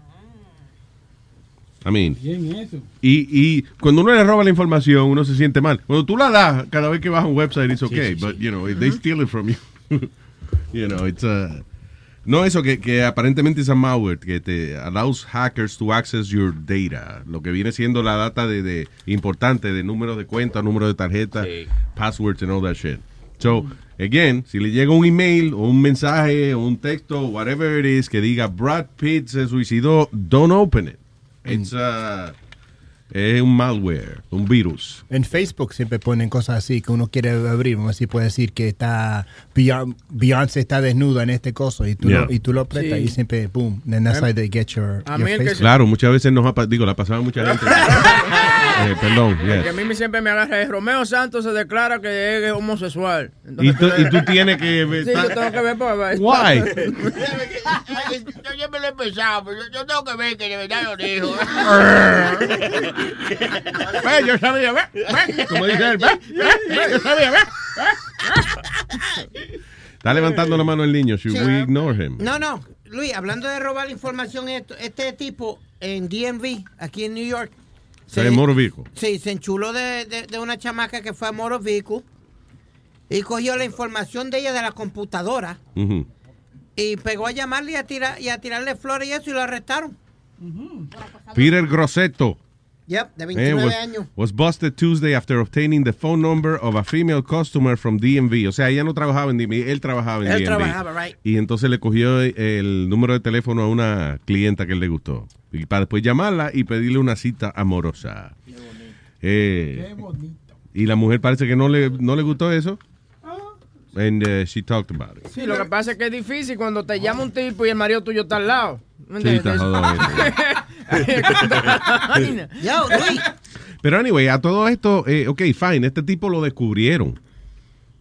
I mean, Bien eso. y, y cuando uno le roba la información, uno se siente mal. Cuando tú la das, cada vez que vas a un website, it's okay. sí, sí. But, you know, if they steal it from you, you know, it's uh, No, eso que, que aparentemente es a malware que te allows hackers to access your data. Lo que viene siendo la data de, de importante de números de cuenta, número de tarjeta, passwords and all that shit. So, again, si le llega un email o un mensaje o un texto, whatever it is, que diga Brad Pitt se suicidó, don't open it. It's uh, es un malware, un virus. En Facebook siempre ponen cosas así que uno quiere abrir. Vamos a decir, puede decir que está Beyon- Beyoncé está desnuda en este coso y tú, Yeah. lo, y tú lo apretas Sí. y siempre, boom, then that's how they get your, your Facebook. Claro, muchas veces nos ha digo, la pasaba mucha gente. Eh, perdón, yes. que a mí me- siempre me agarra es Romeo Santos se declara que es homosexual. Y tú, y tú tienes que ver. Sí, yo tengo que ver para Why? Yo siempre lo he pensado, pero yo, yo tengo que ver que de verdad lo dijo. Ve, yo sabía, ve, ve, como dice él, ve, ve, ve, yo sabía, ve. Está levantando la mano el niño. Should Sí. we ignore him? No, no. Luis, hablando de robar información, esto, este tipo en DMV, aquí en New York, Se de vehicle. Sí, se enchuló de, de- de una chamaca que fue a Motor Vehicle y cogió la información de ella de la computadora y pegó a llamarle y a, tirar, y a tirarle flores y eso y lo arrestaron. Peter Grosseto. Yep, de eh, 29 was, años. was busted Tuesday after obtaining the phone number of a female customer from DMV. O sea, ella no trabajaba en DMV, él trabajaba en Él DMV. trabajaba, right. Y entonces le cogió el número de teléfono a una clienta que él le gustó. Y para después llamarla y pedirle una cita amorosa. Eh, y la mujer parece que no le, no le gustó eso. And uh, she talked about it. Sí, lo que pasa es que es difícil cuando te llama un tipo y el marido tuyo está al lado. ¿Me Sí, está Yo, Luis. Pero anyway, a todo esto, eh, ok, fine, este tipo lo descubrieron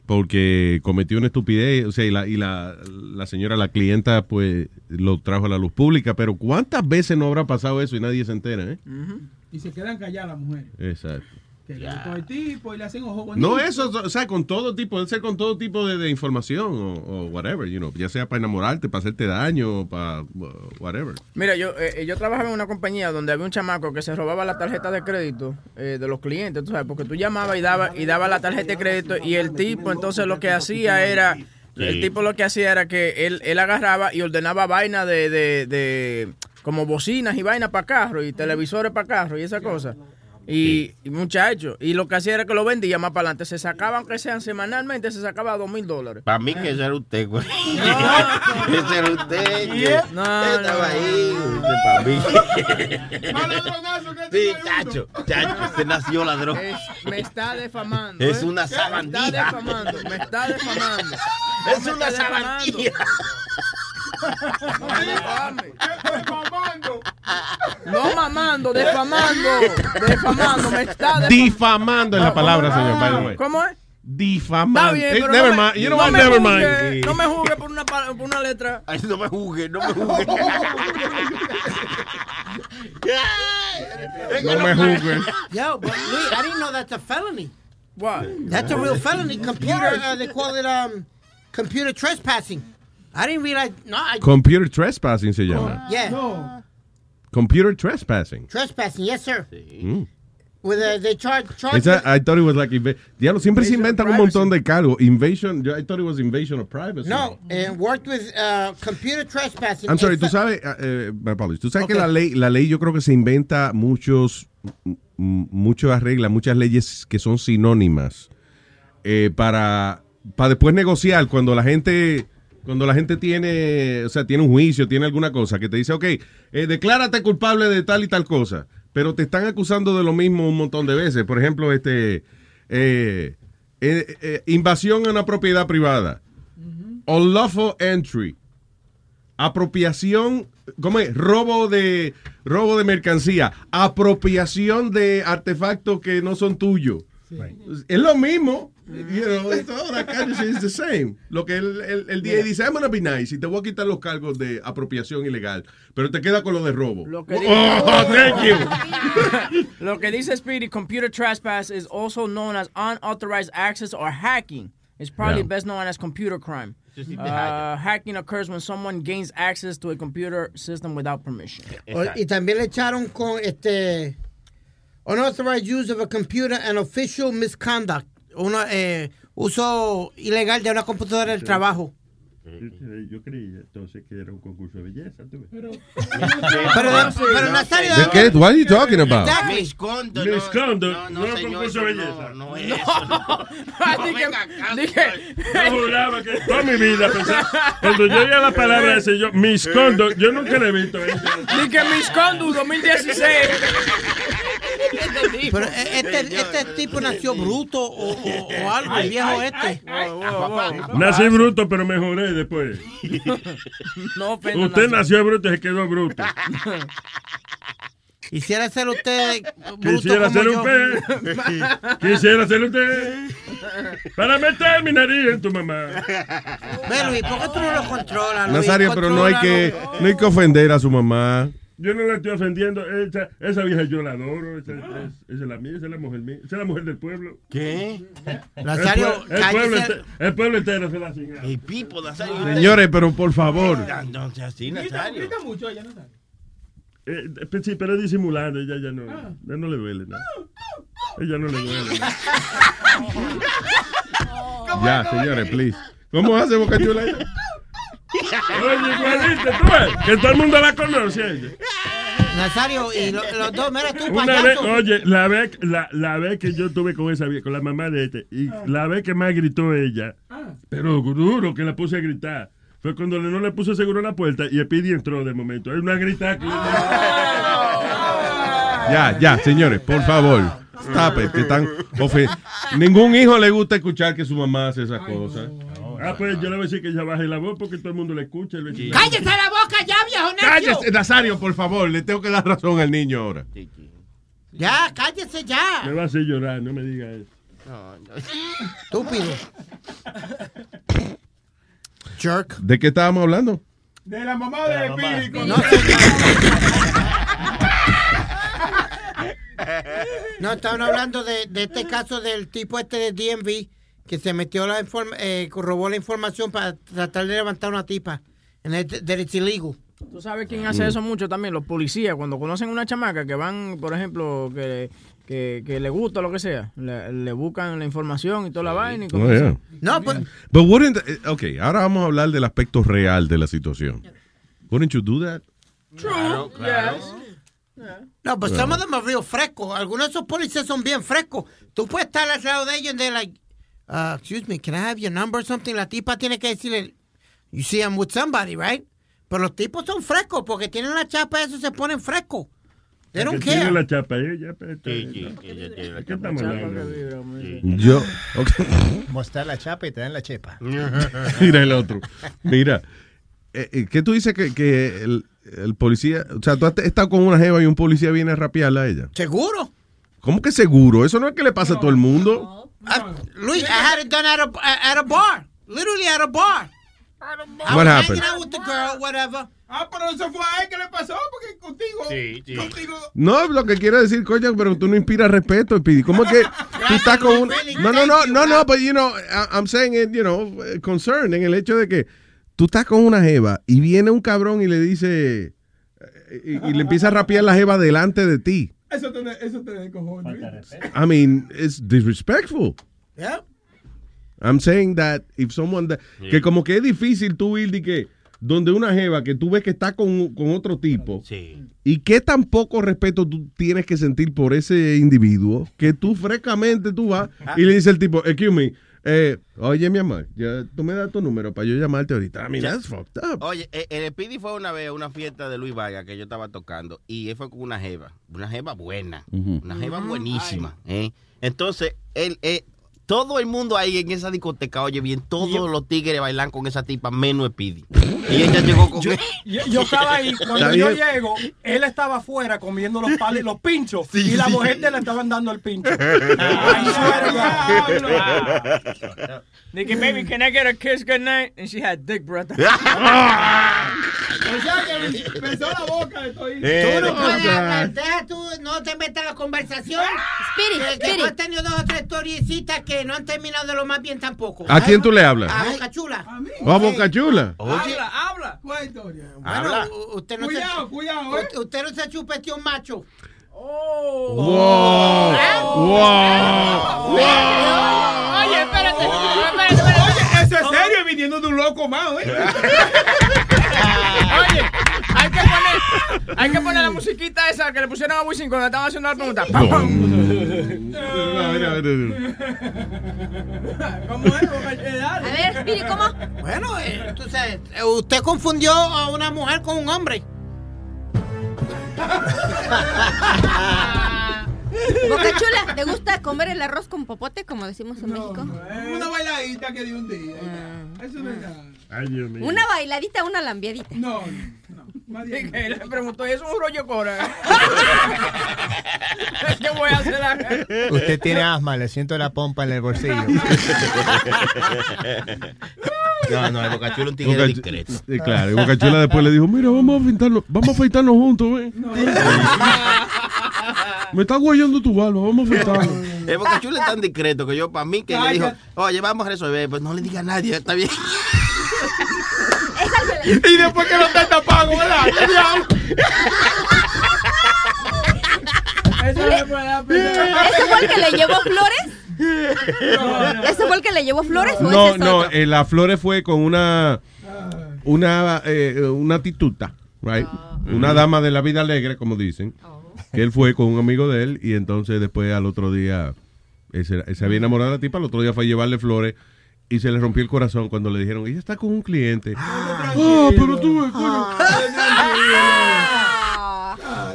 porque cometió una estupidez, o sea, y la, y la, la señora, la clienta, pues lo trajo a la luz pública, pero ¿cuántas veces no habrá pasado eso y nadie se entera, eh? Y se quedan calladas las mujeres. Exacto. Que le gustó el tipo y le hacen ojo bonito. No eso, o sea, con todo tipo, puede ser con todo tipo de, de información o, o whatever, you know, ya sea para enamorarte, para hacerte daño, o para uh, whatever. Mira, yo, eh, yo trabajaba en una compañía donde había un chamaco que se robaba la tarjeta de crédito eh, de los clientes, tú sabes, porque tú llamabas y daba, y daba la tarjeta de crédito y el tipo entonces lo que hacía era, el tipo lo que hacía era que él, él agarraba y ordenaba vaina de, de, de como bocinas y vainas para carro y televisores para carro y esa cosa. Y, y muchachos, y lo que hacía era que lo vendía más para adelante. Se sacaban, aunque sean semanalmente, se sacaba dos mil dólares. Para mí que ese era usted, güey. ese era usted. que No, estaba ahí. Para mí. Sí, chacho, chacho, usted nació ladrón. Es- me está defamando. Es ¿eh? una Me está sabandija. defamando, me está defamando. Es una sabandija. No mamando, defamando. Defamando, me está defamando. Difamando es la palabra, señor, by the way. ¿Cómo es? Difamando. Está bien, Eh, pero never no me, mind. You know no what? me Never juzgue, mind. No me juzgue por una, por una letra. Ay, no me juzgue, no me juzgue. No me juzgue. Yo, but Luis, I didn't know that's a felony. What? That's a real felony. Computer, uh, they call it um, computer trespassing. I didn't realize. No, I. Computer trespassing se llama. yeah. Computer trespassing. Trespassing, yes, sir. Mm. With uh, they charge charge. Esa, I thought it was like Diablo, siempre se inventan un montón de cargos. Invasion, yo- I thought it was invasion of privacy. no, and worked with uh, computer trespassing. I'm sorry, tú a- sabes, my apologies. tú sabes que la ley, la ley yo creo que se inventa muchos, muchas reglas, muchas leyes que son sinónimas eh, para, para después negociar cuando la gente, cuando la gente tiene, o sea, tiene un juicio, tiene alguna cosa que te dice, ok, eh, declárate culpable de tal y tal cosa. pero te están acusando de lo mismo un montón de veces. Por ejemplo, este eh, eh, invasión a una propiedad privada, unlawful entry, apropiación, ¿cómo es? Robo de robo de mercancía, apropiación de artefactos que no son tuyos. Es lo mismo. You know, it's all that kind of shit is the same. Lo que el, el, el DA dice, I'm gonna be nice y te voy a quitar los cargos de apropiación ilegal, pero te queda con lo de robo. Lo que oh, dice- thank you. Lo que dice Speedy, computer trespass is also known as unauthorized access or hacking. It's probably Yeah. best known as computer crime. Uh, hacking occurs when someone gains access to a computer system without permission. Y también le echaron con este unauthorized use of a computer and official misconduct. Una, eh, uso ilegal de una computadora del trabajo. Eh, Yo creía entonces que era un concurso de belleza. ¿tú ves? Pero, pero Nazario, ¿De qué? What are you talking about? Exactly. Miscondo, Miscondo, no, no, no, señor, concurso de eso belleza. no, no es eso. no. Yo juraba que toda mi vida pensaba, cuando yo oía la palabra ese, yo, miscondo, yo nunca la he visto. ¿eh? Ni que Miss Condu 2016. Pero eh, este, este tipo nació bruto o, o- o algo, el viejo este. Nací bruto, pero mejoré después. No Usted nació bruto y se quedó bruto. Quisiera ser usted bruto Quisiera ser usted. Quisiera ser usted. Para meter mi nariz en tu mamá. Ve, Luis, ¿por qué tú no lo controlas, Luis? Nazario, pero no hay que no hay que ofender a su mamá. Yo no la estoy ofendiendo. Esa, esa vieja yo la adoro. Esa, es, esa es la mía, esa es la mujer mía. Esa es la mujer del pueblo. ¿Qué? Nazario, el, pue- el pueblo, cállese. ente- el pueblo entero se la chinga. El pipo, Nazario. Señores, pero por favor. Ah, No sea así, Nazario. Grita mucho, ella no sabe. Eh, eh, sí, pero es disimulando. Ella ya no, ya no le duele nada. Ella no le duele. Ya, señores, please. ¿Cómo hace Boca Chula? Oye, igualita, tú ves, que todo el mundo la conoce. ella. Nazario, y lo- los dos, mira tú, Una vez, payaso. oye, la vez, la, la vez que yo estuve con esa vieja, con la mamá de este, y la vez que más gritó ella, pero duro que la puse a gritar, fue cuando no le puse seguro a la puerta y el Pidi entró de momento. Es una grita que... Ya, ya, señores, por favor. Stop it, que están ofe- Ningún hijo le gusta escuchar que su mamá hace esas cosas. Ah, pues yo le voy a decir que ella baje la voz porque todo el mundo le escucha. el vecino. ¡Cállese la boca ya, viejo necio! Cállese, Nazario, por favor, le tengo que dar razón al niño ahora. Ya, cállese ya. Me va a hacer llorar, no me diga eso. Estúpido. Jerk. ¿De qué estábamos hablando? De la mamá de Piri. No, No, estaban hablando de, de este caso del tipo este de DMV que se metió la informa eh, robó la información para tratar de levantar una tipa. En el illegal. ¿Tú sabes quién hace eso mucho también? Los policías, cuando conocen una chamaca que van, por ejemplo, que, que, que le gusta lo que sea, le, le buscan la información y toda la vaina y Oh, yeah. No, pues. But wouldn't, eh, ok, ahora vamos a hablar del aspecto real de la situación. Wouldn't you do that? True. Yes. No, but some of them are real frescos. Algunos de esos policías son bien frescos. Tú puedes estar al lado de ellos y like, uh, excuse me, can I have your number or something? La tipa tiene que decirle, you see I'm with somebody, right? Pero los tipos son frescos porque tienen la chapa eso se ponen frescos. They don't tiene care. Yo, ok. Mostrar la chapa y te dan la chepa. Mira el otro. Mira, eh, eh, ¿qué tú dices que, que el, el policía, o sea, tú has estado con una jeva y un policía viene a rapearla a ella? ¿Seguro? ¿Cómo que seguro? Eso no es que le pasa a todo el mundo. I- Luis, I had it done at a, at a bar. Literally at a bar. I What was happened? hanging out with the girl, whatever. Ah, pero eso fue a él que le pasó, porque contigo. Sí, sí. Contigo. No, lo que quiero decir, coño, pero tú no inspiras respeto, Speedy. ¿Cómo que tú estás con un... No, no, no, no, no, but you know, I- I'm saying it, you know, eh, concern en el hecho de que tú estás con una jeva y viene un cabrón y le dice... eh, Y, y le empieza a rapear la jeva delante de ti. Eso te, eso te de cojones. I mean, it's disrespectful. Yeah. I'm saying that if someone that- que como que es difícil tú ir de que donde una jeva que tú ves que está con, con otro tipo y qué tan poco respeto tú tienes que sentir por ese individuo que tú frescamente tú vas y le dices al tipo, excuse me, Eh, oye, mi amor, ya, tú me das tu número para yo llamarte ahorita. I mean, Ya. that's fucked up. Oye, eh, el Speedy fue una vez a una fiesta de Luis Vargas que yo estaba tocando y él fue con una jeva, una jeva buena, una jeva buenísima. ¿eh? Entonces, él, eh, todo el mundo ahí en esa discoteca, oye bien, todos los tigres bailan con esa tipa, menos Speedy. Y ella llegó con. Yo, yo estaba ahí, cuando yo bien. llego, él estaba afuera comiendo los palos, los pinchos, y la sí. mujer le estaban dando el pincho. Ay. Dije, baby, can I get a kiss goodnight? And she had dick breath. O sea que pensó la boca de todo. Tú no puedes hablar, deja tú, no te metas en la conversación. Spirit, Spirit. tú has tenido dos o tres historiecitas que no han terminado de lo más bien tampoco. ¿A quién tú le hablas? A Boca Chula. ¿O a Boca Chula? Habla, habla. ¿Cuál historia? Bueno, usted no Cuidado, se, cuidado, eh. Usted no se chupete un macho. Wow. Wow. Oye, espérate, espérate, espérate. Oye, eso es serio viniendo de un loco más, ¿eh? Oye, hay que poner, hay que poner la musiquita esa que le pusieron a Wisin cuando estaban haciendo la pregunta. Pam, A ver, Spirit, ¿cómo? Bueno, eh, tú sabes, eh, usted confundió a una mujer con un hombre. Boca Chula, ¿te gusta comer el arroz con popote, como decimos en México? Una bailadita que dio un día. Ah. Eso no es nada. Ay, Dios mío. Una bailadita, una lambiadita. No, no. Que le preguntó, ¿y eso es un rollo cora? ¿Qué voy a hacer acá? Usted tiene asma, le siento la pompa en el bolsillo. No, no, el Boca Chula es un tigre Boca- discreto. Claro, y Boca Chula después le dijo, mira, vamos a afeitarnos, vamos a afeitarnos juntos, ven. Me está guayando tu barba, vamos a afeitarnos. El Boca Chula es tan discreto que yo, para mí, que le dijo, oye, vamos a resolver, pues no le diga a nadie, está bien. Y después que lo está tapando, ¿verdad? ¿Qué diablo? Eso le puede dar ¿Ese fue el que le llevó flores? ¿Ese fue el que le llevó flores o No, ese es no, eh, la Flores fue con una una eh, una tituta, right? Una dama de la vida alegre, como dicen. Que él fue con un amigo de él y entonces después al otro día él se, él se había enamorado de la tipa, al otro día fue a llevarle flores y se le rompió el corazón cuando le dijeron, ella está con un cliente. Ah, pero tú ves, coño.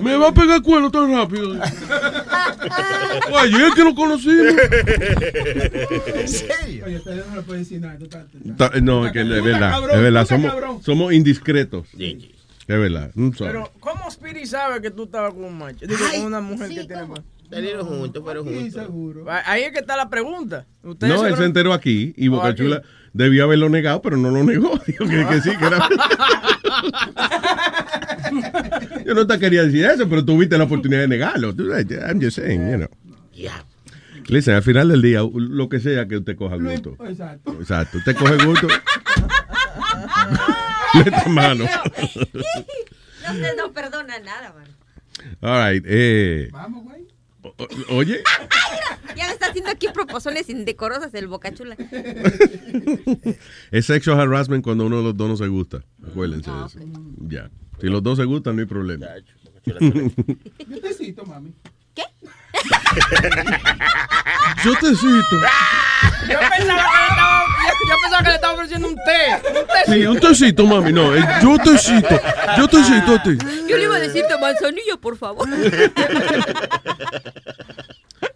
Me va a pegar cuerno tan rápido. Oye, es que lo conocimos. ¿En serio? Oye, usted no le puede decir nada. No, es que es verdad, es verdad, puta, somos, cabrón. somos indiscretos. Es verdad. I'm sorry. Pero, ¿cómo Spirit sabe que tú estabas con un macho? Digo, con una mujer que tiene... Salieron juntos, pero juntos. Ahí es que está la pregunta. Ustedes no, él se enteró aquí y Boca aquí. Chula debió haberlo negado, pero no lo negó. Dijo que, que sí, que era. Yo no te quería decir eso, pero tuviste la oportunidad de negarlo. I'm just saying, you know. Listen, al final del día, lo que sea que usted coja gusto. Exacto. Exacto, usted coge gusto. Meta mano. No, usted no perdona nada, man. All right, eh. Vamos, güey. o- o- Oye, Ya me está haciendo aquí proposiones indecorosas el Boca Chula. es sexual harassment cuando uno de los dos no se gusta. Acuérdense de eso. Ya. Si los dos se gustan, no hay problema. Yo te cito, mami. Yo te cito. Yo pensaba que le estaba, yo, yo pensaba que le estaba ofreciendo un té. Un té. Sí, un tecito, mami. No, eh, yo te cito. Yo te cito a ti. Yo le iba a decirte manzanillo, por favor.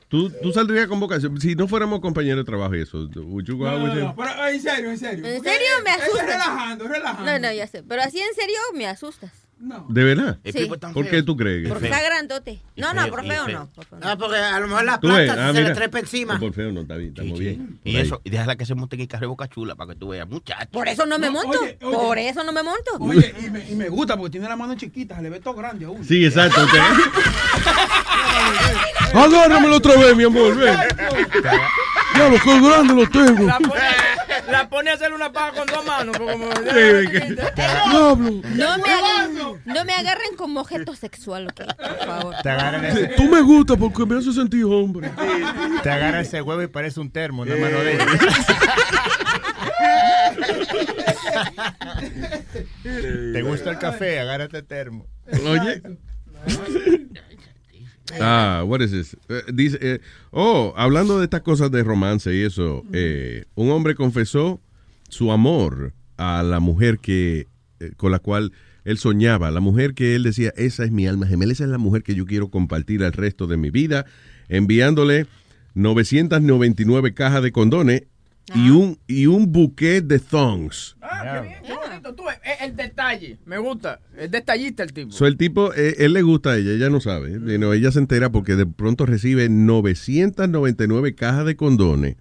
¿Tú, tú saldrías con Boca Si no fuéramos compañeros de trabajo y eso, would you go No, out no, with him? no, pero en serio, en serio. ¿En serio? Me eso es asustas. relajando, relajando. No, no, ya sé. Pero así en serio me asustas. ¿De verdad? Sí. ¿Por qué tú crees? Porque está grandote. No, no, por feo no. no. No, porque a lo mejor las ¿Tú ves? plantas Ah, se le mira. trepa encima. Por feo no, está bien, estamos bien. Y eso, y déjala que se monte en el carro de Boca Chula para que tú veas, muchachos. Por eso no me monto. oye, oye. Por eso no me monto. Oye, y me, y me gusta porque tiene la mano chiquita, se le ve todo grande a uno. Sí, exacto. ok. Agárramelo otra vez, mi amor, ven. Ya, lo que grande lo tengo. La pone, a hacer una paja con dos manos. porque Como, Diablo. No me, agarren, no me agarren como objeto sexual, ¿ok? Por favor. Te agarran ese, Tú me gusta porque me hace sentir hombre. te agarra ese huevo y parece un termo en la mano de ¿Te gusta el café? Agárrate el termo. Oye. Ah, what is this? Eh, dice, eh, oh, hablando de estas cosas de romance y eso, eh, un hombre confesó su amor a la mujer que con la cual él soñaba, la mujer que él decía, esa es mi alma gemela, esa es la mujer que yo quiero compartir el resto de mi vida, enviándole 999 cajas de condones y un y un bouquet de thongs. Ah, qué bien, qué bonito. Tú, ves, eh, el detalle, me gusta. Es detallista el tipo. So, el tipo, eh, él le gusta a ella, ella no sabe. Know, ella se entera porque de pronto recibe 999 cajas de condones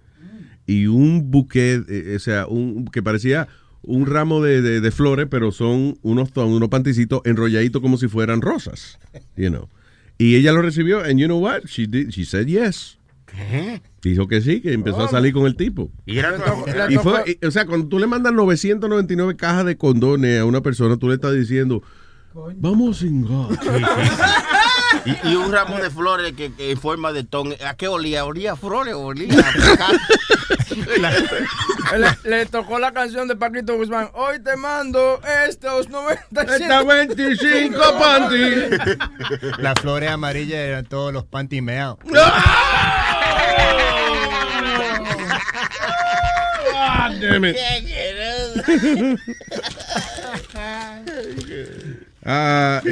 y un buquet, eh, o sea, un que parecía un ramo de, de- de flores, pero son unos thong, unos panticitos enrolladitos como si fueran rosas. You know. Y ella lo recibió, and you know what? She, did, she said yes. Dijo que sí, que empezó a salir con el tipo. Y era Y fue, y- o sea, cuando tú le mandas 999 cajas de condones a una persona, tú le estás diciendo, vamos sin. Y, y un ramo de flores que, que en forma de ton. ¿A qué olía? ¿Olía a flores o olía a le, le tocó la canción de Paquito Guzmán. Hoy te mando estos 95 Esta 25 panty. Las flores amarillas eran todos los panty meados. Ah, damn it.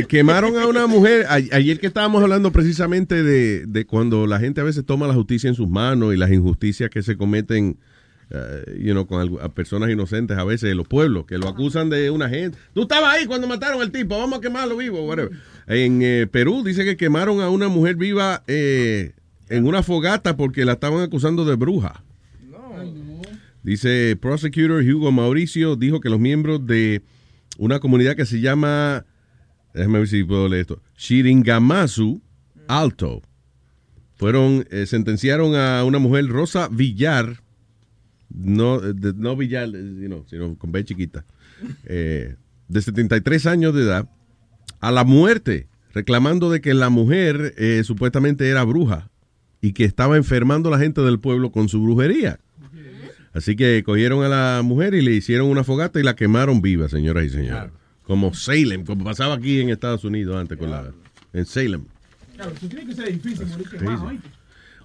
Quemaron a una mujer. Ayer que estábamos hablando precisamente de, de cuando la gente a veces toma la justicia en sus manos y las injusticias que se cometen know, con personas inocentes a veces de los pueblos, que lo acusan de una gente. Tú estabas ahí cuando mataron al tipo, vamos a quemarlo vivo. whatever. En eh, Perú dice que quemaron a una mujer viva eh, en una fogata porque la estaban acusando de bruja. Dice prosecutor Hugo Mauricio dijo que los miembros de una comunidad que se llama, déjame ver si puedo leer esto, Shiringamasu Alto, fueron, eh, sentenciaron a una mujer Rosa Villar, no, de- no Villar, eh, sino con B chiquita, eh, de 73 años de edad, a la muerte, reclamando de que la mujer eh, supuestamente era bruja y que estaba enfermando a la gente del pueblo con su brujería. Así que cogieron a la mujer y le hicieron una fogata y la quemaron viva, señoras y señores. Como Salem, como pasaba aquí en Estados Unidos antes con la en Salem. Claro, tú tienes que ser difícil morir.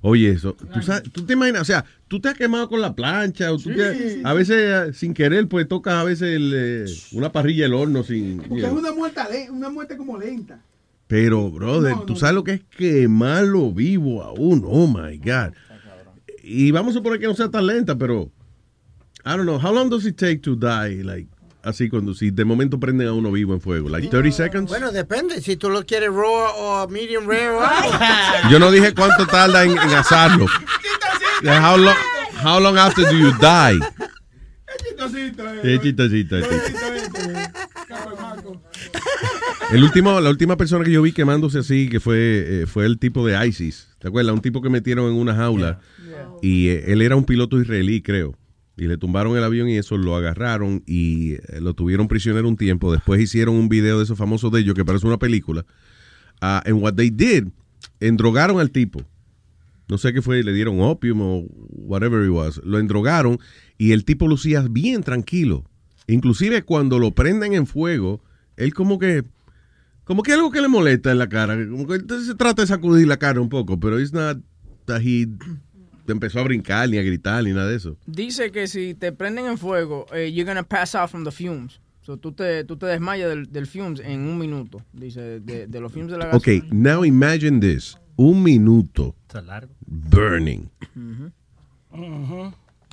Oye, eso, ¿tú, sabes- tú te imaginas, o sea, tú te has quemado con la plancha, o tú Sí. te- a veces eh, sin querer, pues tocas a veces el, eh, una parrilla del horno sin... Porque es una muerte, una muerte como lenta. Pero, brother, tú sabes lo que es quemarlo vivo a uno. Oh my God. Y vamos a suponer que no sea tan lenta, pero. I don't know. How long does it take to die? Like, así cuando si de momento prenden a uno vivo en fuego. Like 30 seconds. Bueno, depende. Si tú lo quieres raw o medium rare. Yo no dije cuánto tarda en, en asarlo. How long, how long after do you die? Chistosito, eh. Qué chistosito, El último, la última persona que yo vi quemándose así, que fue, eh, fue el tipo de ISIS. ¿Te acuerdas? Un tipo que metieron en una jaula. Y eh, él era un piloto israelí, creo. Y le tumbaron el avión y eso lo agarraron y eh, lo tuvieron prisionero un tiempo. Después hicieron un video de esos famosos de ellos que parece una película. Ah, and what they did, endrogaron al tipo. No sé qué fue, le dieron opium o whatever it was. Lo endrogaron y el tipo lucía bien tranquilo. Inclusive cuando lo prenden en fuego, él como que como que algo que le molesta en la cara. Como que entonces se trata de sacudir la cara un poco, pero it's not that he empezó a brincar, ni a gritar, ni nada de eso. Dice que si te prenden en fuego, eh, you're gonna pass out from the fumes. So tú te, tú te desmayas del, del fumes en un minuto. Dice, de, de los fumes de la Ok, gasolina. now imagine this. Un minuto Está largo. burning.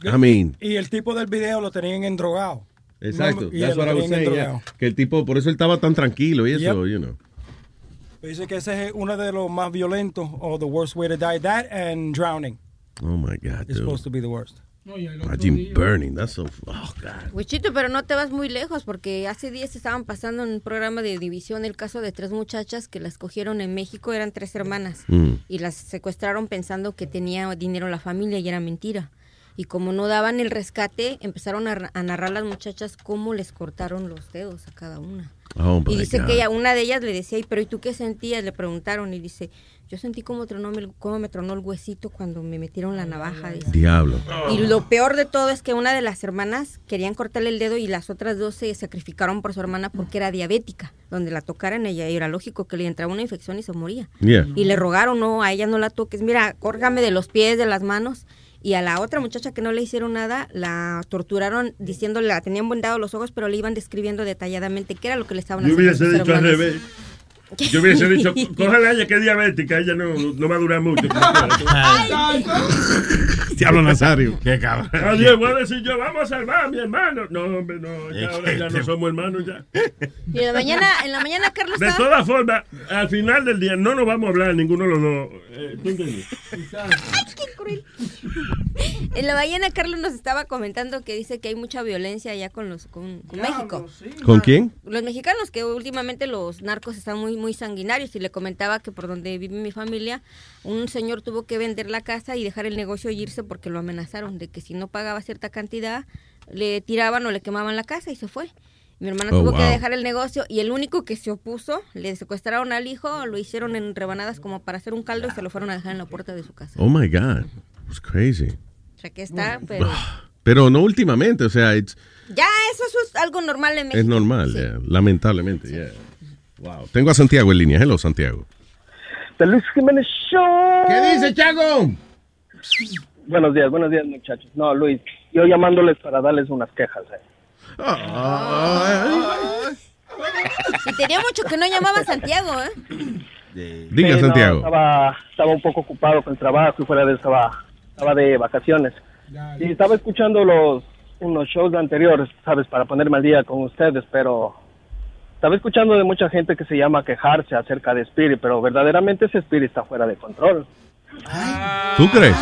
I mean, Y el tipo del video lo tenían endrogado. Exacto. Y That's lo what I was saying, yeah. Que el tipo, por eso él estaba tan tranquilo y eso, Yep. you know. Dice que ese es uno de los más violentos, o the worst way to die. That and drowning Oh my God, is dude. supposed to be the worst. Imagine burning. That's so. Oh, God. Wichito, pero no te vas muy lejos porque hace días estaban pasando en un programa de división el caso de tres muchachas que las cogieron en México, eran tres hermanas Mm. y las secuestraron pensando que tenía dinero la familia y era mentira. Y como no daban el rescate, empezaron a, a narrar las muchachas cómo les cortaron los dedos a cada una. Oh, y dice God. que ella, una de ellas le decía, "¿Y pero ¿y tú qué sentías? Le preguntaron y dice, yo sentí como tronó, cómo me tronó el huesito cuando me metieron la navaja. dice. Diablo. Y lo peor de todo es que una de las hermanas querían cortarle el dedo y las otras dos se sacrificaron por su hermana porque era diabética. Donde la tocaran ella era lógico que le entraba una infección y se moría. Yeah. Y le rogaron, no, a ella no la toques. Mira, córgame de los pies, de las manos. Y a la otra muchacha que no le hicieron nada, la torturaron diciéndole, la tenían vendados los ojos, pero le iban describiendo detalladamente qué era lo que le estaban Yo haciendo. a hubiese dicho al hermanas. revés. Yo hubiese dicho, cójala a ella que es diabética, ella no, no va a durar mucho. Diablo Nazario. Qué cabrón. Adiós, voy a decir yo, vamos a salvar a mi hermano. No, hombre, no, ya, ahora ya no somos hermanos ya. Y en la mañana, en la mañana Carlos De todas formas, al final del día no nos vamos a hablar ninguno de los dos. Eh, ¿Tú entiendes? En la mañana Carlos nos estaba comentando que dice que hay mucha violencia allá con los con, con México. ¿Con quién? Los mexicanos que últimamente los narcos están muy muy sanguinarios y le comentaba que por donde vive mi familia un señor tuvo que vender la casa y dejar el negocio y irse porque lo amenazaron de que si no pagaba cierta cantidad le tiraban o le quemaban la casa y se fue. Mi hermana Oh, tuvo que dejar el negocio y el único que se opuso, le secuestraron al hijo, lo hicieron en rebanadas como para hacer un caldo y se lo fueron a dejar en la puerta de su casa. Oh my God. It's crazy. O sea que está, pero Pero no últimamente, o sea, it's- ya eso, eso es algo normal en México. es normal, yeah, lamentablemente. yeah. Wow. Tengo a Santiago en línea. Hello, Santiago. The Luis Jiménez Show. ¿Qué dice, Chago? Buenos días, buenos días, muchachos. No, Luis, yo llamándoles para darles unas quejas. eh. Y tenía mucho que no llamaba a Santiago, ¿eh? Diga, Sí, no, Santiago. estaba, estaba un poco ocupado con el trabajo y fuera de estaba, estaba de vacaciones. Y estaba escuchando los unos shows anteriores, ¿sabes? Para ponerme al día con ustedes, pero estaba escuchando de mucha gente que se llama a quejarse acerca de Spirit, pero verdaderamente ese Spirit está fuera de control. ¿Tú crees?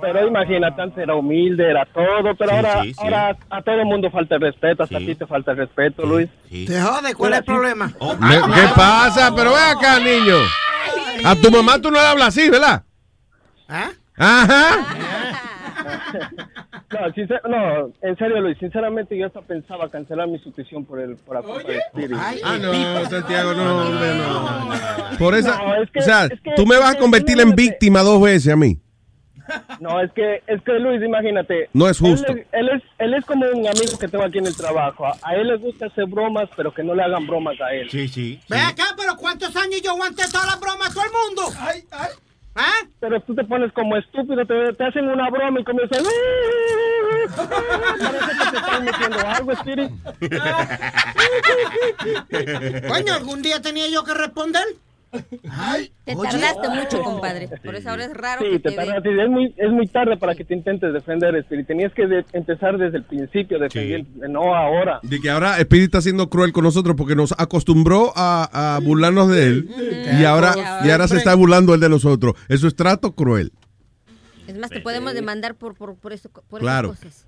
Pero imagínate, antes era humilde, era todo, pero Sí, ahora, sí, sí. ahora a todo el mundo falta el respeto, hasta a ti te falta el respeto, Luis. Te jode, ¿cuál es el problema? Me- ¿Qué pasa? Pero ve acá, niño. A tu mamá tú no le hablas así, ¿verdad? ¿Ah? Ajá. No, sincer- no, en serio, Luis, sinceramente yo hasta pensaba cancelar mi suscripción por el por la culpa de Spirit. Ah, no, Santiago, no, hombre, no. Por esa, No, es que- o sea, es que- tú me vas a convertir en víctima dos veces a mí. No, es que, es que Luis, imagínate. No es justo. Él, es- él es, él es como un amigo que tengo aquí en el trabajo. A, a él le gusta hacer bromas, pero que no le hagan bromas a él. Sí, sí. Ve acá, pero ¿cuántos años yo aguanté todas las bromas a todo el mundo? Ay, ay. ¿Ah? Pero tú te pones como estúpido, te, te hacen una broma y comienzan... Parece que te están metiendo algo, Spirit. Coño, algún día tenía yo que responder. Ay, Te oye. tardaste mucho, compadre. Por eso ahora es raro Sí, que te te tardas, ve. sí, es muy, es muy tarde para que te intentes defender, Spirit. Tenías que de- empezar desde el principio, defender, no ahora. De que ahora Speedy está siendo cruel con nosotros porque nos acostumbró a, a burlarnos de él y ahora, y ahora se está burlando él de nosotros. Eso es trato cruel. Es más, te podemos demandar por, por, por, eso, por Claro. esas cosas.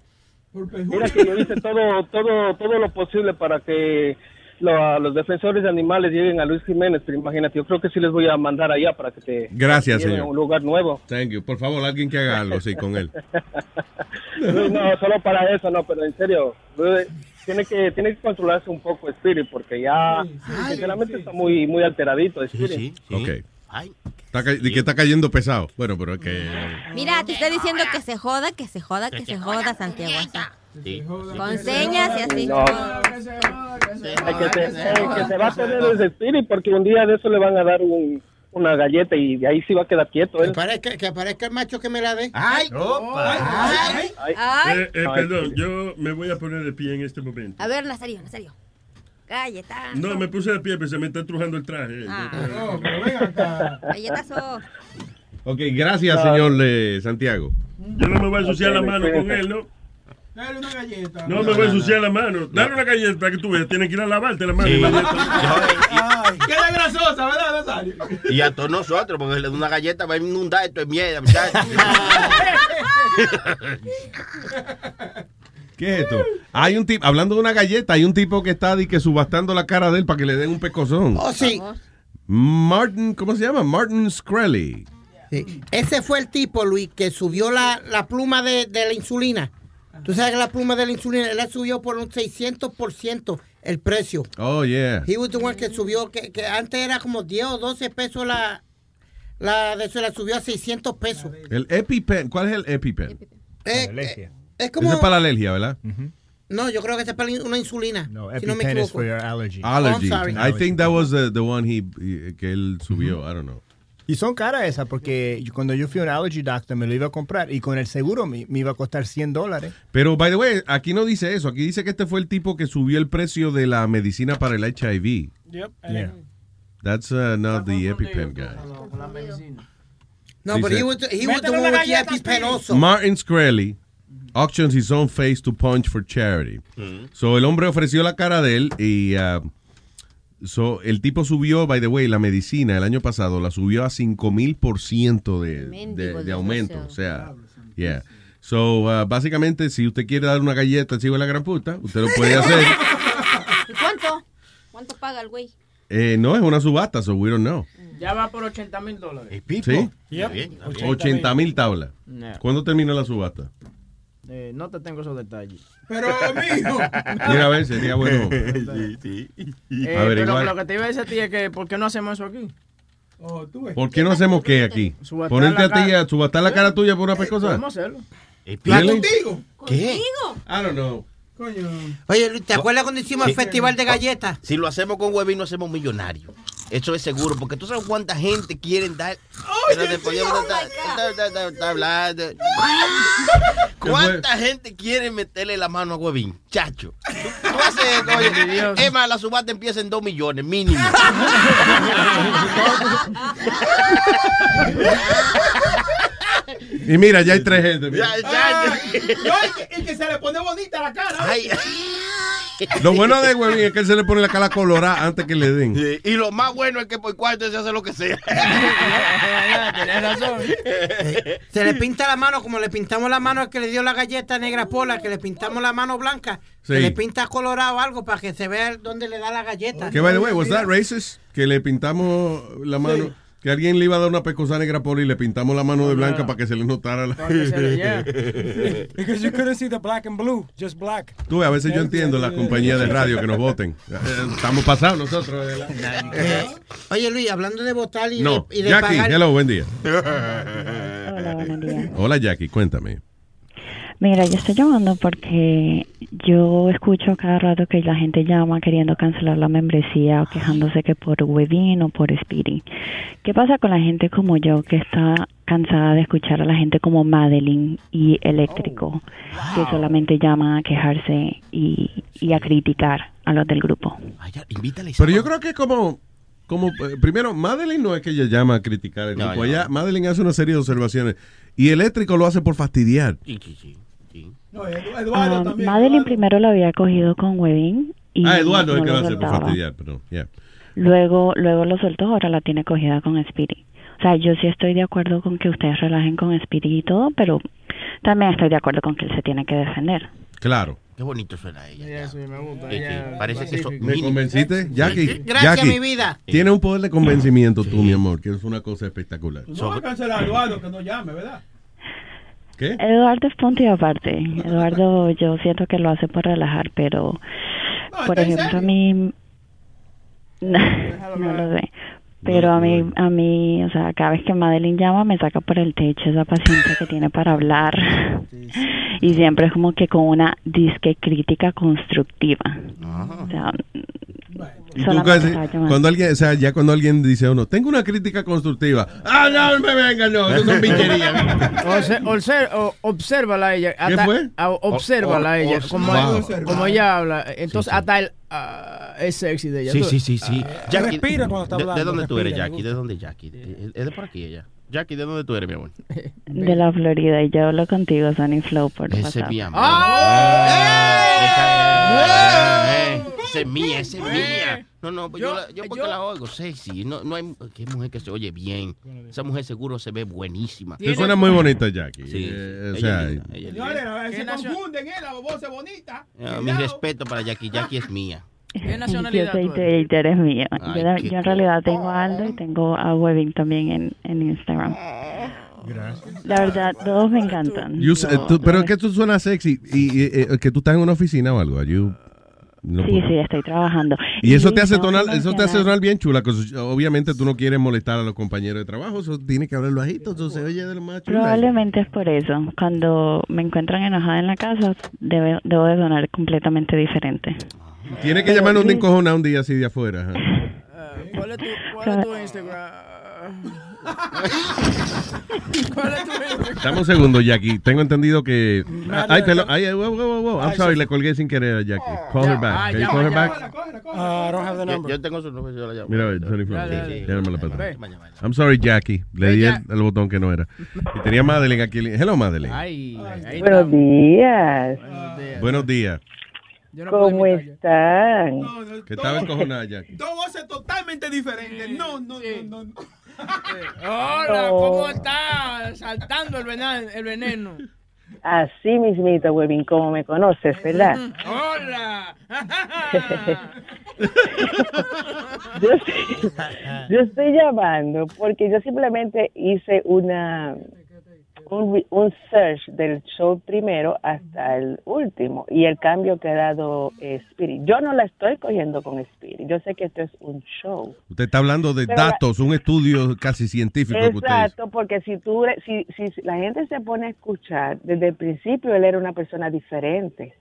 Mira que yo hice todo, todo, todo lo posible para que lo- los defensores de animales lleguen a Luis Jiménez, pero imagínate, yo creo que sí les voy a mandar allá para que te Gracias, señor. a un lugar nuevo. Thank you. Por favor, alguien que haga algo así con él. No, solo para eso, no, pero en serio, Luis, tiene que, tiene que controlarse un poco Spirit, porque ya, sinceramente, está muy, muy alteradito Spirit. Ok. Está, ca- de que está cayendo pesado. Bueno, pero es que... Mira, te está diciendo que se joda, que se joda, que se joda, Santiago. Así. Con señas y así. No. Ay, que, se, eh, que se va a tener ese Spirit, porque un día de eso le van a dar un, una galleta y de ahí sí va a quedar quieto él. Que parezca, que aparezca el macho que me la dé. Ay, ay, Ay. Eh, eh, perdón, yo me voy a poner de pie en este momento. A ver, Nazario, Nazario. Galleta. No, me puse de pie, pero se me está estrujando el traje. Ah. Galletazo. Ok, gracias, No. señor eh, Santiago. Yo no me voy a ensuciar la mano con él, ¿no? Dale una galleta. No me voy a ensuciar la mano. Dale una galleta para que tú veas. Tienes que ir a lavarte la mano. Sí. Queda grasosa, ¿verdad, Nazario? Y a todos nosotros, porque le da una galleta va a inundar esto de mierda, muchachos. ¿Qué es esto? Hay un tipo, hablando de una galleta, hay un tipo que está di que subastando la cara de él para que le den un pecozón. Oh, sí. Martin, ¿cómo se llama? Martin Screlly. Sí. Ese fue el tipo, Luis, que subió la, la pluma de, de la insulina. Tú sabes que la pluma de la insulina, él la subió por un 600% el precio. Oh, yeah. He was the one que subió, que, que antes era como 10 o 12 pesos la, la de eso, la subió a 600 pesos. El EpiPen, ¿cuál es el EpiPen? Eh, eh, es como... Ese es para la alergia, ¿verdad? No, yo creo que ese es para una insulina. si no me EpiPen is equivoco. for your allergy. Allergy. Oh, I'm sorry. I think that was the, the one he, he- que él subió. I don't know. Y son caras esas porque yo- cuando yo fui a un allergy doctor me lo iba a comprar y con el seguro me, me iba a costar 100 dólares. Pero, by the way, aquí no dice eso. Aquí dice que este fue el tipo que subió el precio de la medicina para el HIV. Yep. Yeah. That's uh, not the EpiPen guy. No, but he was, he was the one with the EpiPen also. Martin Screlly auctions his own face to punch for charity. So, el hombre ofreció la cara de él y uh, so, el tipo subió, by the way, la medicina el año pasado la subió a 5000% de, de, de aumento. O sea, yeah. So, uh, básicamente, si usted quiere dar una galleta al chivo de la gran puta, usted lo puede hacer. ¿Y cuánto? ¿Cuánto paga el güey? Eh, no, es una subasta, so we don't know. Ya va por 80 mil dólares. ¿Sí? Yep. 80 mil tablas. No. ¿Cuándo termina la subasta? Eh, no te tengo esos detalles. Pero, mijo. Mira, a ver, sería bueno. Eh, A ver, pero igual. lo que te iba a decir a ti es que ¿por qué no hacemos eso aquí? Oh, tú ves. ¿Por qué no hacemos qué aquí? Subastar Ponerte la a ti cara. a subastar la cara tuya por una pescosa. Podemos hacerlo. ¿Really? contigo? ¿Qué? I don't know. Coño. Oye, ¿te acuerdas cuando hicimos el Sí. festival de galletas? Si lo hacemos con Webin, no hacemos millonarios. Eso es seguro, porque tú sabes cuánta gente quieren dar. Pero después estar hablando. ¿Cuánta gente quiere meterle la mano a Webin? Chacho. Tú, haces, oye, es más, la subasta empieza en 2 millones, mínimo. Y mira, ya hay tres gente. Ya, ya, No, y que, y que se le pone bonita la cara. Ay. Lo bueno de Webin es que él se le pone la cara colorada antes que le den. Sí, Y lo más bueno es que por cuarto se hace lo que sea. Tienes razón. Se le pinta la mano como le pintamos la mano al que le dio la galleta negra pola, que le pintamos la mano blanca. Sí. Se le pinta colorado algo para que se vea dónde le da la galleta. Que by the way, was that racist? Que le pintamos la mano. Que alguien le iba a dar una pescosa negra por y le pintamos la mano de blanca para que se le notara la. Because you couldn't see the black and blue, just black. Tú, ves, a veces yo entiendo las compañías de radio que nos voten. Eh, Estamos pasados nosotros. de la- oye, Luis, hablando de votar y No, de, y de Jackie, pagar. hello, buen día. Hola, buenos días. Hola Jackie, cuéntame. Mira, yo estoy llamando porque yo escucho cada rato que la gente llama queriendo cancelar la membresía o quejándose que por Webin o por Speedy. ¿Qué pasa con la gente como yo que está cansada de escuchar a la gente como Madeline y Eléctrico que solamente llaman a quejarse y, y a criticar a los del grupo? Pero yo creo que como, como eh, primero, Madeline no es que ella llama a criticar el No, grupo. no. Ella- Madeline hace una serie de observaciones. Y Eléctrico lo hace por fastidiar. No, Eduardo Ah, también. Madeline primero lo había cogido con Webin y ah, Eduardo es no que lo hace por fastidiar, pero yeah. Luego, luego lo soltó, ahora la tiene cogida con Speedy. O sea, yo sí estoy de acuerdo con que ustedes relajen con Speedy y todo, pero también estoy de acuerdo con que él se tiene que defender. Claro. Qué bonito suena ella. Sí, me gusta. Sí, sí, ella Parece que eso pacífica. ¿Me convenciste? Jackie, Gracias, Jackie, mi vida. Tiene un poder de convencimiento tú, mi amor, que es una cosa espectacular. No va a cancelar a Eduardo que no llame, ¿verdad? ¿Qué? Eduardo es punto y aparte. Eduardo, yo siento que lo hace por relajar, pero, por ¿está en ejemplo, a mí, no, lo sé. Pero a mí, a mí, o sea, cada vez que Madeline llama me saca por el techo esa paciencia que tiene para hablar. Y siempre es como que con una disque crítica constructiva. O sea, Y tú casi- cuando alguien, o sea, ya cuando alguien dice a uno, tengo una crítica constructiva. Ah, no, no me vengan, no, eso son o- obsérvala a ella. ¿Qué fue? a- obsérvala a O- o- ella. Como, Wow. como ella habla. Entonces, hasta el. Ah, es sexy de ella. Sí, sí, sí, sí. Ah, Jackie, respira cuando está ¿de- hablando, ¿De dónde tú eres, Jackie? ¿De dónde, Jackie? ¿De- ¿Es de por aquí ella? Jackie, ¿de dónde tú eres, mi amor? de la Florida y yo hablo contigo, Sonny Flow, por Ese es WhatsApp. mi amor. Eh, Esa es mía, esa es mía. No, no, pues yo, la- yo porque la oigo sexy. No, no hay. Qué mujer que se oye bien. Esa mujer seguro se ve buenísima. Sí, suena muy bonita, Jackie. Sí. Eh, o sea, ella. Señores, a ver, ¿Qué se confunden, ¿eh? La voz es bonita. Mi respeto para Jackie. Jackie es mía. ¿Qué Yo nacionalidad soy tú eres? Twitter, es mío. Ay, yo, yo en realidad tengo a Aldo y tengo a Webin también en, en Instagram. Gracias. La verdad, todos me encantan. You- Yo- eh, tú- pero es que tú suenas sexy y, y, eh, que tú estás en una oficina o algo. You- no sí, puedo- sí, estoy trabajando. Y eso te hace sonar, eso te hace sonar bien chula, 'cause obviamente tú no quieres molestar a los compañeros de trabajo, eso tiene que hablar bajito, eso se oye de lo más chula. Probablemente es por eso. Cuando me encuentran enojada en la casa, debe- debo de sonar completamente diferente. Tiene que llamarnos un encojona un día así de afuera. ajá. ¿Cuál es tu, cuál es tu Instagram? ¿Cuál es tu Instagram? Dame un segundo, Jackie. Tengo entendido que. Ay, perdón. Ay, ay, wow, wow, wow. I'm sorry, le colgué sin querer a Jackie. Call her back. Can you call her back? Uh, I don't have the Yo, number. yo tengo su número, yo la llamo. Mira, Tony. Sí, sí. I'm sorry, Jackie. Le di el, el botón que no era. Y tenía Madeline aquí. Hello, Madeline. Ay, ahí Buenos días. Buenos días. ¿Cómo están? Que estaba encojonada, Jackie. Dos voces totalmente diferentes. No, no, no, no. Hola. ¿cómo está? Saltando el veneno. El veneno. Así mismito, Webin, como me conoces, ¿verdad? Hola. Yo, estoy- yo estoy llamando porque yo simplemente hice una un, un search del show primero hasta el último y el cambio que ha dado eh, Spirit. Yo no la estoy cogiendo con Spirit. Yo sé que esto es un show. Usted está hablando de Pero la- datos, un estudio casi científico. Exacto, porque si tú si, si la gente se pone a escuchar, desde el principio él era una persona diferente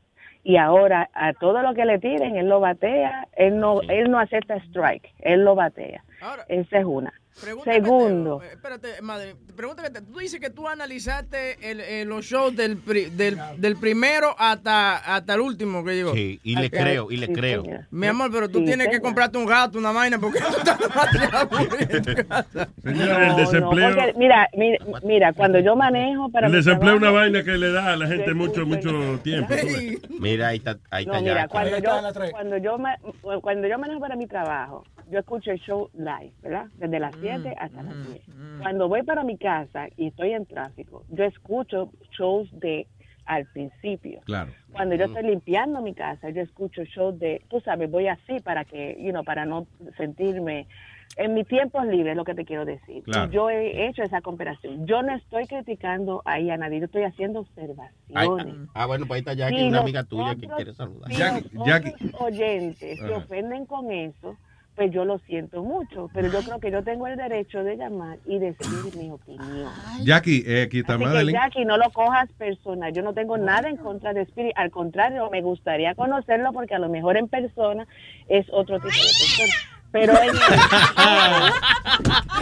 y ahora a todo lo que le tiren él lo batea, él no él no acepta strike, él lo batea. Esa es una. Segundo, Espérate, madre. Pregunta que te- tú dices que tú analizaste el, eh, los shows del, pri- del, del primero hasta, hasta el último que llegó. Sí, y le creo, y le Sí, creo. Mi amor, pero tú Sí, tienes que comprarte un gato, una vaina, porque tú estás demasiado aburrido en tu casa. Señora, el desempleo, no, porque, mira, mira, mira, cuando yo manejo para el mi desempleo es una trabajo- vaina que le da a la gente mucho, mucho tiempo. Mira, ahí está, ahí está No, mira, Jackie. cuando yo, cuando, yo cuando yo manejo para mi trabajo, yo escucho el show live, ¿verdad? Desde las 7 hasta las 10. Cuando voy para mi casa y estoy en tráfico, yo escucho shows de al principio. Claro. Cuando yo estoy limpiando mi casa, yo escucho shows de, tú sabes, voy así para que, you know, para no sentirme en mi tiempo libre, es lo que te quiero decir. Claro. Yo he hecho esa comparación. Yo no estoy criticando ahí a nadie, yo estoy haciendo Ay, observaciones. ah, bueno, pues ahí está Jackie, una amiga tuya que quiere saludar. Si Jackie- los Jackie. oyentes se ofenden con eso, pues yo lo siento mucho, pero yo creo que yo tengo el derecho de llamar y decir mi opinión. Jackie, eh, aquí está Así que Madeline. Jackie, no lo cojas personal. Yo no tengo nada en contra de Spirit. Al contrario, me gustaría conocerlo porque a lo mejor en persona es otro tipo de persona. Pero en el,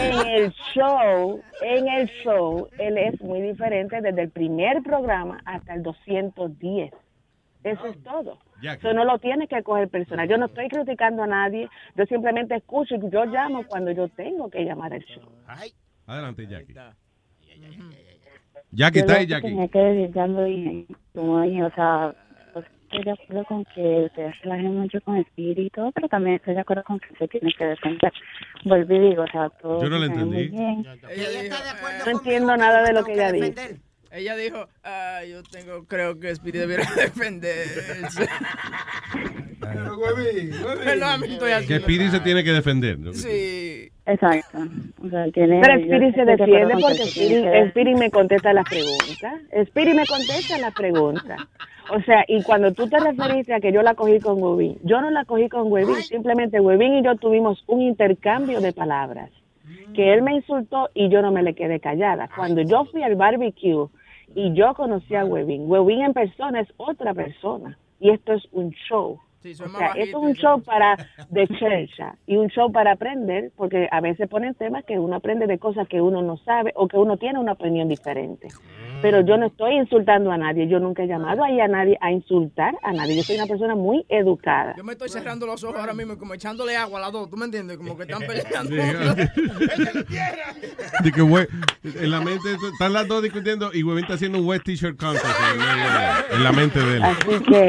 en el show, en el show, él es muy diferente desde el primer programa hasta el 210. Eso es todo. Eso no lo tienes que coger personal. Yo no estoy criticando a nadie. Yo simplemente escucho y yo llamo cuando yo tengo que llamar al show. Adelante, Jackie. Jackie, está lo ahí, que Jackie. Tenía que decir, ya lo dije, como dije, o sea, pues, estoy de acuerdo con que ustedes relajen mucho con espíritu y todo, pero también estoy de acuerdo con que se tiene que defender. Vuelvo y digo, o sea, todo. Yo no lo se ve muy entendí. bien. No entiendo nada de lo que ella dice. Ella dijo, ah, yo tengo, creo que Spirit debiera defenderse. Perdón, estoy Que haciendo- Speedy se tiene que defender. ¿no? Sí. Exacto. O sea, tiene, Pero Spirit se defiende que porque Spirit, que- Spirit me contesta las preguntas. Spirit me contesta las preguntas. O sea, y cuando tú te referiste a que yo la cogí con Webin, yo no la cogí con Webin, simplemente Webin y yo tuvimos un intercambio de palabras. Que él me insultó y yo no me le quedé callada. Cuando yo fui al barbecue y yo conocí a Webin, Webin en persona es otra persona. Y esto es un show. Sí, O sea, esto es un show para de chercha y un show para aprender, porque a veces ponen temas que uno aprende de cosas que uno no sabe o que uno tiene una opinión diferente. Pero yo no estoy insultando a nadie, yo nunca he llamado ahí a nadie a insultar a nadie. Yo soy una persona muy educada. Yo me estoy cerrando los ojos ahora mismo y como echándole agua a las dos, ¿tú me entiendes? Como que están peleando. De que, güey, en la mente están las dos discutiendo y Huevín está haciendo un wet t-shirt contest en la mente de él. Así que,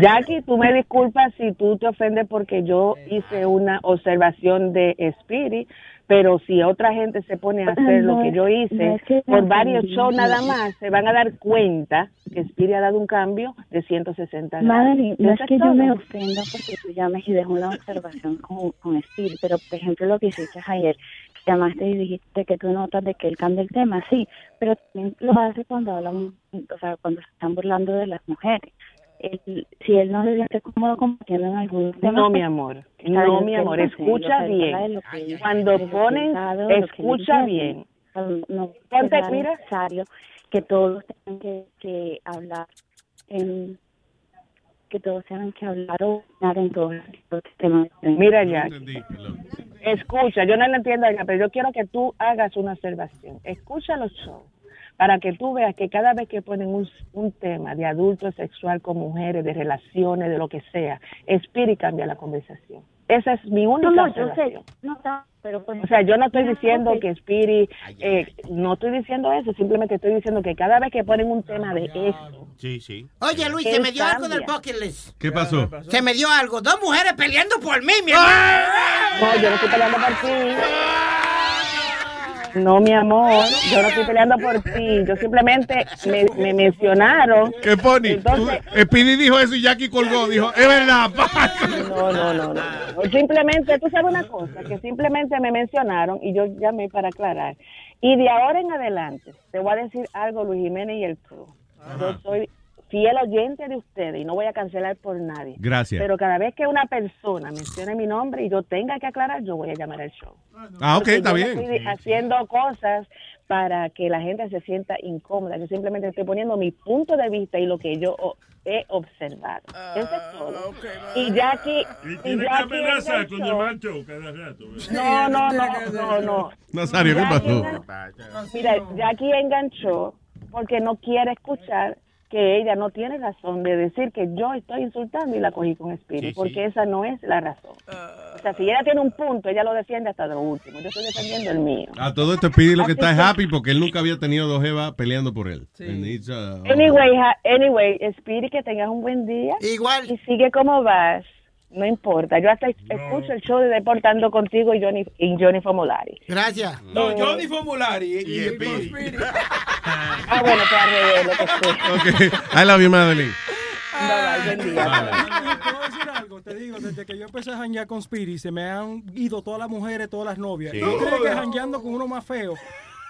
Jackie, tú me disculpas si tú te ofendes porque yo hice una observación de Spirit, Pero si otra gente se pone a hacer lo que yo hice por varios shows nada más, se van a dar cuenta que Spirit ha dado un cambio de 160 grados. Madeline, no es que yo me ofenda porque tú llames y dejas una observación con, con Steve, pero por ejemplo lo que hiciste ayer, llamaste y dijiste que tú notas de que él cambia el tema, sí, pero también lo hace cuando hablan, o sea, cuando se están burlando de las mujeres. Él- si él no se siente cómodo combatiendo en algún tema, No, mi pues, amor, no, mi amor, escucha bien. Cuando ponen, escucha bien. No Ponte, es mira. necesario que todos tengan que, que hablar en que todos tengan que hablar o opinar en todos los temas. Mira, Jack. Escucha, yo no lo entiendo, pero yo quiero que tú hagas una observación. Escucha los shows para que tú veas que cada vez que ponen un, un tema de adulto sexual con mujeres, de relaciones, de lo que sea, Spirit cambia la conversación. Esa es mi única No, no, yo sé, no está, pero pues, O sea, yo no estoy diciendo que Spirit, eh, no estoy diciendo eso, simplemente estoy diciendo que cada vez que ponen un tema de eso, Sí, sí. Oye, Luis, se me dio algo del bucket list. ¿Qué pasó? Se me dio algo. Dos mujeres peleando por mí, mi hermano. no, yo no estoy peleando por ti. No, mi amor, yo no estoy peleando por ti. Yo simplemente me, me mencionaron. ¿Qué pone? Entonces, Speedy dijo eso y Jackie colgó. Dijo, es verdad. No, no, no. no. Simplemente, tú sabes una cosa, que simplemente me mencionaron y yo llamé para aclarar. Y de ahora en adelante, te voy a decir algo, Luis Jiménez y el crew. Yo soy fiel oyente de ustedes y no voy a cancelar por nadie. Gracias. Pero cada vez que una persona mencione mi nombre y yo tenga que aclarar, yo voy a llamar al show. Ah, ok, Porque está yo no bien. estoy haciendo cosas para que la gente se sienta incómoda. Yo simplemente estoy poniendo mi punto de vista y lo que yo he observado. Eso es todo. Y Jackie, Y y tiene que Jackie amenazar con llamar show cada rato. No, no, no, no, no. Nazario, ¿qué pasó? Mira, Jackie enganchó porque no quiere escuchar que ella no tiene razón de decir que yo estoy insultando y la cogí con espíritu, Sí, sí. porque esa no es la razón. O sea, si ella tiene un punto, ella lo defiende hasta lo último. Yo estoy defendiendo el mío. A todo esto Speedy lo que está es happy porque él nunca había tenido dos Evas peleando por él. Uh, Anyway, ha- anyway, Spirit, que tengas un buen día. Igual. Y sigue como vas. No importa. Yo hasta escucho el show de Deportando contigo y Johnny, y Johnny Formulari. Gracias. No, Eh, Johnny Formulari y, y, el Speedy. Speedy. Ah, bueno, pues al revés, lo que sea. Ok, I love you, Madeline. Bye, bye, buen día. Te voy a decir algo, te digo, desde que yo empecé a janguear con Spirit, se me han ido todas las mujeres, todas las novias. Sí. Yo creía que jangueando con uno más feo,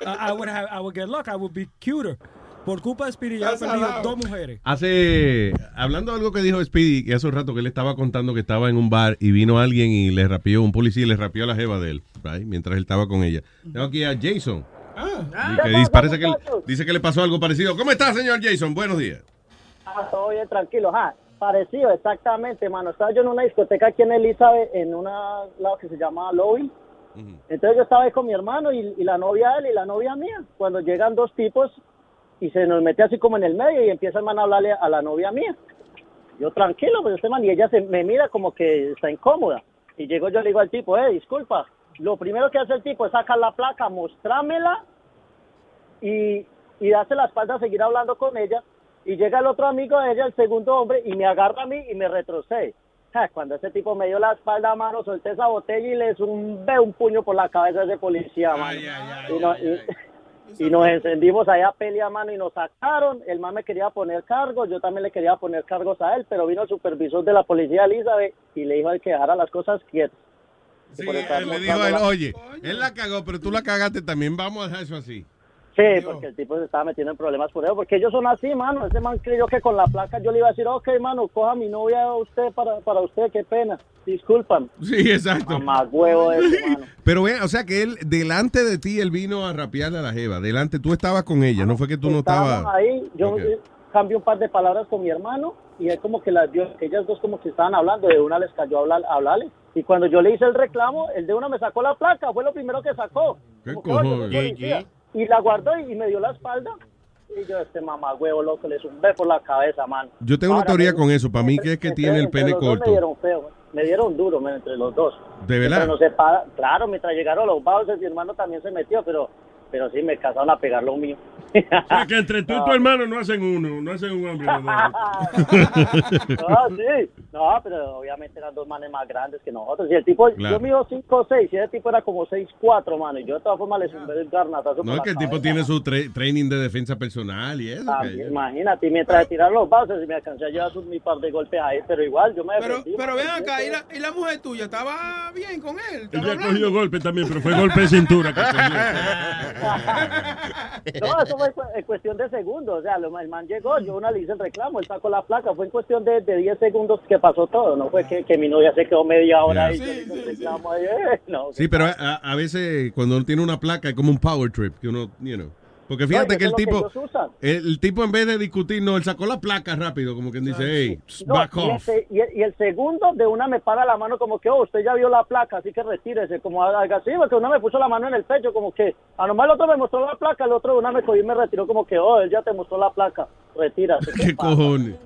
I, I would have, I would get luck, I would be cuter. Por culpa de Spirit ya he perdido dos mujeres. Hace, hablando de algo que dijo Speedy, que hace un rato que él estaba contando que estaba en un bar y vino alguien y le rapió, un policía y le rapió a la jeva de él, right, mientras él estaba con ella. Tengo aquí a Jason. Y que dice, parece que dice que le pasó algo parecido. ¿Cómo está, señor Jason? Buenos días. Ah, todo bien, tranquilo. Ah, parecido, exactamente, mano. Estaba yo en una discoteca aquí en Elizabeth, en un lado que se llama Lobby. Entonces yo estaba ahí con mi hermano y, y la novia de él y la novia mía. Cuando llegan dos tipos y se nos mete así como en el medio y empieza el man a hablarle a la novia mía. Yo tranquilo, pues este man, y ella se me mira como que está incómoda. Y llego yo le digo al tipo, eh, disculpa. Lo primero que hace el tipo es sacar la placa, mostrármela y, y darse la espalda a seguir hablando con ella. Y llega el otro amigo de ella, el segundo hombre, y me agarra a mí y me retrocede. Ja, Cuando ese tipo me dio la espalda a mano, solté esa botella y le zumbé un puño por la cabeza a ese policía, mano. y, no- y- y nos encendimos allá a pelea, mano, y nos sacaron. El man me quería poner cargos, yo también le quería poner cargos a él, pero vino el supervisor de la policía, Elizabeth, y le dijo al que dejara las cosas quietas. Sí, él le dijo a él, oye, él la cagó, pero tú la cagaste también, vamos a dejar eso así. Sí, porque el tipo se estaba metiendo en problemas por eso, porque ellos son así, mano. Ese man creyó que con la placa yo le iba a decir, ok, mano, coja a mi novia a usted para, para usted, qué pena. Disculpan. Sí, exacto. Más huevo ese, mano. Pero ve, o sea que él, delante de ti, él vino a rapearle a la jeva. Delante, tú estabas con ella, no fue que tú no estabas... ahí, yo Ok. eh, cambié un par de palabras con mi hermano y él como que las que ellas dos como que estaban hablando, de una les cayó a hablar, a hablarle. Y cuando yo le hice el reclamo, el de una me sacó la placa, fue lo primero que sacó. ¿Qué Como que, "Oye, yo soy cojones? Policía". Y la guardó y, me dio la espalda. Y yo, este mamá huevo loco, le zumbé por la cabeza, man. Yo tengo una teoría me- con eso, para mí que es que tiene el pene corto. Me dieron feo, me dieron duro man, entre los dos. ¿De verdad? Pero no se para, claro, mientras llegaron los bajos, mi hermano también se metió, pero pero sí me casaron a pegar lo mío. O sea, que entre tú y tu hermano no hacen uno, no hacen un hombre. No, sí. No, pero obviamente eran dos manes más grandes que nosotros. Y el tipo, Claro. yo mido 5 6 y ese tipo era como 6 4, mano. Y yo de todas formas le zumbé el garnatazo No, es que el tipo cabeza. tiene su tra- training de defensa personal y eso. También, que- Imagínate, y mientras tiraron los vasos y me alcancé a llevar mi par de golpes ahí, pero igual yo me Pero, defendí. pero ven acá, ¿y la, y la mujer tuya estaba bien con él? ¿Estaba Ella hablando? cogió golpe también, pero fue golpe de cintura. que cogió. No, eso fue en cuestión de segundos. O sea, lo- el man llegó, yo una le hice el reclamo, él sacó la placa. Fue en cuestión de, de 10 segundos que pasó todo. No fue que, que mi novia se quedó media hora ahí. el reclamo ahí. No, Sí, pero a, a- a veces cuando uno tiene una placa es como un power trip, que uno, you know. Porque fíjate No, que el tipo, el, el tipo en vez de discutir, no, él sacó la placa rápido, como quien dice, hey, No, back y, el, off. se- y el- y el segundo de una me para la mano como que, oh, usted ya vio la placa, así que retírese, como haga así, porque una me puso la mano en el pecho, como que, a nomás el otro me mostró la placa, el otro de una me cogió y me retiró como que, oh, él ya te mostró la placa, retírase. ¿Qué cojones?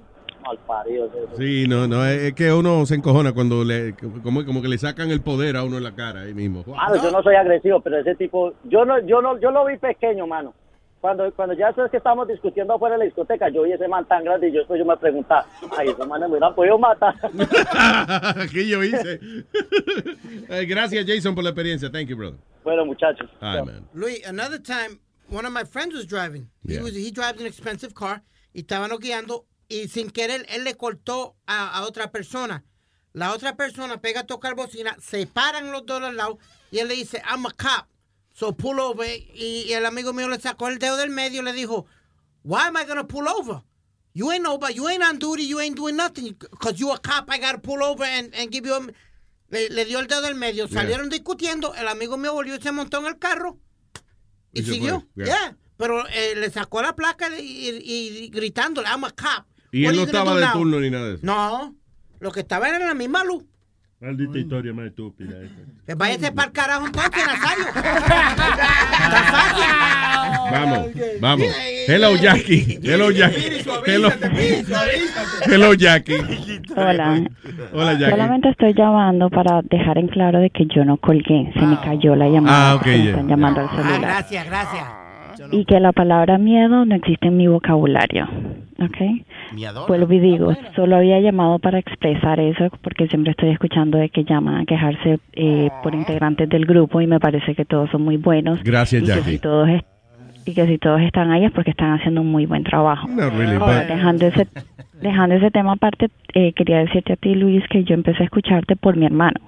Mal parido. Sí, no, no, es, que uno se encojona cuando le, como, como que le sacan el poder a uno en la cara ahí mismo. Ah, no, yo no soy agresivo, pero ese tipo, yo no, yo no, yo lo vi pequeño, mano. Cuando, cuando ya sabes que estábamos discutiendo afuera de la discoteca, yo vi ese man tan grande y yo después yo me preguntaba, ay, ese man me hubiera podido matar. ¿Qué yo hice? Eh, gracias, Jason, por la experiencia. Thank you, brother. bueno, muchachos. Right, man. Luis, another time, one of my friends was driving. Yeah. He, was, he drives an expensive car y estaban guiando y sin querer él le cortó a, a otra persona. La otra persona pega a tocar bocina, se paran los dos al lado y él le dice, I'm a cop, so pull over. Y, y el amigo mío le sacó el dedo del medio y le dijo, Why am I gonna pull over? You ain't nobody, you ain't on duty, you ain't doing nothing. Because you a cop, I gotta pull over and, and give you a... Le, le dio el dedo del medio, Yeah. salieron discutiendo, el amigo mío volvió y se montó en el carro y, siguió. Yeah. yeah. Pero eh, le sacó la placa y, y- gritándole, I'm a cop. Y What él no estaba de now? turno ni nada de eso. No, lo que estaba era en la misma luz. Maldita historia más estúpida. esa. Que váyase para el carajo entonces, Nazario. Está fácil. Vamos, vamos. Hello, Jackie. Hello, Jackie. Hello, hello Jackie. Hola. Hola, Jackie. Solamente estoy llamando para dejar en claro de que yo no colgué, se me cayó la llamada. Ah, ok, me están llamando al Ah, celular. gracias, gracias. Y que la palabra miedo no existe en mi vocabulario. ¿Ok? Vuelvo y digo, solo había llamado para expresar eso porque siempre estoy escuchando de que llaman a quejarse eh, por integrantes del grupo y me parece que todos son muy buenos. Gracias, y que Jackie. si todos es- y que si todos están ahí es porque están haciendo un muy buen trabajo. No, really, Ahora, but- dejando ese dejando ese tema aparte, eh, quería decirte a ti, Luis, que yo empecé a escucharte por mi hermano.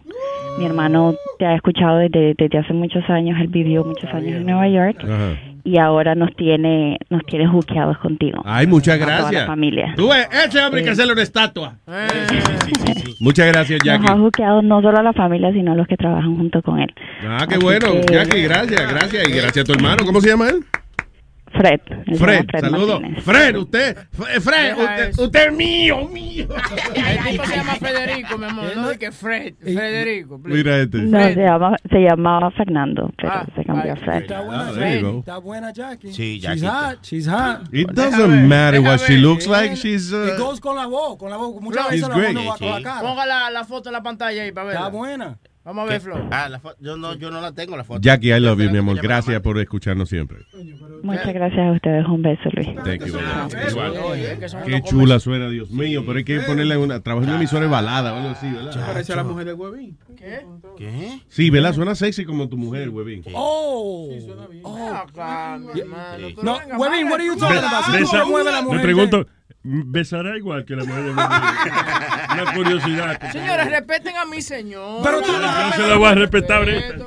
Mi hermano te ha escuchado desde, desde hace muchos años, él vivió muchos años en Nueva York Ajá. Y ahora nos tiene nos tiene juqueados contigo. Ay, muchas A toda gracias. la familia. Tú ves, ese hombre hay que hacerle una estatua. Muchas gracias, Nos ha Jackie. juqueado no solo a la familia, sino a los que trabajan junto con él. Ah, qué Así bueno. que- Jackie, gracias, gracias. Y gracias a tu hermano. ¿Cómo se llama él? Fred. Fred, llama saludos. Martínez. Fred, usted, Fred, usted, usted es mío, mío. El tipo se llama Federico, mi amor. No, que Fred. Federico. please. Mira este. No, se, llama, se llamaba Fernando, pero Ah, se cambió a Fred. Está buena, go. Está buena, Jackie. Sí, She's Jackie. hot. She's hot. It doesn't matter what she looks like. She's. It Uh, goes con la voz, con la voz. Muchas She's veces la voz no va con la cara. Ponga la, la foto en la pantalla ahí para verla. Está buena. Vamos a ver, Flo. Ah, la yo, no, yo no la tengo, la foto. Jackie, I love you, mi que amor. Gracias por escucharnos siempre. Muchas gracias a ustedes. Un beso, Luis. Thank you, brother. Igual. Qué chula suena, Dios mío. Pero hay que ponerle una. Trabajar en una emisora de balada o algo así, ¿verdad? Parece a la mujer del huevín. ¿Qué? ¿Qué? Sí, ¿verdad? Suena sexy como tu mujer, huevín. Oh. Oh, acá, mi hermano. Tú No, vaya, what are you talking about? Me pregunto, ¿besará igual que la mujer de? Una curiosidad. Señores, respeten a mi señor. Pero tú no se la voy a respetar ahorita.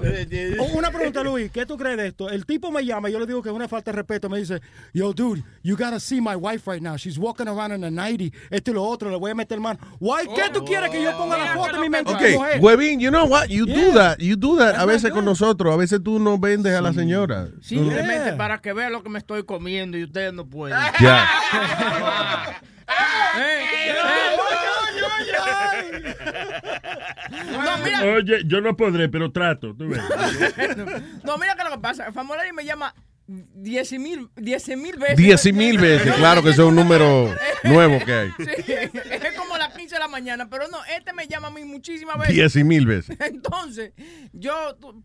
Oh, Una pregunta, Luis, ¿qué tú crees de esto? El tipo me llama, yo le digo que es una falta de respeto, me dice, yo, dude, you gotta see my wife right now. She's walking around in a 90, esto y lo otro, le voy a meter mano. Why, ¿Qué tú quieres que yo ponga la foto en mi mente Okay, mujer? Huevín, you know what? You do that. You do that a veces con nosotros. A veces tú no vendes a la señora. Simplemente Yeah. para que vean lo que me estoy comiendo y ustedes no pueden. Ya. No, mira, Oye, yo no podré, pero trato. tú ves. no, mira que lo que pasa. Famolari me llama 10 mil diez mil veces. Diez mil veces. Claro que es un número nuevo que hay. Sí, es como las 15 de la mañana, pero no, este me llama a mí muchísimas veces. Diez y mil veces. Entonces, yo,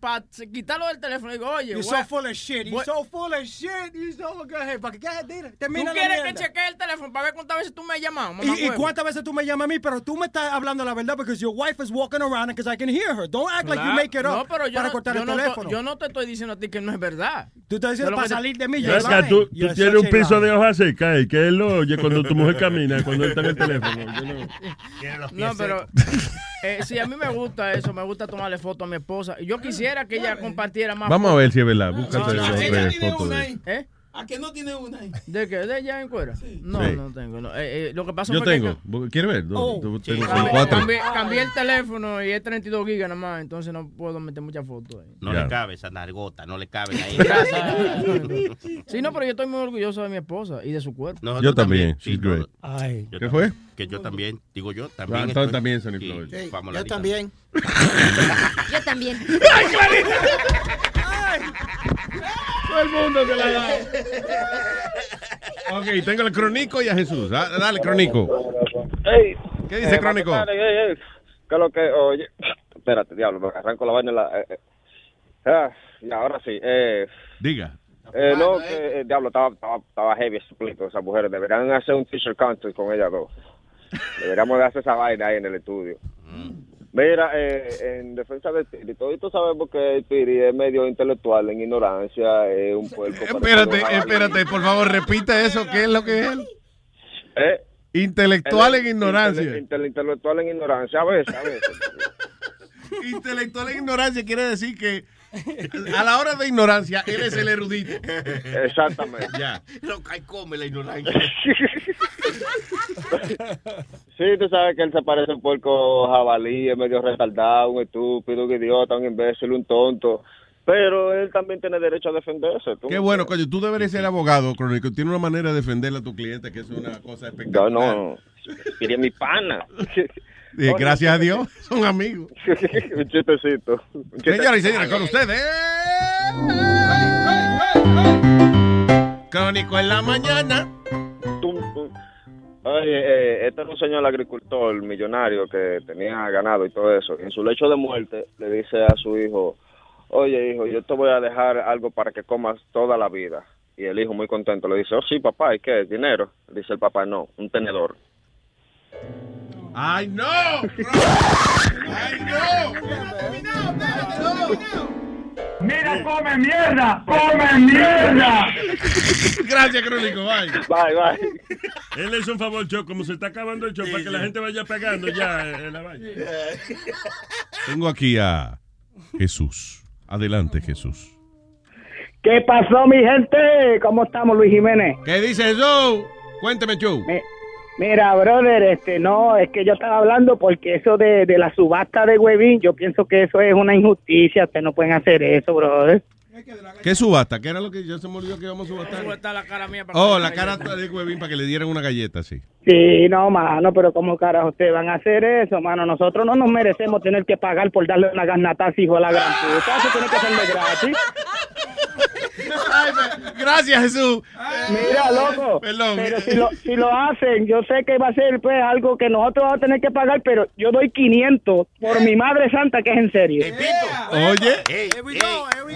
para quitarlo del teléfono, digo, oye, You're so full of shit. You're so full of shit. You're so go ahead, para que ya, dile, ¿Tú termina la quieres que chequee el teléfono para ver cuántas veces tú me has llamado? ¿Y, cuántas veces tú me llamas a mí? Pero tú me estás hablando la verdad because your wife is walking around and because I can hear her. Don't act like you Claro. make it up No, pero yo para no, cortar yo el no to- teléfono. yo no te estoy diciendo a ti que no es verdad. Tú estás diciendo para que salir de mí. Acá, lying. tú, tú tienes un piso de hoja seca y que él lo oye cuando tu mujer camina, cuando él está en el teléfono. Yo no- No, pero eh, sí, a mí me gusta eso, me gusta tomarle foto a mi esposa. Yo quisiera que ella compartiera más Vamos a fotos. ver si es verdad. Búscate No, no, ella tiene fotos una ahí. ¿Eh? ¿A qué no tiene una ahí? ¿De qué? ¿De ella en cuera? No, Sí. no tengo. no. Eh, eh, lo que pasa Yo fue que- tengo. ¿Quieres ver? Oh, sí. tengo Cambié- cuatro. Cambié, cambié el teléfono y es 32 gigas nada más, entonces no puedo meter muchas fotos ahí. No Ya. le cabe esa nargota, no le cabe ahí. Sí, no, pero yo estoy muy orgulloso de mi esposa y de su cuerpo. No, Yo también. Sí, She's great. Ay. ¿Qué fue? Que yo también, digo yo, Ah, también. entonces estoy- también, yo también. Yo también. Todo el mundo se la da. Ok, tengo el Crónico y a Jesús. Ah, Dale, Crónico. Ey. ¿Qué dice Eh, Crónico? Matatari, ey, ey. ¿Qué es lo que? Oye, espérate, diablo, me arranco la vaina. La, eh, eh. Ah, y ahora sí. Eh, Diga. eh, no, que, diablo, estaba, estaba, estaba heavy ese pleito, esas mujeres. Deberían hacer un t-shirt contest con ellas dos. Deberíamos de hacer esa vaina ahí en el estudio. Mira, eh, en defensa de Tiri, todos sabemos que Tiri es medio intelectual, en ignorancia, es un puerco. Espérate, espérate, por favor, repite eso. ¿Qué es lo que es? Eh, Intelectual el- en ignorancia. intele- intele- intelectual en ignorancia, a veces, a veces. Intelectual en ignorancia quiere decir que a la hora de ignorancia, él es el erudito. Exactamente. Ya. No, cae come la ignorancia. Sí, tú sabes que él se parece un puerco jabalí, es medio retardado, un estúpido, un idiota, un imbécil, un tonto. Pero él también tiene derecho a defenderse. ¿tú? Qué bueno, coño. Tú deberías ser abogado, Crónico. Tiene una manera de defenderle a tu cliente que es una cosa espectacular. No, no. Quería mi pana. Eh, gracias a Dios, son amigos. un chistecito. un Señoras y señores, con ustedes. Crónico en la mañana. Oye, eh, este era un señor agricultor millonario que tenía ganado y todo eso. En su lecho de muerte le dice a su hijo, oye hijo, yo te voy a dejar algo para que comas toda la vida. Y el hijo muy contento le dice, oh sí papá, ¿y qué? ¿Dinero? Dice el papá, no, un tenedor. ¡Ay, no! ¡Ay, Mira, come mierda, come mierda. Gracias, Crónico. Bye. Bye, bye. Él le hizo un favor, Cho, como se está acabando el show, para que la gente vaya pegando ya en la vaina. Tengo aquí a Jesús. Adelante, Jesús. ¿Qué pasó, mi gente? ¿Cómo estamos, Luis Jiménez? ¿Qué dice Joe? Cuénteme, Joe. Mi- Mira, brother, este, no, es que yo estaba hablando porque eso de, de la subasta de Huevín, yo pienso que eso es una injusticia, ustedes no pueden hacer eso, brother. ¿Qué subasta? ¿Qué era lo que yo se me olvidó que íbamos a subastar? ¿Cómo está la cara mía? para Oh, la cara de huevín para que le dieran una galleta, sí. Sí, no, mano, pero ¿cómo carajo ustedes van a hacer eso, mano? Nosotros no nos merecemos tener que pagar por darle una garnata hijo de la gran puta, eso tiene que ser de gratis. Gracias, Jesús. Mira, loco, Perdón. pero si lo, si lo hacen, yo sé que va a ser pues algo que nosotros vamos a tener que pagar, pero yo doy 500 por mi madre santa, que es en serio. Oye,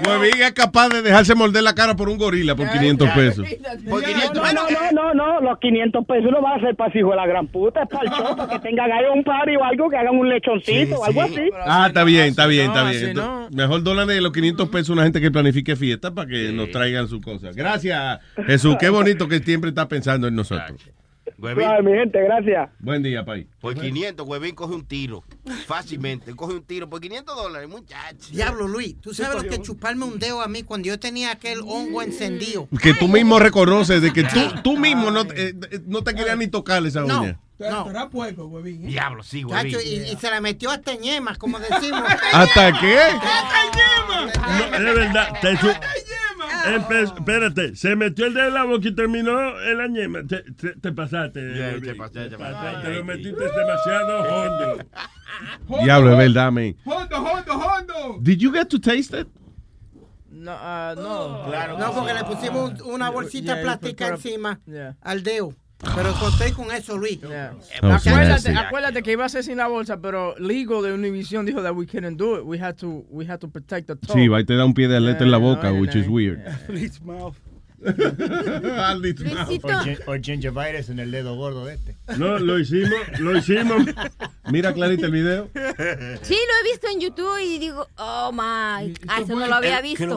Huevín es capaz de dejarse morder la cara por un gorila por 500 pesos. Por 500 no, no, no, no, no, los 500 pesos no van a ser para ese hijo de la gran puta, es para el show, para que tengan ahí un party o algo, que hagan un lechoncito o algo así. Ah, está bien, está bien, está bien. Entonces, Mejor dólares de los 500 pesos a una gente que planifique fiesta para que nos traigan sus cosas. Gracias, Jesús. Qué bonito que siempre está pensando en nosotros. Ay, mi gente, gracias. Buen día, país. Por 500, Huevín coge un tiro. Fácilmente, coge un tiro. Por 500 dólares, muchacho. Diablo, Luis, ¿tú sabes lo que es chuparme un dedo a mí cuando yo tenía aquel hongo encendido? Que tú mismo reconoces de que tú, tú mismo no, eh, eh, no te querías ni tocarle esa No. uña. No. Era puerco, huevín. ¿eh? Diablo, sí, Chacho, y, y se la metió hasta ñemas, como decimos. ¿Hasta qué? No, es verdad. Te Empe- espérate, se metió el dedo en la boca y terminó en la ñema. Te, te- te pasaste. Luis. te lo metiste demasiado hondo. Diablo, es verdad, man. Hondo, hondo, hondo. Did you get to taste it? No, ah, no. No, porque le pusimos un- una bolsita Yeah, plástica encima Yeah. al dedo. Pero conté con eso, Luis. Oh, acuérdate, acuérdate que iba a ser sin la bolsa, pero Ligo de Univision dijo that we couldn't do it. We had to, we had to protect the toe. Sí, va y te da un pie de atleta en la boca, which is weird. Please, mouth. O, gin- o gingivitis en el dedo gordo de este. No, lo hicimos, lo hicimos. Mira, Clarita, el video. Sí, lo he visto en YouTube y digo, oh my. Ah, eso no lo había visto.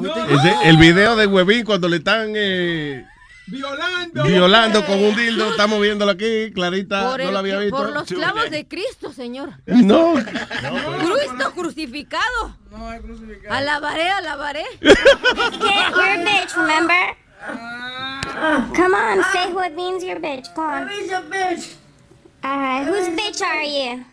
El video de Huevín cuando le están eh, Violando. violando con un dildo. Estamos viéndolo aquí. Clarita Por, no el- lo había visto. por los clavos de Cristo, señor. No. Cristo crucificado. No es crucificado. Alabaré, alabaré. You're a bitch, remember? Come on, say who it means you're a bitch. Come on. Honey's a bitch. Alright, whose bitch are you?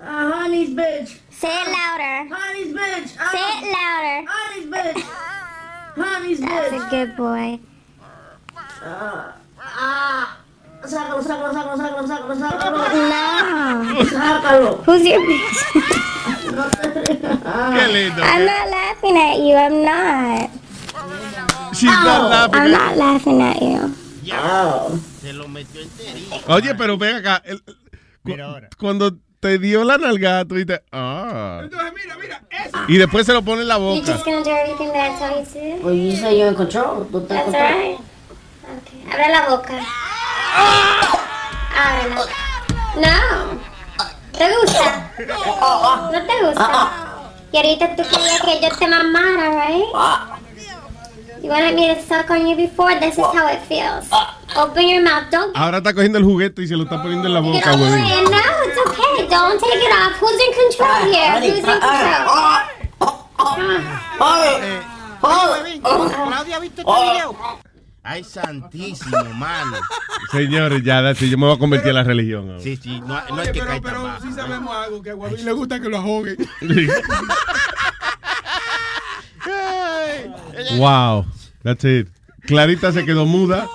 Uh, honey's bitch. Say it louder. Honey's bitch. Say it louder. Honey's bitch. Honey's That's a good boy. Ah. Sácalo, sácalo, sácalo, sácalo, sácalo, sácalo. No. Sácalo. Who's your bitch? Qué lindo. I'm not laughing at you. I'm not. She's not laughing I'm at- not laughing at you. Se lo metió enterito. Oye, pero ven acá. el- cu- cuando te dio la nalgada, tú dices, ah. Entonces, mira, mira, eso. Y después se lo pone en la You're boca. just gonna do everything that I tell you to do? Well, you say you're in control. That's right. Okay. Abre la boca. Ábrela. No. ¿Te gusta? ¿No te gusta? Y ahorita tú querías que yo te mamara, right? You wanted me to suck on you before? This is how it feels. Open your mouth. Don't Ahora está cogiendo el juguete y se lo está poniendo en la get boca, it. No, it's okay. Don't take it off. Who's in control here? Who's in control? Claudia, ¿viste este video? Ay, santísimo, mano. Señores, ya, it, yo me voy a convertir a la religión. ahora. Sí, sí, no, no Oye, hay que pero, pero sí sabemos algo, que a Guavín le gusta que lo ahoguen. Wow, that's it. Clarita se quedó muda.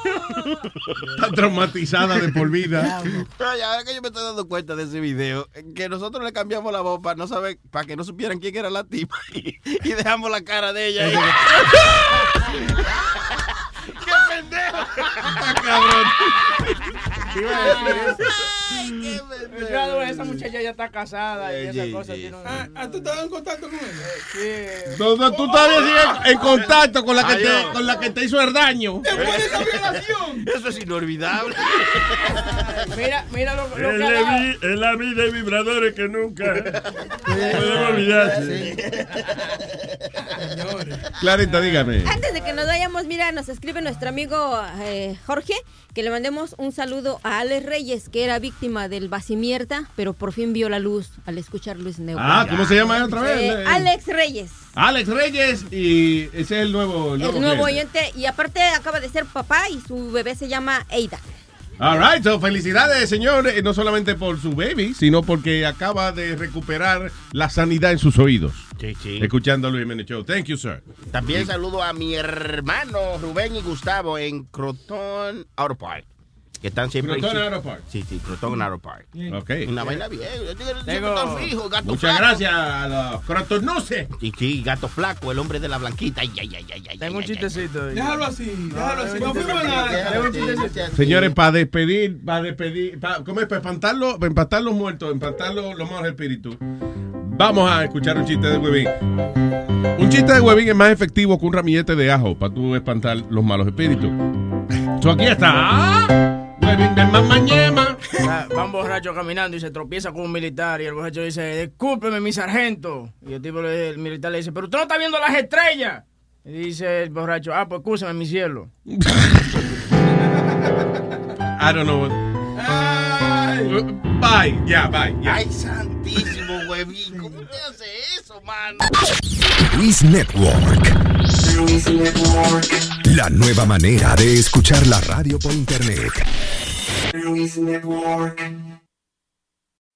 Está traumatizada de por vida. Oye, ahora que yo me estoy dando cuenta de ese video, que nosotros le cambiamos la voz para no saber, para que no supieran quién era la tipa y, y dejamos la cara de ella. ahí. ¡Qué pendejo! cabrón. Claro, esa muchacha ya está casada y Sí, esa cosa sí. tiene un... Ah, ¿tú estabas en contacto con ella? Sí. No, no, tú todavía sigues en contacto con la que te, Adiós. con la que te hizo el daño. Después de esa violación. Eso es inolvidable. Mira, mira lo, lo Es que es la vida de vibradores que nunca podemos olvidarse. Clarita, dígame. Antes de que nos vayamos, mira, nos escribe nuestro amigo eh, Jorge que le mandemos un saludo a Alex Reyes, que era víctima del Basimierta, pero por fin vio la luz al escuchar Luis Neu. Ah, ¿cómo se llama otra vez? Eh, Alex Reyes, Alex Reyes y ese es el nuevo. el nuevo cliente. oyente, y aparte acaba de ser papá y su bebé se llama Eida. All right, so felicidades, señor, eh, no solamente por su baby, sino porque acaba de recuperar la sanidad en sus oídos. Sí, sí. Escuchando a Luis Jiménez Show. Thank you, sir. También saludo a mi hermano Rubén y Gustavo en Croton Auto Park. Que están siempre Croton sí. Auto Park. Sí, sí, Croton Auto Park. Ok. Una vaina bien. Tengo- gato Muchas flaco. gracias a los crotonuses. Y sí, gato flaco, el hombre de la blanquita. Ay, ay, ay, ay, ay, Tengo un chistecito. Déjalo así, déjalo así. tengo No un fuimos chistecito. nada. Tengo un chistecito. Señores, para despedir, para despedir, pa- ¿cómo es? Para espantar los, para espantar los muertos, espantar los, los malos espíritus. Vamos a escuchar un chiste de huevín. Un chiste de huevín es más efectivo que un ramillete de ajo para tú espantar los malos espíritus. So, aquí está. De mamañema. Va un borracho caminando y se tropieza con un militar y el borracho dice, discúlpeme mi sargento. Y el tipo, el militar le dice, pero usted no está viendo las estrellas. Y dice el borracho, ah, pues escúchame mi cielo. I don't know. Bye, ya, bye, ya. Ay, santísimo, huevín. ¿Cómo te hace eso, mano? Luis Network. La nueva manera de escuchar la radio por internet.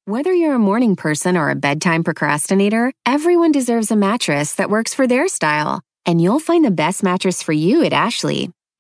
Whether you're a morning person or a bedtime procrastinator, everyone deserves a mattress that works for their style. And you'll find the best mattress for you at Ashley.